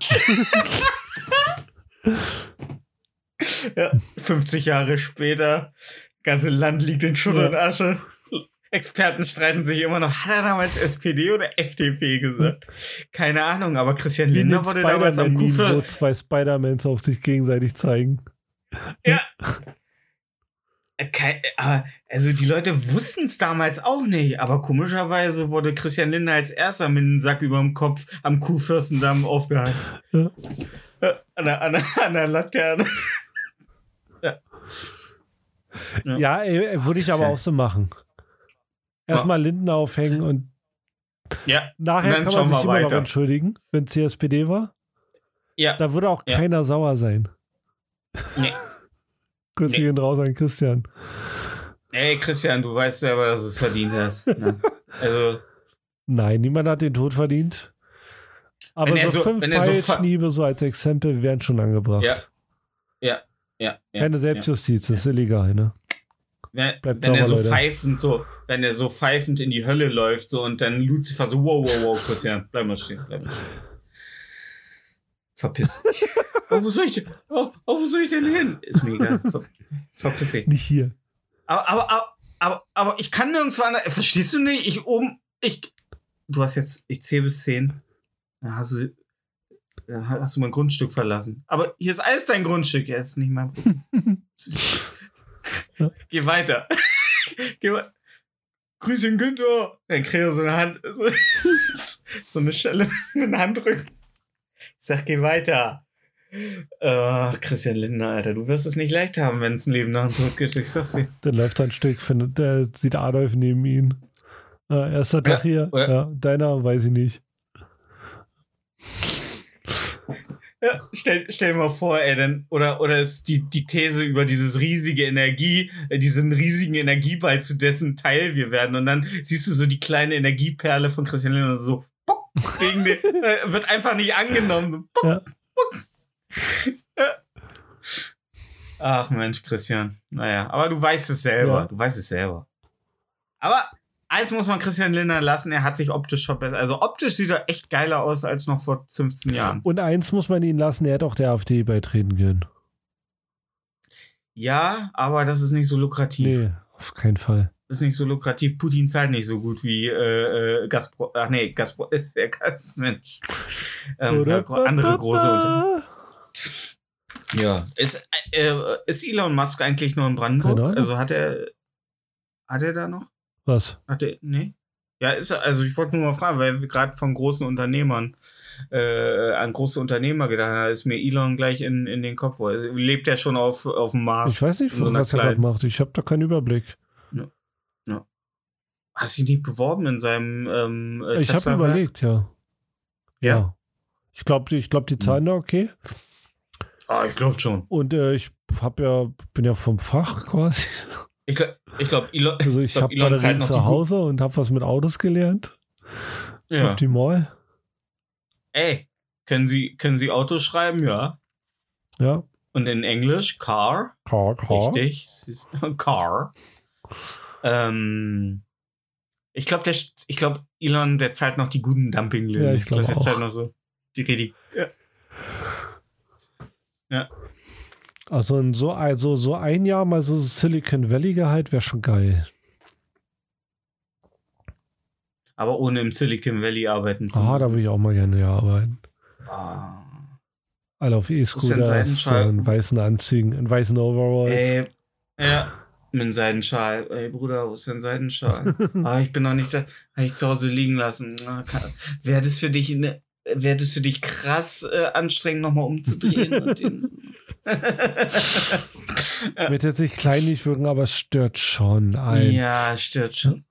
*laughs* ja. 50 Jahre später, ganze Land liegt in Schutt Ja. und Asche. Experten streiten sich immer noch. Hat er damals SPD oder FDP gesagt? Keine Ahnung, aber Christian Wie Lindner wurde damals am Spider-Man-Meme, wo Kufe. zwei Spider-Mans auf sich gegenseitig zeigen. Ja. *laughs* Äh, aber, Also die Leute wussten es damals auch nicht, aber komischerweise wurde Christian Lindner als erster mit einem Sack über dem Kopf am Kuhfürstendamm *laughs* aufgehalten. Ja. Äh, An der, an der, an der Laterne. *laughs* Ja. Ja. Ja, würde ich aber auch so machen. Erstmal Linden aufhängen und Ja, nachher Und kann man sich immer noch weiter. entschuldigen, wenn es die SPD war. ja. Da würde auch Ja. keiner sauer sein. Nee. *laughs* Grüße Nee. gehen raus an Christian. Ey, Christian, du weißt selber, dass du es verdient hast. *laughs* Ne? Also, Nein, niemand hat den Tod verdient. Aber er so, so- fünf er so Peitschenhiebe so als Exempel wären schon angebracht. Ja. ja, ja. ja Keine ja. Selbstjustiz, das ist illegal, ne? Wenn, wenn er sauber, so Leute. pfeifend so, wenn er so pfeifend in die Hölle läuft, so und dann Lucifer so, wow, wow, wow, Christian, bleib mal stehen, bleib mal stehen. Verpiss dich. *laughs* oh, wo soll ich, oh, oh, wo soll ich denn hin? Ist mir egal. Ver, verpiss dich. Nicht hier. Aber, aber, aber, aber, aber ich kann nirgendwo anders, verstehst du nicht? Ich oben, ich, du hast jetzt, ich zähle bis zehn. Dann hast du, dann hast du mein Grundstück verlassen. Aber hier ist alles dein Grundstück, ja, ist nicht mein Problem. *laughs* Geh weiter. *laughs* Geh weiter. Grüß den Günther. Dann kriegt er so eine Hand, so, so eine Schelle mit dem Handrücken. Sag, geh weiter. Ach, Christian Lindner, Alter, du wirst es nicht leicht haben, wenn es ein Leben nach dem Tod gibt. Ich sag's dir. Dann läuft er ein Stück, findet, der sieht Adolf neben ihn. Äh, erster Tag hier. oder- Ja, deiner weiß ich nicht. Ja, stell, stell dir mal vor, ey, dann, oder, oder ist die, die These über dieses riesige Energie, äh, diesen riesigen Energieball, zu dessen Teil wir werden. Und dann siehst du so die kleine Energieperle von Christian Lindner so, gegen den, äh, wird einfach nicht angenommen. So, Ja. Ach Mensch, Christian. Naja, aber du weißt es selber. Ja. Du weißt es selber. Aber eins muss man Christian Lindner lassen, er hat sich optisch verbessert. Also optisch sieht er echt geiler aus als noch vor 15 Jahren. Und eins muss man ihn lassen, er hätte auch der AfD beitreten können. Ja, aber das ist nicht so lukrativ. Nee, auf keinen Fall. Ist nicht so lukrativ. Putin zahlt nicht so gut wie äh, äh, Gazprom. Ach nee, Gazprom *laughs* ist der Gas Mensch. Ähm, ja, andere große Unternehmen. Ja. Ist, äh, ist Elon Musk eigentlich nur in Brandenburg? Also hat er. Hat er da noch? Was? Hat er. Nee? Ja, ist. Also ich wollte nur mal fragen, weil wir gerade von großen Unternehmern äh, an große Unternehmer gedacht haben, da ist mir Elon gleich in, in den Kopf. Lebt er schon auf, auf dem Mars? Ich weiß nicht, so was er gerade macht. Ich habe da keinen Überblick. Hast du ihn nicht beworben in seinem ähm, äh, Ich habe überlegt, ja. Ja. Ich glaube, ich glaub, die Zahlen da okay. Ah, ich glaube schon. Und äh, ich hab ja, bin ja vom Fach quasi. Ich glaube, ich glaub, Elon, *laughs* Also ich glaub, habe Batterien die zu Hause und habe was mit Autos gelernt. Ja. Optimal. Ey, können Sie, können Sie Autos schreiben? Ja. Ja. Und in Englisch Car. Car, car. Richtig. *laughs* Car. Ähm, ich glaube, der, ich glaube, Elon, der zahlt noch die guten Dumpinglöhne. Ja, ich glaub der zahlt noch so die richtig. Ja. Also, in so, also so ein Jahr mal so Silicon Valley Gehalt wäre schon geil. Aber ohne im Silicon Valley arbeiten zu Ah, da würde ich auch mal gerne ja arbeiten. Ah. Alle auf E-Scooters, in weißen Anzügen, in weißen Overalls. Ey, ja, mit einem Seidenschal. Ey, Bruder, wo ist denn Seidenschal? *laughs* ah, ich bin noch nicht da. Hab ich zu Hause liegen lassen. Wäre das für dich ne, wäre das für dich krass äh, anstrengend, nochmal umzudrehen? *laughs* Wird jetzt nicht kleinlich wirken, aber es stört schon ein. ja, stört schon.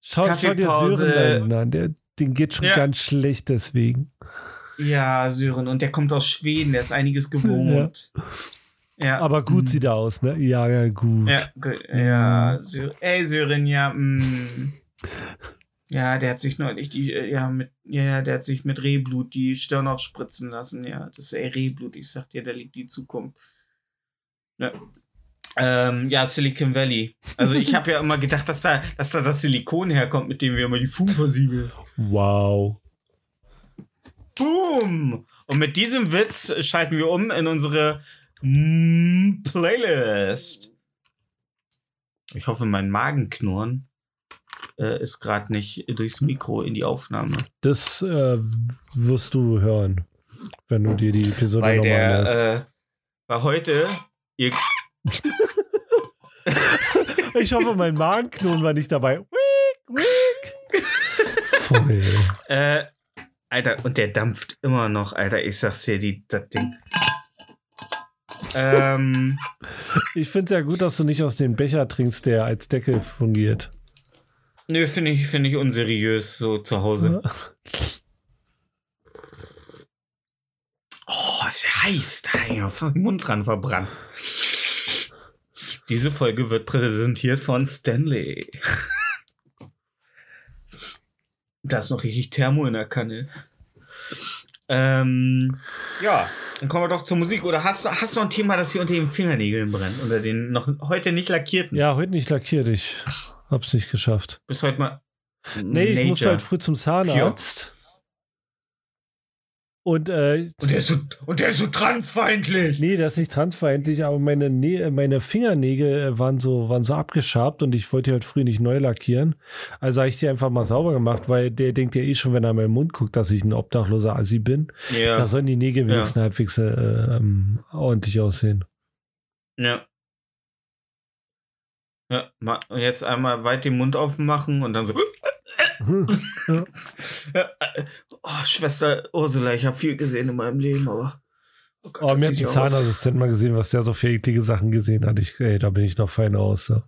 Schau, schau dir. Sören hinten an. Der, den geht schon Ja. ganz schlecht deswegen. Ja, Sören. Und der kommt aus Schweden, der ist einiges *laughs* gewohnt. Ja. Aber gut mm. sieht er aus, ne? Ja, ja, gut. Ja, gut, ja, Sö ey, Sören, ja, mm. *laughs* Ja, der hat sich neulich die, äh, ja, mit, ja, ja, der hat sich mit Rehblut die Stirn aufspritzen lassen, ja. Das ist ey, Rehblut, ich sag dir, da liegt die Zukunft. Ja. Ähm, ja, Silicon Valley. Also ich habe ja immer gedacht, dass da, dass da das Silikon herkommt, mit dem wir immer die Fugen versiegeln. Wow. Boom! Und mit diesem Witz schalten wir um in unsere Playlist. Ich hoffe, mein Magenknurren äh, ist gerade nicht durchs Mikro in die Aufnahme. Das äh, wirst du hören, wenn du dir die Episode Weil nochmal der, äh, weil heute, *laughs* ich hoffe, mein Magenknoten war nicht dabei. Wiek, wiek. Voll. äh, Alter, und der dampft immer noch, Alter, ich sag's dir, die, das Ding. Ähm, Ich finde es ja gut, dass du nicht aus dem Becher trinkst, der als Deckel fungiert. nö, finde ich, finde ich unseriös so zu Hause. Oh, ist ja heiß. Da hab ich fast den Mund dran verbrannt. Diese Folge wird präsentiert von Stanley. Da ist noch richtig Thermo in der Kanne. Ähm, ja, dann kommen wir doch zur Musik. Oder hast, du- hast du ein Thema, das hier unter den Fingernägeln brennt? Unter den noch heute nicht lackierten? Ja, heute nicht lackiert. Ich hab's nicht geschafft. Bis heute mal. Nee, ich musste Nature. halt früh zum Zahnarzt. Und äh, Und der ist so, und der ist so transfeindlich. Nee, das ist nicht transfeindlich, aber meine, Nä meine Fingernägel äh, waren so, waren so abgeschabt und ich wollte die heute früh nicht neu lackieren. Also habe ich die einfach mal sauber gemacht, weil der denkt ja eh schon, wenn er in meinen Mund guckt, dass ich ein obdachloser Assi bin. Ja. Da sollen die Nägel Ja. wenigstens halbwegs äh, ähm, ordentlich aussehen. Ja. Ja, jetzt einmal weit den Mund aufmachen und dann so. Ja. Ja, oh, Schwester Ursula, ich habe viel gesehen in meinem Leben, aber. Oh Gott, Oh, mir hat ja aus. Zahnassistent mal gesehen, was der so eklige Sachen gesehen hat. Ich, ey, da bin ich noch fein aus. So.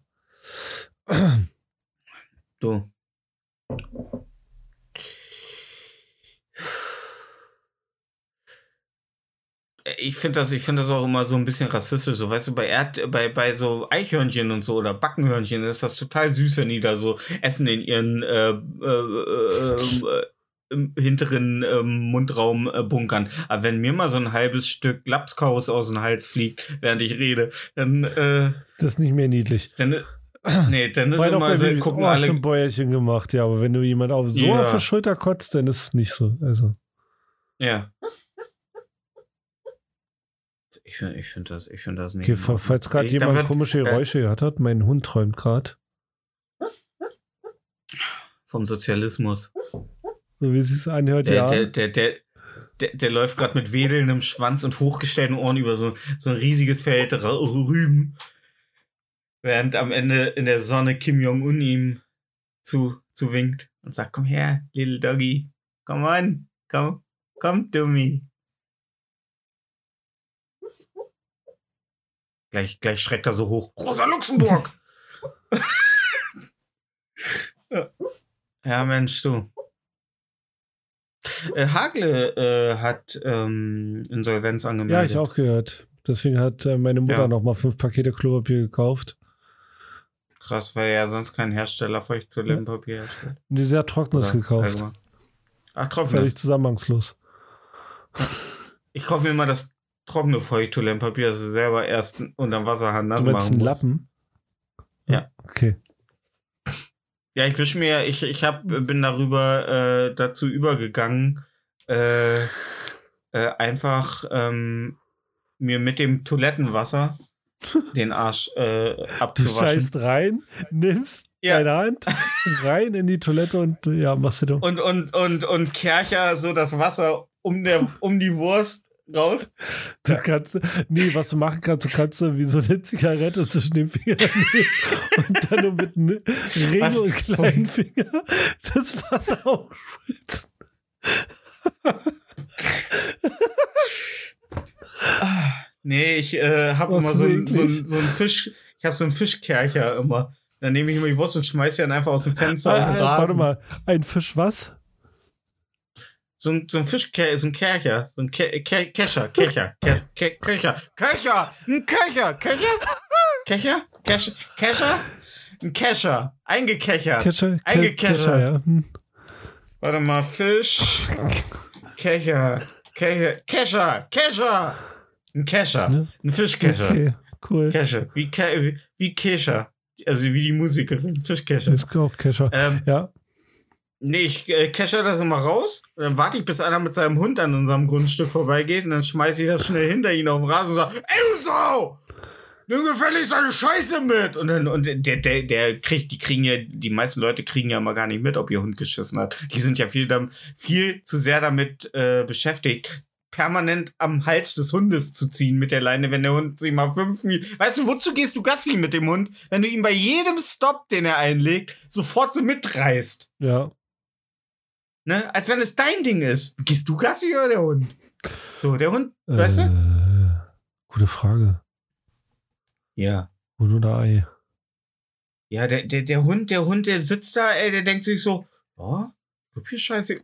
Du. Ich finde das, ich finde das auch immer so ein bisschen rassistisch. So, weißt du, bei Erd, bei, bei so Eichhörnchen und so oder Backenhörnchen ist das total süß, wenn die da so Essen in ihren äh, äh, äh, hinteren ähm, Mundraum äh, bunkern. Aber wenn mir mal so ein halbes Stück Lapskaus aus dem Hals fliegt, während ich rede, dann, äh, Das ist nicht mehr niedlich. dann, nee, dann ist immer so, gucken oh, alle, ein Bäuerchen gemacht, ja, aber wenn du jemand auf, so Ja. auf der Schulter kotzt, dann ist es nicht so. Also. Ja. Ich finde ich find das, ich find das nicht. Okay, falls gerade jemand wird- komische äh, Geräusche gehört hat, mein Hund träumt gerade. Vom Sozialismus. So wie es sich anhört, Der, ja. der, der, der, der, der läuft gerade mit wedelndem Schwanz und hochgestellten Ohren über so, so ein riesiges Feld Rüben. Während am Ende in der Sonne Kim Jong-un ihm zu, zu winkt und sagt, komm her, little doggy. Come on, komm, komm to Gleich, gleich schreckt er so hoch. Rosa Luxemburg! *laughs* ja. ja, Mensch, du. Äh, Hagle äh, hat ähm, Insolvenz ja, angemeldet. ich auch gehört. Deswegen hat äh, meine Mutter Ja. noch mal fünf Pakete Klopapier gekauft. Krass, weil er sonst kein Hersteller Feuchttoilettenpapier herstellt. Und die sehr trockenes Oder gekauft. allgemein. Ach, Völlig trockenes. zusammenhangslos. Ich kaufe mir immer das trockene Feuchttoilettenpapier, das ich selber erst unterm Wasserhahn Du nass meinst machen einen. Lappen? Ja. Okay. Ja, ich wisch mir, ich, ich hab, bin darüber äh, dazu übergegangen, äh, äh, einfach ähm, mir mit dem Toilettenwasser *laughs* den Arsch äh, Du abzuwaschen. scheißt rein, nimmst Ja. deine Hand *laughs* rein in die Toilette und ja, machst du doch. Und, und, und, und Kercher so das Wasser um, der, um die Wurst raus. Du kannst, nee, was du machen kannst, du kannst so wie so eine Zigarette zwischen den Fingern nehmen und dann nur mit einem Ring Was? und kleinen Finger das Wasser aufspritzen. Nee, ich äh, habe immer so, ein, so, ein, so ein Fisch, ich habe so einen Fischkercher immer. Dann nehme ich immer die Wurst und schmeiß sie dann einfach aus dem Fenster auf den Ah, warte Rasen. mal, ein Fisch was? So ein, so ein Fischkercher, so ein Kercher, so ein Ke Ke Kescher, Kecher, Ke Kecher, ein Kecher, Kecher, Kecher, Kecher, Kescher, ein Kescher, eingekechert. Kescher, Ke Eingekescher. Kescher, ja. Hm. Warte mal, Fisch, Kecher, Kecher, Kescher, Kescher, ein Kescher, Ja. ein Fischkescher. Okay, cool. Kescher, wie, Ke wie, wie Kescher. Also wie die Musikerin, Fischkescher. Ist auch Kescher. Ähm, Ja, nee, ich äh, kescher das immer raus. Und dann warte ich, bis einer mit seinem Hund an unserem Grundstück vorbeigeht. Und dann schmeiße ich das schnell hinter ihn auf den Rasen und sage, ey, du Sau! nimm gefälligst seine Scheiße mit. Und dann, und der, der, der kriegt, die kriegen ja, die meisten Leute kriegen ja mal gar nicht mit, ob ihr Hund geschissen hat. Die sind ja viel, viel zu sehr damit äh, beschäftigt, permanent am Hals des Hundes zu ziehen mit der Leine, wenn der Hund sich mal fünf Minuten. Weißt du, wozu gehst du Gassi mit dem Hund, wenn du ihn bei jedem Stop, den er einlegt, sofort so mitreißt? Ja. Ne? Als wenn es dein Ding ist. Gehst du Gassi oder der Hund? So, der Hund, weißt du? Äh, gute Frage. Ja. Huhn oder Ei? Ja, der, der, der Hund, der Hund, der sitzt da, ey, der denkt sich so, oh, guck hier scheiße. *laughs*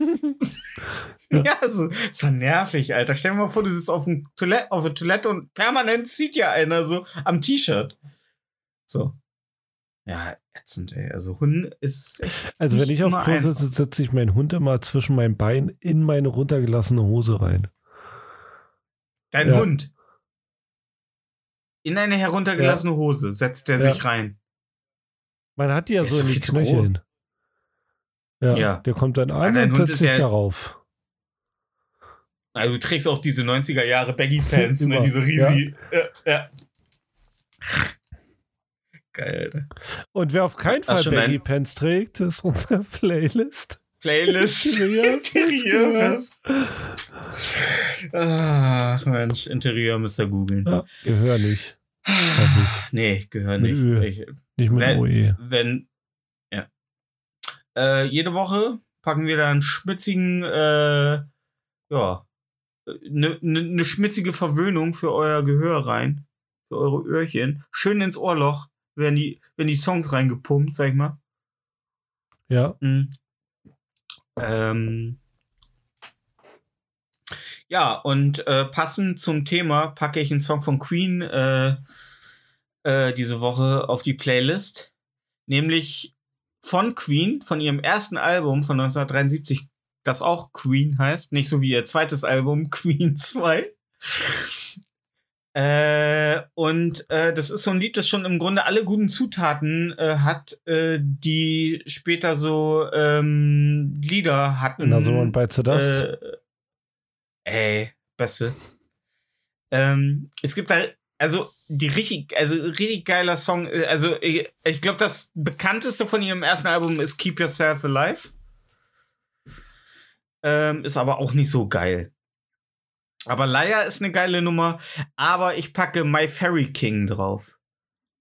*laughs* ja, so, so nervig, Alter. Stell dir mal vor, du sitzt auf, dem Toilette, auf der Toilette und permanent zieht ja einer so am T-Shirt. So. Ja, ätzend, ey. Also Hund ist echt. Also wenn ich auf Klo sitze, setze ich meinen Hund immer zwischen mein Bein in meine runtergelassene Hose rein. Dein Ja. Hund. In eine heruntergelassene Hose setzt der Ja. sich rein. Man hat die ja Der so in die viel zu Knöcheln. Ja, Ja. der kommt dann an dein und Hund setzt sich ja- darauf. Also du trägst auch diese 90er Jahre Baggy *laughs* Pants, ne? Diese riesig. Ja. ja. Geil, Alter. Und wer auf keinen Fall Baggy ein- Pants trägt, ist unsere Playlist. Playlist. *laughs* Interieur. Interieur. *laughs* Ach, Mensch, Interieur müsst ihr googeln. Ja, Gehör nicht. Nicht. Nee, gehör nicht. Ö. Ich, Nicht mit Wenn- OE. wenn, ja. Äh, jede Woche packen wir da einen schmitzigen, äh, ja, eine ne, ne schmitzige Verwöhnung für euer Gehör rein. Für eure Öhrchen. Schön ins Ohrloch werden die, werden die Songs reingepumpt, sag ich mal. Ja. Mhm. Ähm, ja, und äh, passend zum Thema packe ich einen Song von Queen äh, äh, diese Woche auf die Playlist. Nämlich von Queen, von ihrem ersten Album von 1973, das auch Queen heißt. Nicht so wie ihr zweites Album, *laughs* Queen 2. Äh, und äh, das ist so ein Lied, das schon im Grunde alle guten Zutaten äh, hat, äh, die später so ähm, Lieder hatten. Another One Bites the Dust. Äh, ey, beste. ähm, es gibt da, also die richtig, also richtig geiler Song. äh, Also ich, ich glaube, das bekannteste von ihrem ersten Album ist Keep Yourself Alive. Ähm, ist aber auch nicht so geil. Aber Liar ist eine geile Nummer, aber ich packe My Fairy King drauf.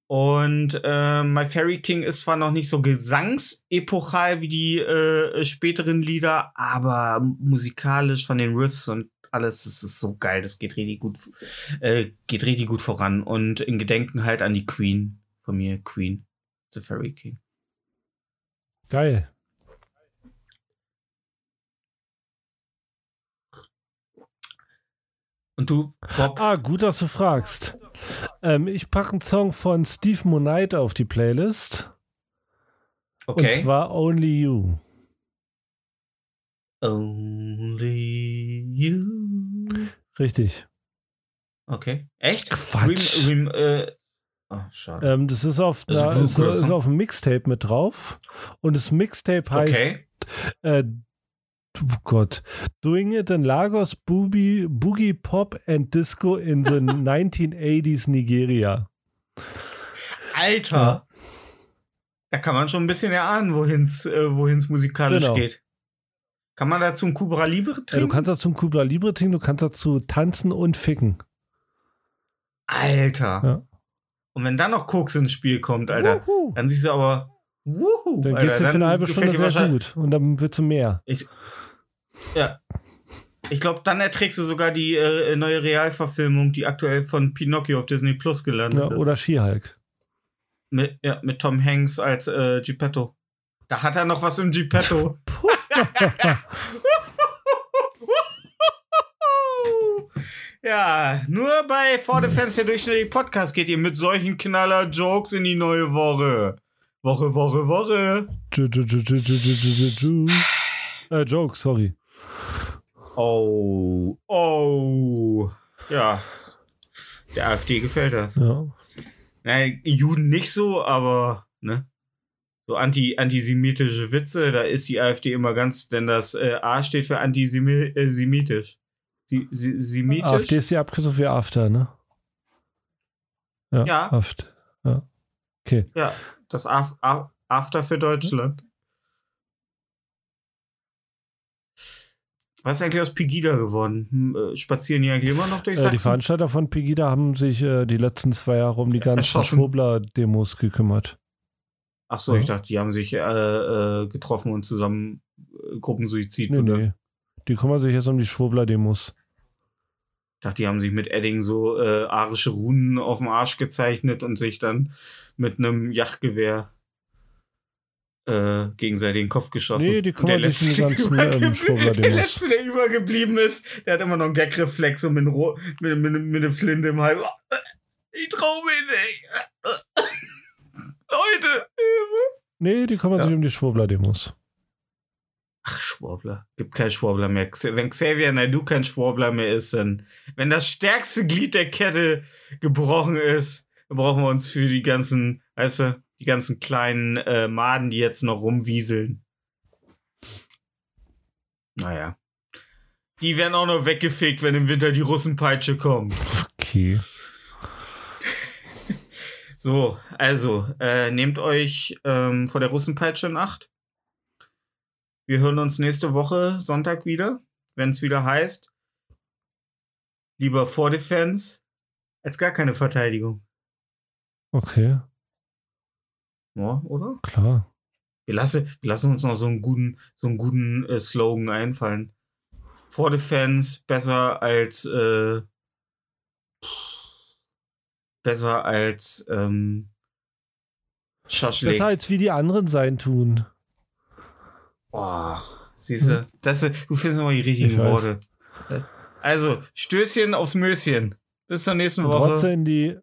Und äh, My Fairy King ist zwar noch nicht so gesangsepochal wie die äh, späteren Lieder, aber musikalisch von den Riffs und alles, das ist so geil, das geht richtig gut, äh, geht richtig gut voran. Und in Gedenken halt an die Queen, von mir Queen, The Fairy King. Geil. Und du, Bob? Ah, gut, dass du fragst. Ähm, ich packe einen Song von Steve Monite auf die Playlist. Und Okay. zwar Only You. Only you. Richtig. Okay. Echt? Quatsch. Rem, rem, äh, oh, schade. Ähm, das ist auf, Das ist na, ist, ist auf dem Mixtape mit drauf. Und das Mixtape heißt okay. äh, oh Gott. Doing it in Lagos Boogie, Boogie Pop and Disco in the *laughs* 1980s Nigeria. Alter. Ja. Da kann man schon ein bisschen erahnen, wohin es äh, wohin's musikalisch Genau. geht. Kann man dazu ein Cubra Libre Ja, du trinken? kannst dazu ein Cuba Libre trinken, du kannst dazu tanzen und ficken. Alter. Ja. Und wenn dann noch Koks ins Spiel kommt, Alter, Wuhu. dann siehst du aber, wuhu, Dann Alter, geht's dir für eine halbe Stunde sehr gut. Und dann willst du mehr. Ja. Ich glaube, dann erträgst du sogar die äh, neue Realverfilmung, die aktuell von Pinocchio auf Disney Plus gelandet Ja, ist. oder Skihulk. Mit, ja, mit Tom Hanks als äh, Geppetto. Da hat er noch was im Geppetto. *laughs* *laughs* ja, nur bei For the Fans der durchschnittliche Podcast geht ihr mit solchen Knaller-Jokes in die neue Woche. Woche, Woche, Woche. Ju, ju, ju, äh, Joke, sorry. Oh, oh. Ja. Der AfD gefällt das. Ja. Naja, Juden nicht so, aber, ne? So anti antisemitische Witze, da ist die AfD immer ganz, denn das äh, A steht für antisemitisch. Äh, sie, sie. AfD ist die Abkürzung für After, ne? Ja. ja. After. Ja. Okay. Ja das Af Af After für Deutschland. Was ist eigentlich aus Pegida geworden? Hm, äh, Spazieren die eigentlich immer noch durch Äh, die Sachsen? Veranstalter von Pegida haben sich äh, die letzten zwei Jahre um die ganzen Erschossen. Schwurbler-Demos gekümmert. Ach so, ich Ja. dachte, die haben sich äh, getroffen und zusammen Gruppensuizid Nee, nee. Die kümmern sich jetzt um die Schwurbler-Demos. Ich dachte, die haben sich mit Edding so äh, arische Runen auf dem Arsch gezeichnet und sich dann mit einem Yachtgewehr äh, gegenseitig den Kopf geschossen. Nee, die sich um die Letzte, ganzen, *laughs* der ähm. Der Letzte, der übergeblieben ist, der hat immer noch einen Gagreflex und mit, mit, mit, mit einer Flinte im Hals. Ich trau mich nicht. *laughs* Leute, Hilfe. Nee, die kümmern Ja. sich um die Schwurbler-Demos. Ach, Schwurbler. Gibt keinen Schwurbler mehr. Wenn Xavier Naidoo kein Schwurbler mehr ist, dann, wenn das stärkste Glied der Kette gebrochen ist, dann brauchen wir uns für die ganzen, weißt du, die ganzen kleinen äh, Maden, die jetzt noch rumwieseln. Naja. Die werden auch noch weggefegt, wenn im Winter die Russenpeitsche kommt. Okay. *laughs* So, also, äh, nehmt euch ähm, vor der Russenpeitsche in Acht. Wir hören uns nächste Woche Sonntag wieder, wenn es wieder heißt, lieber vor Defense als gar keine Verteidigung. Okay, Ja, oder? klar. Wir lassen, wir lassen uns noch so einen guten, so einen guten äh, Slogan einfallen. Vor Defense besser als äh, besser als ähm, Schaschlik. Besser als wie die anderen sein tun. Boah, siehst du, das, du findest immer die richtigen. Worte. Also, Stößchen aufs Möschen. Bis zur nächsten Woche. trotzdem die